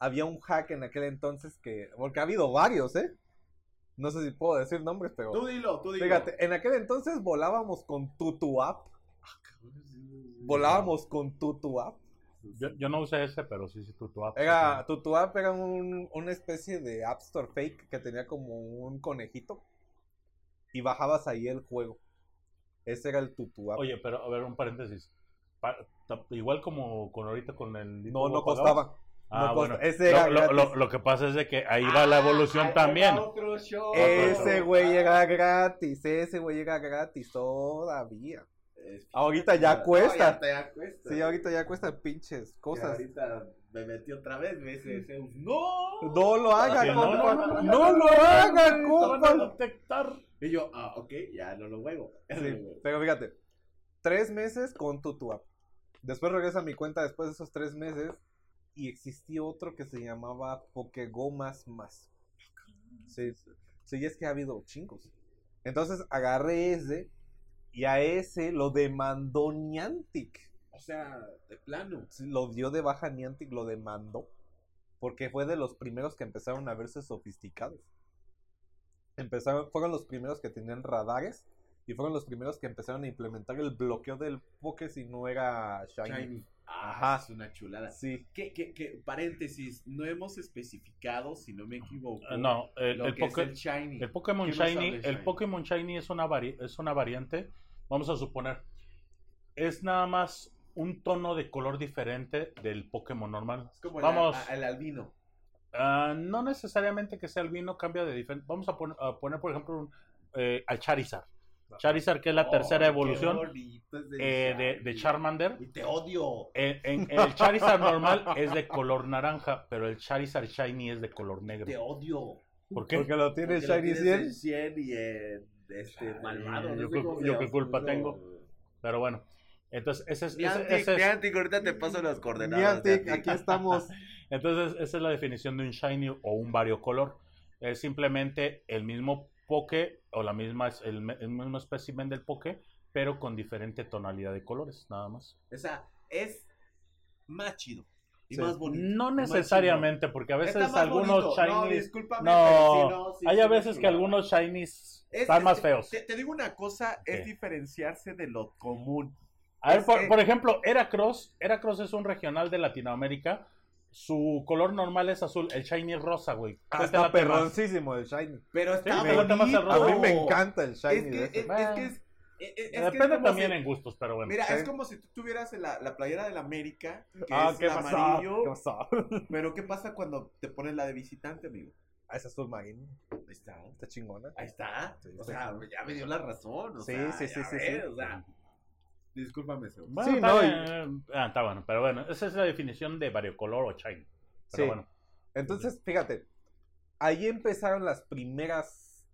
Había un hack en aquel entonces que, porque ha habido varios, ¿eh? No sé si puedo decir nombres, pero Tú dilo, tú dilo. fíjate, en aquel entonces volábamos con Tutu App. Volábamos con Tutu App. Yo, yo no usé ese, pero sí, sí, tu, tu app. Era, Tutu App era un- una especie de App Store fake que tenía como un conejito. Y bajabas ahí el juego. Ese era el Tutu App. Oye, pero a ver, un paréntesis. Pa- ta- igual como con ahorita con el... no, no pagabas. costaba. Ah, no bueno. ese era Lo, lo- lo- lo que pasa es de que ahí va la evolución también. va otro show. Ese güey era gratis. Ese güey era gratis todavía. Es- Ahorita ya No, cuesta. ya, ya cuesta. Sí, ahorita ya cuesta pinches Que cosas. ahorita me metí otra vez, me dice Zeus. ¡No! No lo haga, Sí, no, compa. no, no, No lo haga, no, no, compa. no. Y yo, ah, ok, ya no lo juego. Sí, pero fíjate, tres meses con App. Después regresa a mi cuenta después de esos tres meses y existía otro que se llamaba Pokego más más. Sí, sí, es que ha habido chingos. Entonces agarré ese y a ese lo demandó Niantic. O sea, de plano. Sí, Lo dio de baja Niantic, lo demandó. Porque fue de los primeros que empezaron a verse sofisticados. Empezaron, fueron los primeros que tenían radares y fueron los primeros que empezaron a implementar el bloqueo del Poké si no era Shiny. Shiny. Ah, Ajá. es una chulada. Sí. Que, que, que, paréntesis, no hemos especificado, si no me equivoco, Eh, no, el, lo el que Poké- es el Shiny. el Pokémon ¿Qué nos Shiny, el Shiny? Pokémon Shiny es una vari- es una variante. Vamos a suponer, es nada más un tono de color diferente del Pokémon normal. Es como el, Vamos, el albino. ah, no necesariamente que sea el vino, cambia de diferente. Vamos a, pon- a poner, por ejemplo, un, eh, al Charizard. Charizard, que es la tercera evolución eh, de. Charmander. Y te odio. En, en- el Charizard normal es de color naranja, pero el Charizard Shiny es de color Te negro. odio. ¿Por qué? Porque lo tiene Porque Shiny tienes 100. en 100 y en este, malvado. yo no sé yo qué culpa No. tengo. Pero bueno, entonces ese es, Niantic, ese es- Niantic, ahorita te paso las coordenadas. Niantic, Niantic. aquí estamos. entonces esa es la definición de un shiny o un variocolor. Es simplemente el mismo poke o la misma el, el mismo espécimen del poke, pero con diferente tonalidad de colores, nada más. O sea, es más chido. Y Sí. más bonito. No necesariamente, porque a veces Está más algunos bonito. No, shinies no, hay a es veces que algunos shinies Es- están es- más feos. Te, te digo una cosa, es diferenciarse de lo común. A ver, por, por ejemplo, Heracross. Heracross es un regional de Latinoamérica. Su color normal es azul. El shiny es rosa, güey. Ah, ¿Cuál te está perroncísimo el Shiny. Pero está bonito. A mí me encanta el Es Shiny. de es, es que es, es- es que es Depende también si- en gustos, pero bueno. Mira, Sí. es como si tú tuvieras la, la playera del América, que Ah, es ¿qué el pasó? amarillo, ¿Qué pasó? pero ¿qué pasa cuando te pones la de visitante, amigo? Ah, ese azul marino. Ahí está. Está chingona. Ahí está. Sí, o sí. sea, ya me dio la razón. O Sí, sea, sí, sí, ya sí, ves, sí. O sea, discúlpame. Bueno, Sí, está no, bien, ah, está bueno. Pero bueno, esa es la definición de variocolor o shiny. Pero Sí. bueno. Entonces, fíjate, ahí empezaron las primeras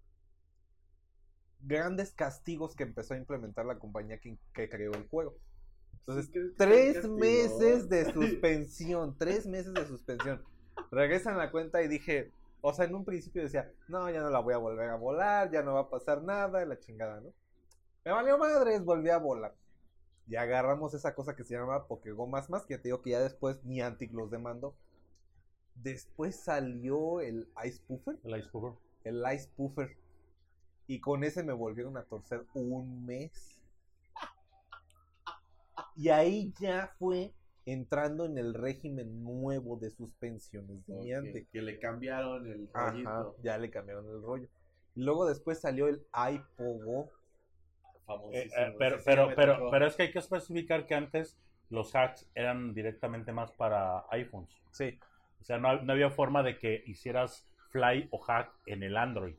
grandes castigos que empezó a implementar la compañía que, que creó el juego. Entonces, tres meses de suspensión, tres meses de suspensión. Regresan la cuenta y dije, o sea, en un principio decía, no, ya no la voy a volver a volar, ya no va a pasar nada, y la chingada, ¿no? Me valió madres, volví a volar. Y agarramos esa cosa que se llama Pokégomas más, que te digo que ya después Niantic los demandó. Después salió el Ice Puffer, El Ice Puffer. el Ice Puffer. Y con ese me volvieron a torcer un mes. Y ahí ya fue entrando en el régimen nuevo de suspensiones de Ok, Niantic. Que le cambiaron el Ajá, rollito. ya le cambiaron el rollo. Y luego después salió el iPogo. Eh, Famosísimo. eh, pero, sí pero, pero, tocó. pero es que hay que especificar que antes los hacks eran directamente más para iPhones. Sí. O sea, no, no había forma de que hicieras fly o hack en el Android.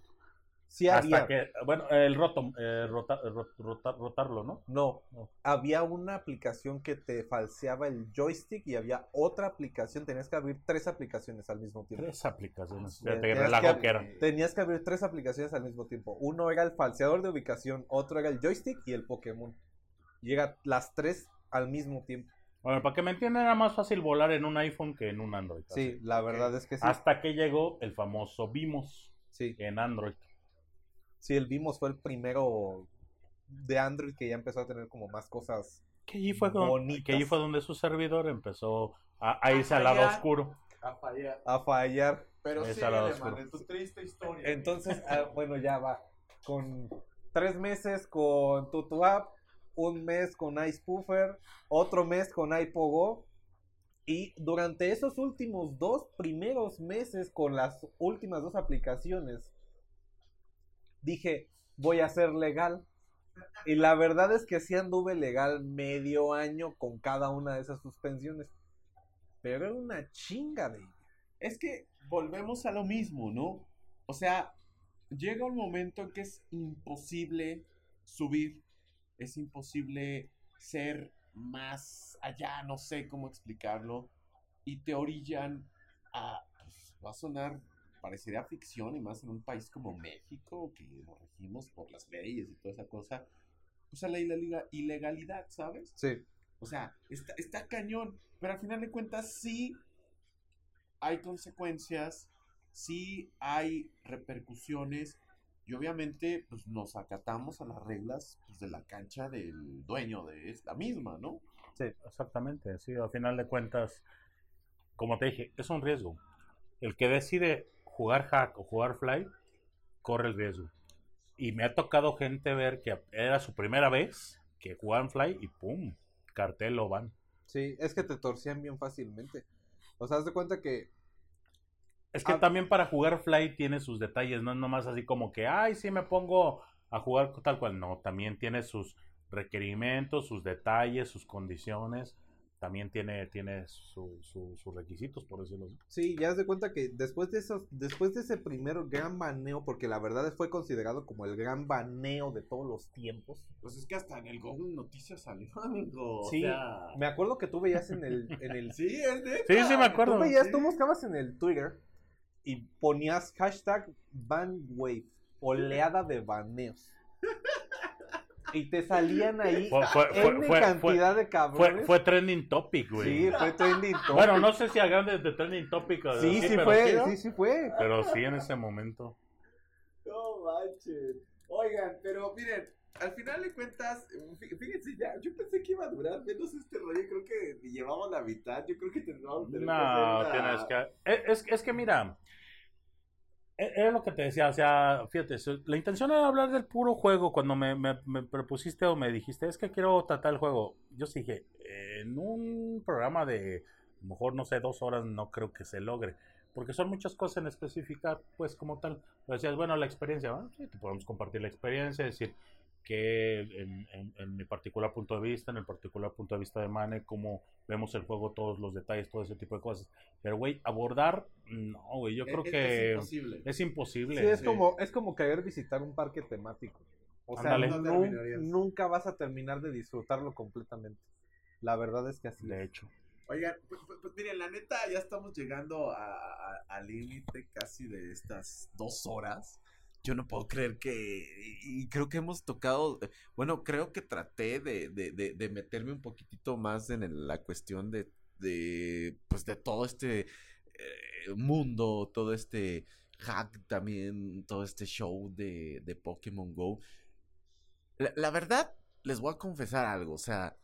Sí Hasta había. que, bueno, el roto, eh, rota- rot- rota- rotarlo, ¿no? No, No. había una aplicación que te falseaba el joystick y había otra aplicación. Tenías que abrir tres aplicaciones al mismo tiempo. Tres aplicaciones. Tenías relajo que-. Tenías que abrir tres aplicaciones al mismo tiempo. Uno era el falseador de ubicación, otro era el joystick y el Pokémon. Llega las tres al mismo tiempo. Bueno, para que me entiendan, era más fácil volar en un iPhone que en un Android. Sí, la verdad es que sí. Hasta que llegó el famoso Vimos Sí, en Android. Sí, el Vimos fue el primero de Android que ya empezó a tener como más cosas. Que allí fue, con- Bonitas. que allí fue donde su servidor empezó a, a irse al lado oscuro. A fallar. a fallar. Pero sí, en tu triste historia. Entonces, ah, bueno, ya va. Con tres meses con Tutu App, un mes con Ice Puffer, otro mes con iPogo. Y durante esos últimos dos primeros meses con las últimas dos aplicaciones, dije, voy a ser legal. Y la verdad es que sí anduve legal medio año con cada una de esas suspensiones. Pero era una chinga de Es que volvemos a lo mismo, ¿no? O sea, llega un momento en que es imposible subir, es imposible ser más allá, no sé cómo explicarlo, y te orillan a, pues, va a sonar, parecería ficción, y más en un país como México, que nos regimos por las leyes y toda esa cosa, pues a la ilega- ilegalidad, ¿sabes? Sí. O sea, está, está cañón. Pero al final de cuentas, sí hay consecuencias, sí hay repercusiones. Y obviamente, pues nos acatamos a las reglas pues, de la cancha del dueño de esta misma, ¿no? Sí, exactamente. Sí, al final de cuentas, como te dije, es un riesgo. El que decide jugar hack o jugar fly, corre el riesgo. Y me ha tocado gente ver que era su primera vez que jugaban fly y ¡pum! Cartel lo van. Sí, es que te torcían bien fácilmente. O sea, haz de cuenta que Es que Ah. también para jugar Fly tiene sus detalles, no es nomás así como que, ay, sí me pongo a jugar tal cual. No, también tiene sus requerimientos, sus detalles, sus condiciones. También tiene, tiene su- su- sus requisitos, por decirlo así. Sí, ya haz de cuenta que después de esos, después de ese primer gran baneo, porque la verdad fue considerado como el gran baneo de todos los tiempos. Pues es que hasta en el Google Noticias salió, amigo. Sí, o sea... me acuerdo que tú veías en el, en el Sí, es de... Sí, sí, me acuerdo. Tú veías, Sí. tú buscabas en el Twitter y ponías hashtag banwave, oleada de baneos. Y te salían ahí Fue, fue, fue, N fue, cantidad de cabrones. fue trending topic, güey. sí, fue trending topic. Bueno, no sé si a grandes de trending topic. Sí, así, sí pero fue, ¿no? sí, sí fue. Pero sí en ese momento. No manches. Oigan, pero miren, al final de cuentas, fí- fíjense ya, yo pensé que iba a durar menos este rollo, creo que ni llevamos la mitad, yo creo que tendríamos que No, hacer una- tienes que... Es, es- que mira, e- era lo que te decía, o sea, fíjate, la intención era hablar del puro juego cuando me, me, me propusiste o me dijiste, es que quiero tratar el juego. Yo sí dije, en un programa de, mejor, no sé, dos horas no creo que se logre. Porque son muchas cosas en especificar, pues como tal. Pero decías, bueno, la experiencia, ¿no? sí, te podemos compartir la experiencia, decir que en, en- en mi particular punto de vista, en el particular punto de vista de Mane, cómo vemos el juego, todos los detalles, todo ese tipo de cosas. Pero, güey, abordar, no, güey, yo Es- creo es- que Es imposible. es imposible. Sí, es Sí. como, es como querer visitar un parque temático. O sea. No nunca vas a terminar de disfrutarlo completamente. La verdad es que así De hecho. Oigan, pues, pues- pues miren, la neta, ya estamos llegando a- a- al límite casi de estas dos horas. Yo no puedo creer que, y creo que hemos tocado, eh, bueno, creo que traté de, de, de, meterme un poquitito más en la cuestión de, de, pues de todo este eh, mundo, todo este hack también, todo este show de, de Pokémon Go. La verdad, les voy a confesar algo, o sea,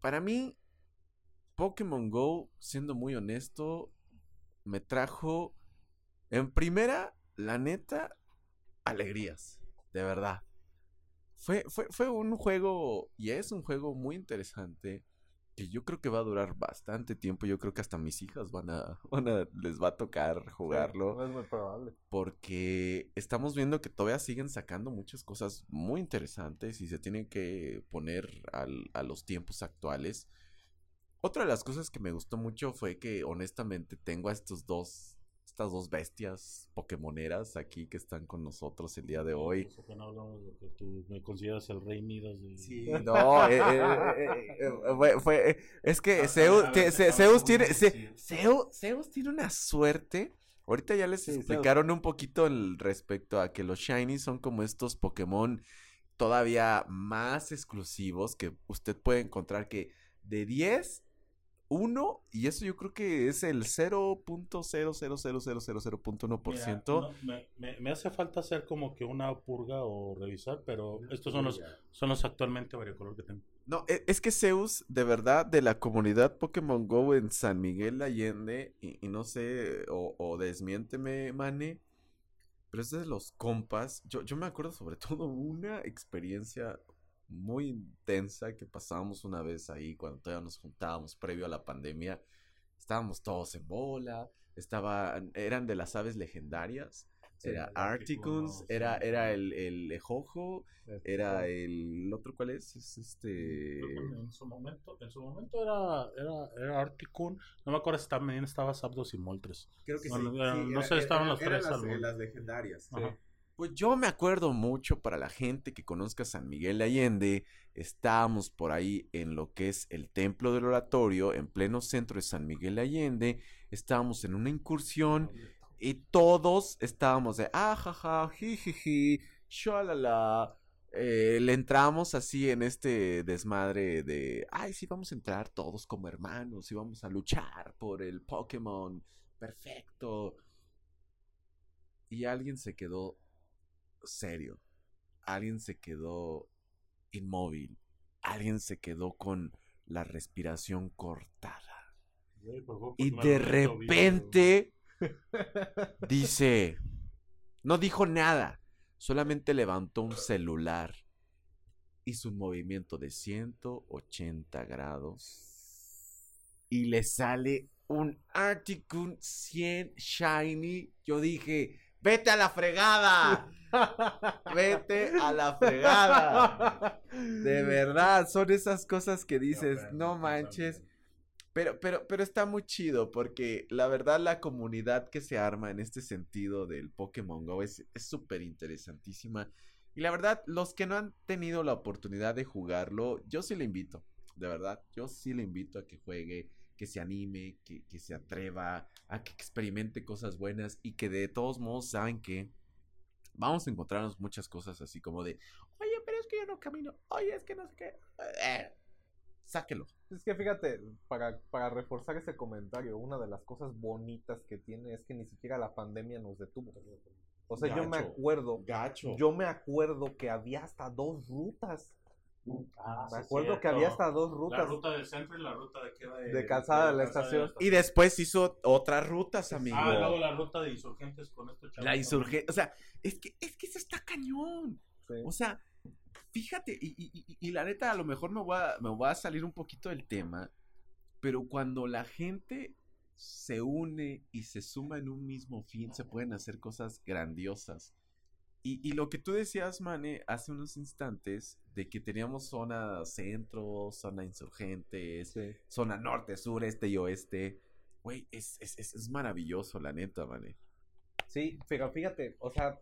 para mí, Pokémon Go, siendo muy honesto, me trajo en primera, la neta, alegrías, de verdad. Fue, fue, fue un juego, y es un juego muy interesante, que yo creo que va a durar bastante tiempo. Yo creo que hasta mis hijas van a, van a les va a tocar jugarlo Es muy probable. porque estamos viendo que todavía siguen sacando muchas cosas muy interesantes y se tienen que poner al- a los tiempos actuales. Otra de las cosas que me gustó mucho fue que honestamente tengo a estos dos, estas dos bestias pokemoneras aquí que están con nosotros el día de hoy. No hablamos de que tú me consideras el rey Midas de... Sí, no, eh, eh, eh, fue, fue- es que Zeus, a ver, te- a Ze- ver, Zeus ¿cómo tiene, Zeus, Zeus tiene una suerte. Ahorita ya les Sí, Zeus. explicaron un poquito el respecto a que los shiny son como estos Pokémon todavía más exclusivos que usted puede encontrar que de 10 1 y eso yo creo que es el 0.00000.1%. Mira, no, me, me- me hace falta hacer como que una purga o revisar, pero estos son los, son los actualmente variocolor que tengo. No, e- es que Zeus, de verdad, de la comunidad Pokémon Go en San Miguel Allende, y, y no sé, o, o desmiénteme, Mane, pero es de los compas. Yo, yo me acuerdo sobre todo una experiencia muy intensa que pasábamos una vez ahí cuando todavía nos juntábamos previo a la pandemia. Estábamos todos en bola, estaban, eran de las aves legendarias. Sí, era Articuns, era, era el, el Ejojo, Este, era el otro, ¿cuál es? Es este. En su momento, en su momento era, era, era Articuno. No me acuerdo si también estaba Zapdos y Moltres. Creo que No, sí. no, sí, no era- sé, estaban los eran tres las, eh, las legendarias. Pues yo me acuerdo mucho para la gente que conozca San Miguel de Allende. Estábamos por ahí en lo que es el templo del oratorio, en pleno centro de San Miguel de Allende. Estábamos en una incursión y todos estábamos de ajaja, jijiji, shalala. Eh, le entramos así en este desmadre de, ay, sí, vamos a entrar todos como hermanos y vamos a luchar por el Pokémon perfecto. Y alguien se quedó serio. Alguien se quedó inmóvil. Alguien se quedó con la respiración cortada. Favor, Y de repente dice, no dijo nada, solamente levantó un celular. Hizo un movimiento de 180 grados y le sale un Articuno 100 Shiny. Yo dije, vete a la fregada. Vete a la fregada. De verdad, son esas cosas que dices, no manches. Pero, pero, pero está muy chido porque la verdad la comunidad que se arma en este sentido del Pokémon Go es es súper interesantísima. Y la verdad, los que no han tenido la oportunidad de jugarlo, yo sí le invito. De verdad, yo sí le invito a que juegue, que se anime, que, que se atreva, a que experimente cosas buenas y que de todos modos saben que vamos a encontrarnos muchas cosas así como de, oye, pero es que yo no camino, oye, es que no sé qué. Eh, sáquelo. Es que fíjate, para, para reforzar ese comentario, una de las cosas bonitas que tiene es que ni siquiera la pandemia nos detuvo. O sea, yo me acuerdo, Gacho. yo me acuerdo que había hasta dos rutas. Ah, me sí, acuerdo que había hasta dos La rutas. ruta del centro y la ruta de aquí de, De calzada de la calzada estación. Y después hizo otras rutas, amigo. Ah, luego la ruta de insurgentes con estos chavos. La insurgencia. O sea, es que, es que eso está cañón. Sí. O sea, fíjate, y, y- y- y la neta, a lo mejor me voy, a, me voy a salir un poquito del tema, pero cuando la gente se une y se suma en un mismo fin, se pueden hacer cosas grandiosas. Y, y lo que tú decías, Mane, hace unos instantes, de que teníamos zona centro, zona insurgentes, Sí. zona norte, sur, este y oeste. Güey, es, es, es, es maravilloso, la neta, Mane. Sí, pero fíjate, o sea,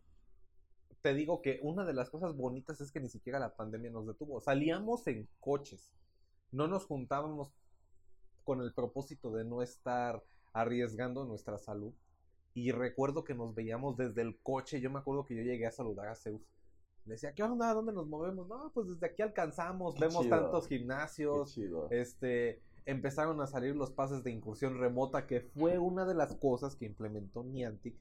te digo que una de las cosas bonitas es que ni siquiera la pandemia nos detuvo. Salíamos en coches, no nos juntábamos con el propósito de no estar arriesgando nuestra salud. Y recuerdo que nos veíamos desde el coche. Yo me acuerdo que yo llegué a saludar a Zeus. Le decía, ¿qué onda? ¿Dónde nos movemos? No, pues desde aquí alcanzamos. Qué Vemos chido. tantos gimnasios. chido. Este, empezaron a salir los pases de incursión remota, que fue una de las cosas que implementó Niantic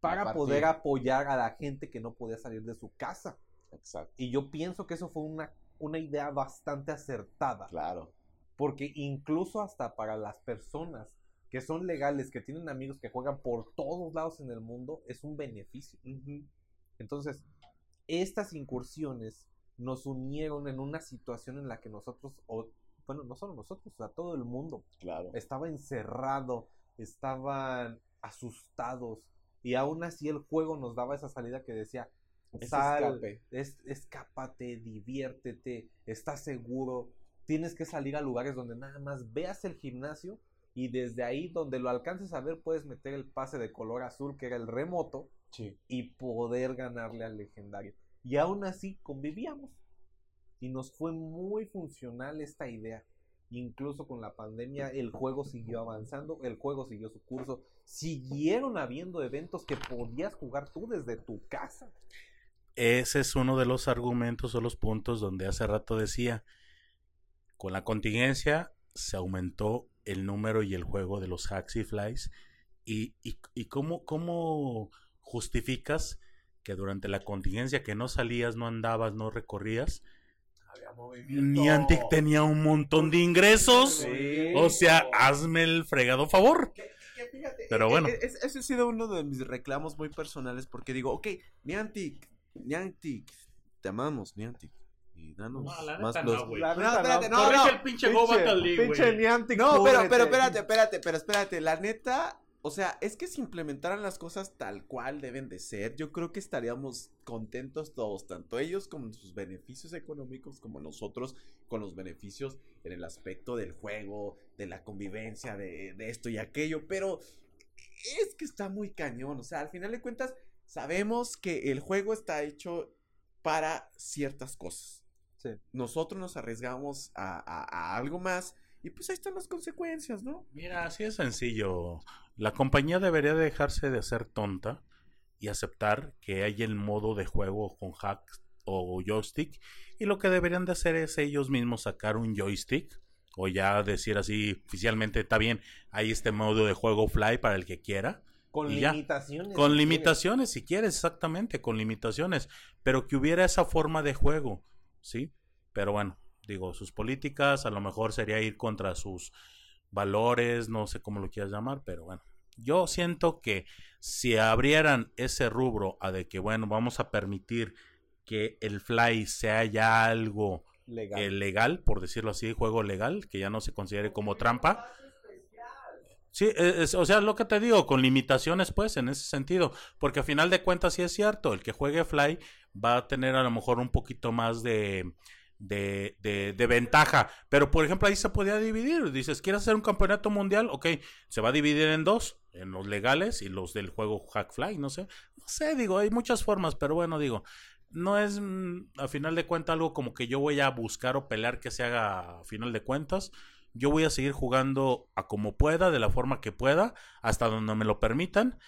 para poder apoyar a la gente que no podía salir de su casa. Exacto. Y yo pienso que eso fue una, una idea bastante acertada, Claro. porque incluso hasta para las personas que son legales, que tienen amigos que juegan por todos lados en el mundo, es un beneficio. Entonces, estas incursiones nos unieron en una situación en la que nosotros, o, bueno, no solo nosotros, o sea, todo el mundo Claro. estaba encerrado, estaban asustados y aún así el juego nos daba esa salida que decía, sal, es, escápate, diviértete, estás seguro, tienes que salir a lugares donde nada más veas el gimnasio y desde ahí donde lo alcances a ver puedes meter el pase de color azul que era el remoto Sí. y poder ganarle al legendario. Y aún así convivíamos. Y nos fue muy funcional esta idea. Incluso con la pandemia el juego siguió avanzando, el juego siguió su curso. Siguieron habiendo eventos que podías jugar tú desde tu casa. Ese es uno de los argumentos o los puntos donde hace rato decía, con la contingencia se aumentó el número y el juego de los hacks y flies. ¿Y, y, y cómo, cómo justificas que durante la contingencia que no salías, no andabas, no recorrías, Niantic tenía un montón de ingresos? Sí. O sea, hazme el fregado favor. Pero Eh, bueno. eh, es- ese ha sido uno de mis reclamos muy personales porque digo, ok, Niantic, Niantic, te amamos, Niantic. Y danos No, la más neta los... no, güey. La No, espérate, no, no. el pinche League, pinche güey. Niantic, No, pero, pero espérate, espérate, pero espérate. La neta, o sea, es que si implementaran las cosas tal cual deben de ser, yo creo que estaríamos contentos todos, tanto ellos con sus beneficios económicos como nosotros con los beneficios en el aspecto del juego, de la convivencia, de, de esto y aquello, pero es que está muy cañón, o sea, al final de cuentas sabemos que el juego está hecho para ciertas cosas. Sí. Nosotros nos arriesgamos a, a- a algo más y pues ahí están las consecuencias, ¿no? Mira, así es sencillo. La compañía debería dejarse de ser tonta y aceptar que hay el modo de juego con hack o joystick y lo que deberían de hacer es ellos mismos sacar un joystick o ya decir así oficialmente está bien, hay este modo de juego fly para el que quiera. Con y ya. limitaciones. Con si limitaciones, si quieres, exactamente, con limitaciones, pero que hubiera esa forma de juego, ¿sí? Pero bueno, digo, sus políticas a lo mejor sería ir contra sus valores, no sé cómo lo quieras llamar, pero bueno, yo siento que si abrieran ese rubro a de que, bueno, vamos a permitir que el fly sea ya algo quieres. Legal. eh, legal, por decirlo así, juego legal, que ya no se considere como trampa, Sí, e, es- o sea, lo que te digo, con limitaciones, pues, en ese sentido. Porque a final de cuentas, sí es cierto, el que juegue Fly va a tener a lo mejor un poquito más de, de, de, de ventaja. Pero, por ejemplo, ahí se podía dividir. Dices, ¿quieres hacer un campeonato mundial? Ok, se va a dividir en dos, en los legales y los del juego Hack Fly, no sé. No sé, digo, hay muchas formas, pero bueno, digo, no es mm, a final de cuentas algo como que yo voy a buscar o pelear que se haga a final de cuentas. Yo voy a seguir jugando a como pueda, de la forma que pueda, hasta donde me lo permitan.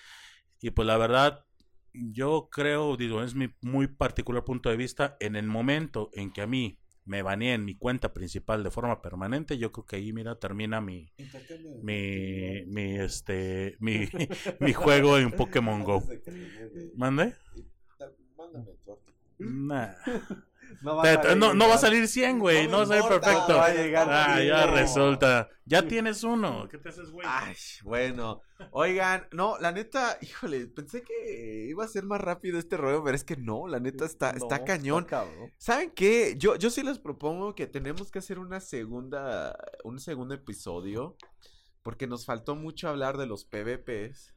Y pues la verdad, yo creo, digo, es mi muy particular punto de vista, en el momento en que a mí me baneen mi cuenta principal de forma permanente, yo creo que ahí, mira, termina mi, mi, mi, este, mi, mi juego en Pokémon Go. ¿Mande? Nah. No va, Te- a te- no, no va a salir. salir 100, güey. No No va a salir importa, perfecto. va a llegar Ah, ya resulta. Ya tienes uno. ¿Qué te haces, güey? Ay, bueno. Oigan, no, la neta, híjole, pensé que iba a ser más rápido este rollo, pero es que no, la neta está, está cañón. ¿Saben qué? Yo, yo sí les propongo que tenemos que hacer una segunda, un segundo episodio, porque nos faltó mucho hablar de los PvPs.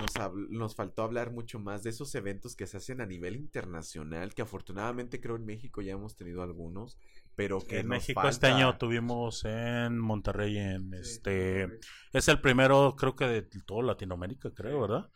Nos, nos faltó hablar mucho más de esos eventos que se hacen a nivel internacional, que afortunadamente creo en México ya hemos tenido algunos, pero que en nos México este año tuvimos en Monterrey, en este... Es el primero, creo que de toda Latinoamérica, creo, ¿verdad?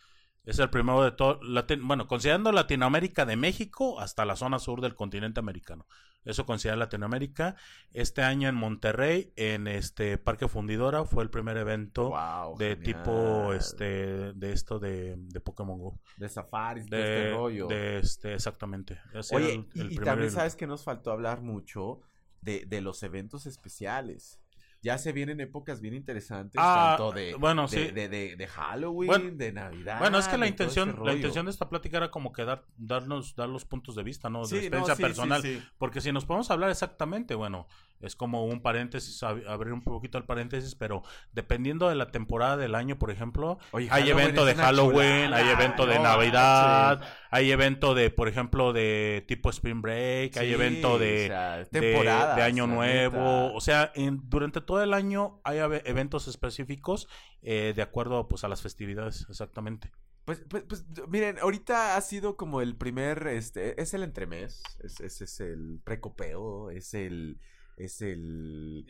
Es el primero de todo, Latin- bueno, considerando Latinoamérica de México hasta la zona sur del continente americano. Eso considera Latinoamérica. Este año en Monterrey, en este Parque Fundidora, fue el primer evento Wow, de genial. tipo, este, de esto de, de Pokémon Go. de safaris, de, De, este rollo. de este, exactamente. Ese Oye, el- y, el y primer también evento. sabes que nos faltó hablar mucho de, de los eventos especiales. Ya se vienen épocas bien interesantes, Ah, tanto de, bueno, de, sí. de, de- de Halloween, Bueno, de Navidad. Bueno, es que la intención, la intención de esta plática era como que dar, darnos, dar los puntos de vista, ¿no? De Sí, experiencia sí, personal. Porque si nos podemos hablar exactamente, bueno, es como un paréntesis, ab- abrir un poquito el paréntesis, pero dependiendo de la temporada del año, por ejemplo, Oye, hay evento de Halloween, hay evento de no Navidad, hay evento de, por ejemplo, de tipo Spring Break, hay evento o de, sea, es de- Año Nuevo, o sea, en- durante todo el año hay eventos específicos eh, de acuerdo pues a las festividades, exactamente. Pues, pues, pues, miren, ahorita ha sido como el primer, este, es el entremés, es, es, es el precopeo, es el, es el,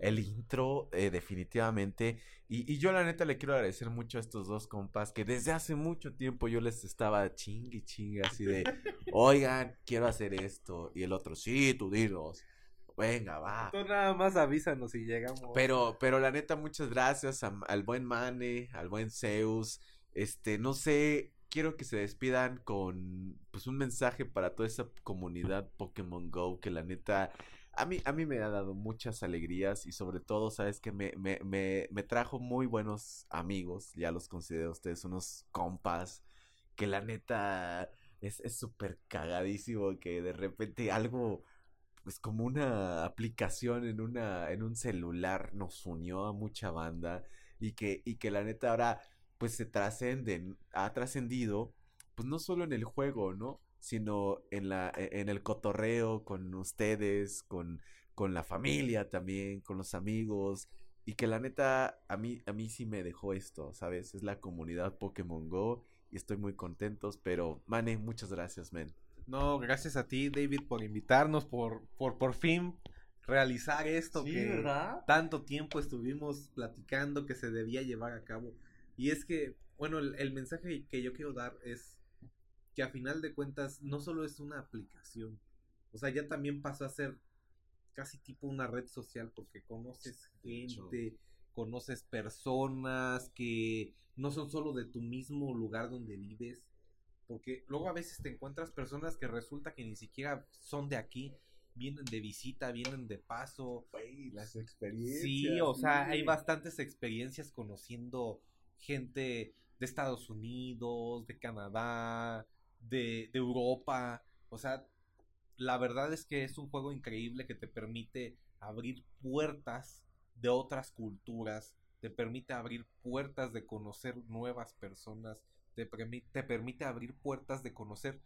el intro, eh, definitivamente. Y, y yo la neta le quiero agradecer mucho a estos dos compas que desde hace mucho tiempo yo les estaba chingue chingue así de, oigan, quiero hacer esto. Y el otro, sí, tú dinos. Venga, va. Tú nada más avísanos si llegamos. Pero, pero la neta, muchas gracias a- al buen Mane, al buen Zeus. Este, no sé, quiero que se despidan con pues un mensaje para toda esa comunidad Pokémon Go que la neta a mí, a mí me ha dado muchas alegrías y sobre todo, sabes que me, me, me, me trajo muy buenos amigos, ya los considero ustedes unos compas, que la neta es es súper cagadísimo que de repente algo pues como una aplicación en una en un celular nos unió a mucha banda y que y que la neta ahora pues se trascenden ha trascendido pues no solo en el juego no sino en la e- en el cotorreo con ustedes con con la familia también con los amigos y que la neta a mí a mí sí me dejó esto sabes es la comunidad Pokémon Go y estoy muy contentos pero Mane muchas gracias men. No, gracias a ti, David, por invitarnos, por, por, por fin realizar esto que tanto tiempo estuvimos platicando que se debía llevar a cabo. Y es que, bueno, el, el mensaje que yo quiero dar es que a final de cuentas no solo es una aplicación, o sea, ya también pasó a ser casi tipo una red social porque conoces gente, conoces personas que no son solo de tu mismo lugar donde vives, porque luego a veces te encuentras personas que resulta que ni siquiera son de aquí, vienen de visita, vienen de paso. las experiencias Sí, o sea, hay bastantes experiencias conociendo gente de Estados Unidos, de Canadá, de, de Europa. O sea, la verdad es que es un juego increíble que te permite abrir puertas de otras culturas, te permite abrir puertas de conocer nuevas personas, te, te permite abrir puertas de conocer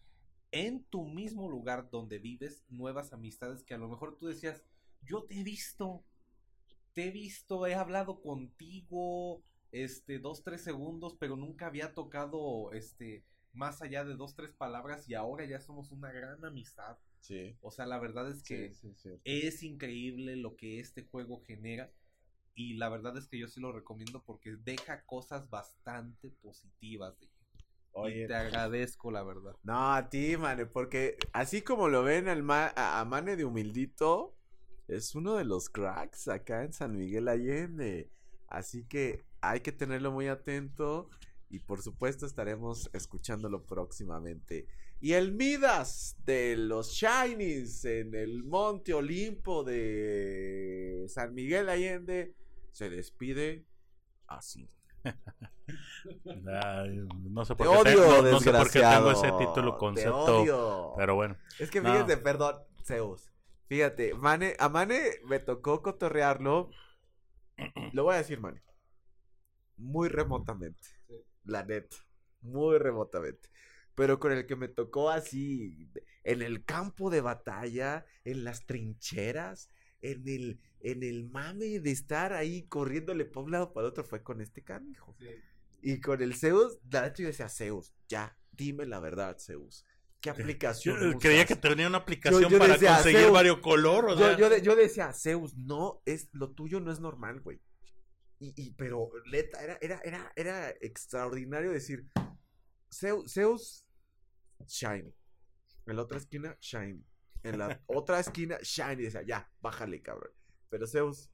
en tu mismo lugar donde vives nuevas amistades que a lo mejor tú decías, yo te he visto, te he visto, he hablado contigo, este, dos, tres segundos, pero nunca había tocado, este, más allá de dos, tres palabras y ahora ya somos una gran amistad. Sí. O sea, la verdad es que Sí, sí, sí. es increíble lo que este juego genera y la verdad es que yo sí lo recomiendo porque deja cosas bastante positivas. de- Oye, y te agradezco, la verdad. No, a ti, Mane, porque así como lo ven al ma- a Mane de Humildito, es uno de los cracks acá en San Miguel Allende. Así que hay que tenerlo muy atento y por supuesto estaremos escuchándolo próximamente. Y el Midas de los Shinies en el Monte Olimpo de San Miguel Allende se despide así. Ay, no sé Te por qué, te- odio, no, no sé por qué tengo desgraciado. ese título Te concepto. odio. Pero bueno, Es que No. fíjate, perdón, Zeus. Fíjate, Mane, a Mane me tocó cotorrearlo. Lo voy a decir, Mane. Muy remotamente. La neta. Muy remotamente. Pero con el que me tocó así, en el campo de batalla, en las trincheras, en el, en el mame de estar ahí corriéndole para un lado para el otro, fue con este canijo. Y con el Zeus, la neta yo decía, Zeus, ya, dime la verdad, Zeus. ¿Qué yo aplicación eh, creía usas?" que tenía una aplicación yo para decía, conseguir Zeus, variocolor. O yo, yo, yo decía, Zeus, no, es, lo tuyo no es normal, güey. Y, y, pero, neta, era, era, era, era extraordinario decir, Zeus, Zeus, shiny. En la otra esquina, shiny. En la otra esquina, shiny. Decía, ya, bájale, cabrón. Pero Zeus,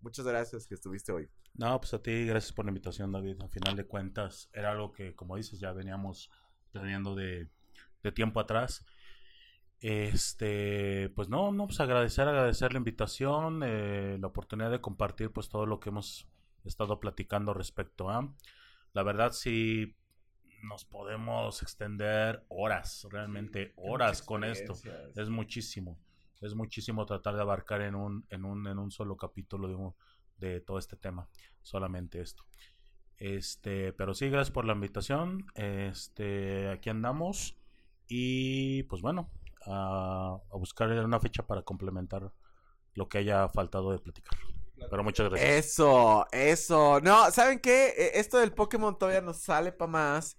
muchas gracias que estuviste hoy. No, pues a ti, gracias por la invitación, David. Al final de cuentas, era algo que, como dices, ya veníamos teniendo de, de tiempo atrás. Este, pues no, no, pues agradecer, agradecer la invitación, eh, la oportunidad de compartir, pues todo lo que hemos estado platicando respecto a. La verdad, sí, nos podemos extender horas, realmente horas con esto. Es muchísimo. Es muchísimo tratar de abarcar en un, en un, en un solo capítulo de, un- de todo este tema. Solamente esto. Este, pero sí, gracias por la invitación. Este, aquí andamos. Y pues bueno, a, a buscar una fecha para complementar lo que haya faltado de platicar. Pero muchas gracias. Eso, eso. No, ¿saben qué? Eh, Esto del Pokémon todavía nos sale para más.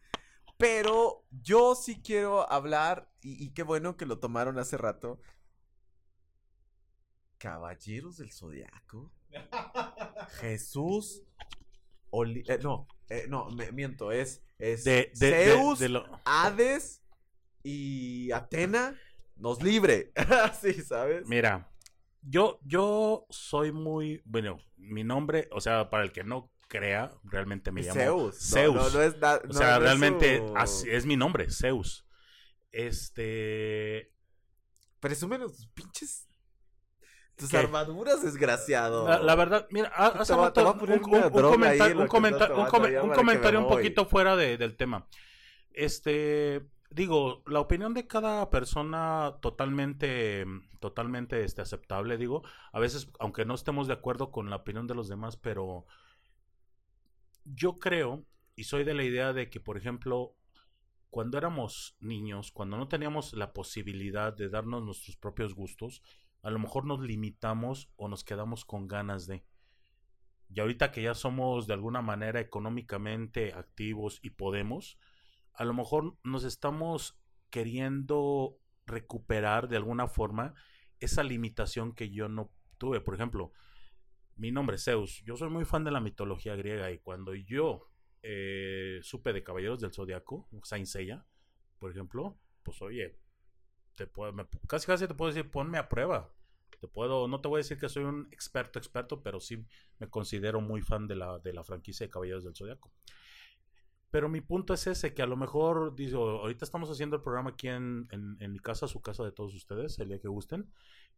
Pero yo sí quiero hablar, y, y qué bueno que lo tomaron hace rato. Caballeros del Zodiaco. Jesús. Oli- eh, no, eh, no, me miento, es, es De, Zeus, de lo- Hades y Atena nos libre. sí, ¿sabes? Mira, yo, yo soy muy, bueno, mi nombre, o sea, para el que no crea, realmente me llamo Zeus. Zeus. No, no, no es na- O sea, realmente su- así es mi nombre, Zeus. Este, Presúmenos tus pinches. Tus ¿Qué? armaduras, desgraciado. la, la verdad, mira, ha- hace Te rato va un, un- un un comentario un poquito fuera de- del tema. Este, digo, la opinión de cada persona totalmente, totalmente este, aceptable, digo. A veces, aunque no estemos de acuerdo con la opinión de los demás, pero yo creo y soy de la idea de que, por ejemplo, cuando éramos niños, cuando no teníamos la posibilidad de darnos nuestros propios gustos, a lo mejor nos limitamos o nos quedamos con ganas de. Y ahorita que ya somos de alguna manera económicamente activos y podemos, a lo mejor nos estamos queriendo recuperar de alguna forma esa limitación que yo no tuve. Por ejemplo, mi nombre es Zeus. Yo soy muy fan de la mitología griega y cuando yo eh, supe de Caballeros del Zodiaco, Saint Seiya, por ejemplo, pues oye, te puedo, me- casi casi te puedo decir, ponme a prueba. Te puedo, no te voy a decir que soy un experto, experto, pero sí me considero muy fan de la, de la franquicia de Caballeros del Zodiaco. Pero mi punto es ese, que a lo mejor, digo, ahorita estamos haciendo el programa aquí en, en, en mi casa, su casa de todos ustedes, el día que gusten.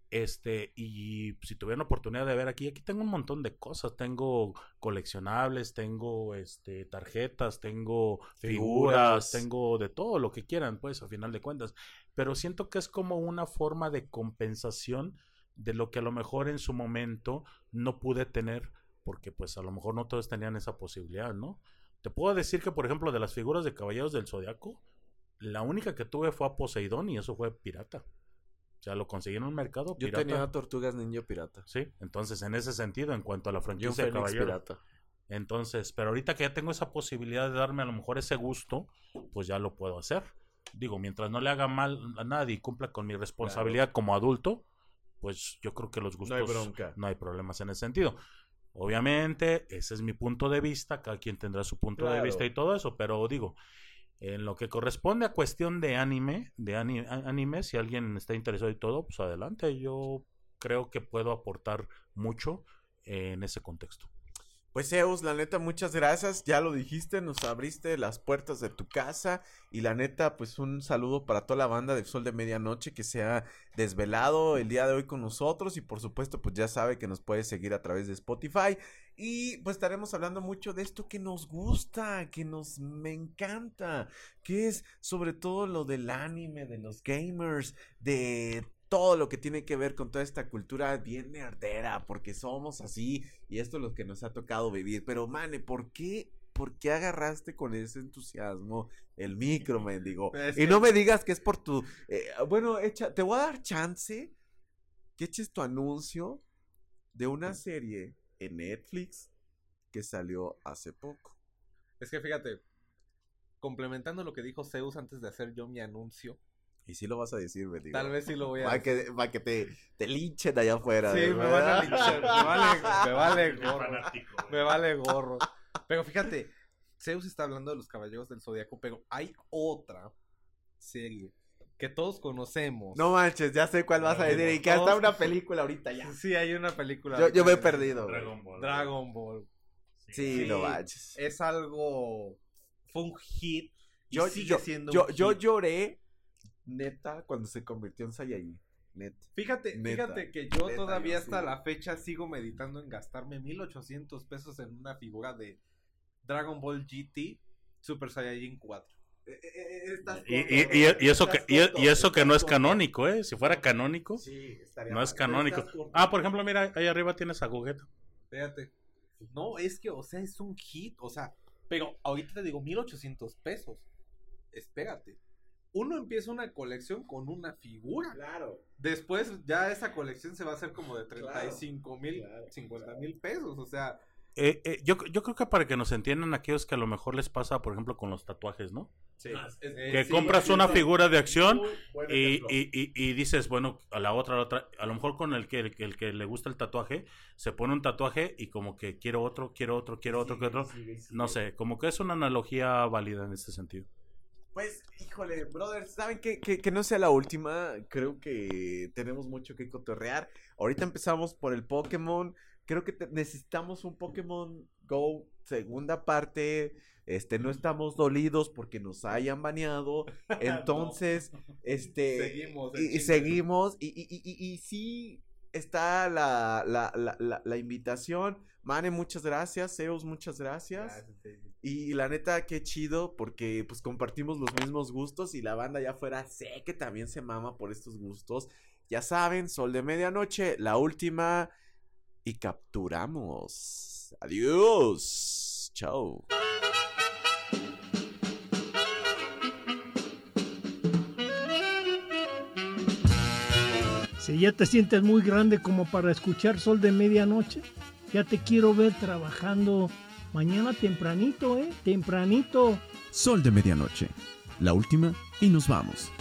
Este, y si tuvieran oportunidad de ver aquí, aquí tengo un montón de cosas. Tengo coleccionables, tengo este tarjetas, tengo figuras, Figuras. tengo de todo lo que quieran, pues, a final de cuentas. Pero siento que es como una forma de compensación de lo que a lo mejor en su momento no pude tener, porque pues a lo mejor no todos tenían esa posibilidad, ¿no? Te puedo decir que, por ejemplo, de las figuras de Caballeros del Zodiaco, la única que tuve fue a Poseidón y eso fue pirata. O sea, lo conseguí en un mercado Yo pirata. tenía tortugas ninja pirata. Sí, entonces en ese sentido, en cuanto a la franquicia de Caballeros, pirata. Entonces, pero ahorita que ya tengo esa posibilidad de darme a lo mejor ese gusto, pues ya lo puedo hacer. Digo, mientras no le haga mal a nadie y cumpla con mi responsabilidad como adulto, pues yo creo que los gustos No hay bronca. no hay problemas en ese sentido. Obviamente, ese es mi punto de vista, cada quien tendrá su punto de vista y todo eso, pero digo, en lo que corresponde a cuestión de anime, de ani- a- anime, si alguien está interesado y todo, pues adelante, yo creo que puedo aportar mucho en ese contexto. Pues Zeus, la neta, muchas gracias. Ya lo dijiste, nos abriste las puertas de tu casa. Y la neta, pues un saludo para toda la banda del Sol de Medianoche que se ha desvelado el día de hoy con nosotros. Y por supuesto, pues ya sabe que nos puede seguir a través de Spotify. Y pues estaremos hablando mucho de esto que nos gusta, que nos me encanta, que es sobre todo lo del anime, de los gamers, de todo lo que tiene que ver con toda esta cultura bien nerdera, porque somos así y esto es lo que nos ha tocado vivir. Pero, mane, ¿por qué, por qué agarraste con ese entusiasmo el micro, mendigo? Es y que- no me digas que es por tu... eh, bueno, echa, te voy a dar chance que eches tu anuncio de una serie en Netflix que salió hace poco. Es que fíjate, complementando lo que dijo Zeus antes de hacer yo mi anuncio, Y si lo vas a decir, mendigo. tal vez sí lo voy a Para que, pa' que te, te linchen allá afuera. Sí, me van a linchar, me vale, me vale gorro. Me vale gorro. Pero fíjate, Zeus está hablando de los Caballeros del Zodiaco, pero hay otra serie que todos conocemos. No manches, ya sé cuál vas a decir. Y que hasta una película ahorita ya. Sí, hay una película. Yo, yo me he perdido. Dragon Ball. Dragon Ball. Sí, Sí. no manches. Es algo. Fue un hit. Y Yo, sigue yo, siendo yo, un yo hit. lloré, neta, cuando se convirtió en Saiyajin. Neta. Fíjate, Neta, fíjate que yo neta, todavía yo hasta sí. la fecha sigo meditando en gastarme 1800 pesos en una figura de Dragon Ball GT Super Saiyajin 4. Y, y- y- y eso que, y, y eso que no es canónico, ¿eh? Si fuera canónico, Sí, estaría no es mal, canónico. Ah, por ejemplo, mira, ahí arriba tienes a Gogeta. Fíjate. No, es que, o sea, es un hit. O sea, pero ahorita te digo 1800 pesos. Espérate. Uno empieza una colección con una figura. Claro. Después ya esa colección se va a hacer como de Claro, 35 mil, claro, 50 mil pesos. O sea, Eh, eh, yo, yo creo que para que nos entiendan aquellos que a lo mejor les pasa, por ejemplo, con los tatuajes, ¿no? Sí. eh, Que sí, compras sí, una sí. figura de acción y, y, y, y dices, bueno, a la otra, a la otra, a lo mejor con el que, el, que- el que le gusta el tatuaje, se pone un tatuaje y como que quiero otro, quiero otro, quiero otro, quiero otro. No sé, como que es una analogía válida en este sentido. Pues, híjole, brothers, ¿saben qué? Que, que no sea la última. Creo que tenemos mucho que cotorrear. Ahorita empezamos por el Pokémon. Creo que te- necesitamos un Pokémon Go segunda parte. Este, no estamos dolidos porque nos hayan baneado. Entonces, este. Seguimos, Y, seguimos. Y, y, y, y- sí está la, la, la, la, la invitación. Mane, muchas gracias. Zeus, muchas gracias. Y la neta, qué chido, porque pues compartimos los mismos gustos y la banda allá afuera sé que también se mama por estos gustos. Ya saben, Sol de Medianoche, la última. Y capturamos. Adiós. Chao. Si ya te sientes muy grande como para escuchar Sol de Medianoche, ya te quiero ver trabajando mañana tempranito, ¿eh? Tempranito. Sol de medianoche. La última y nos vamos.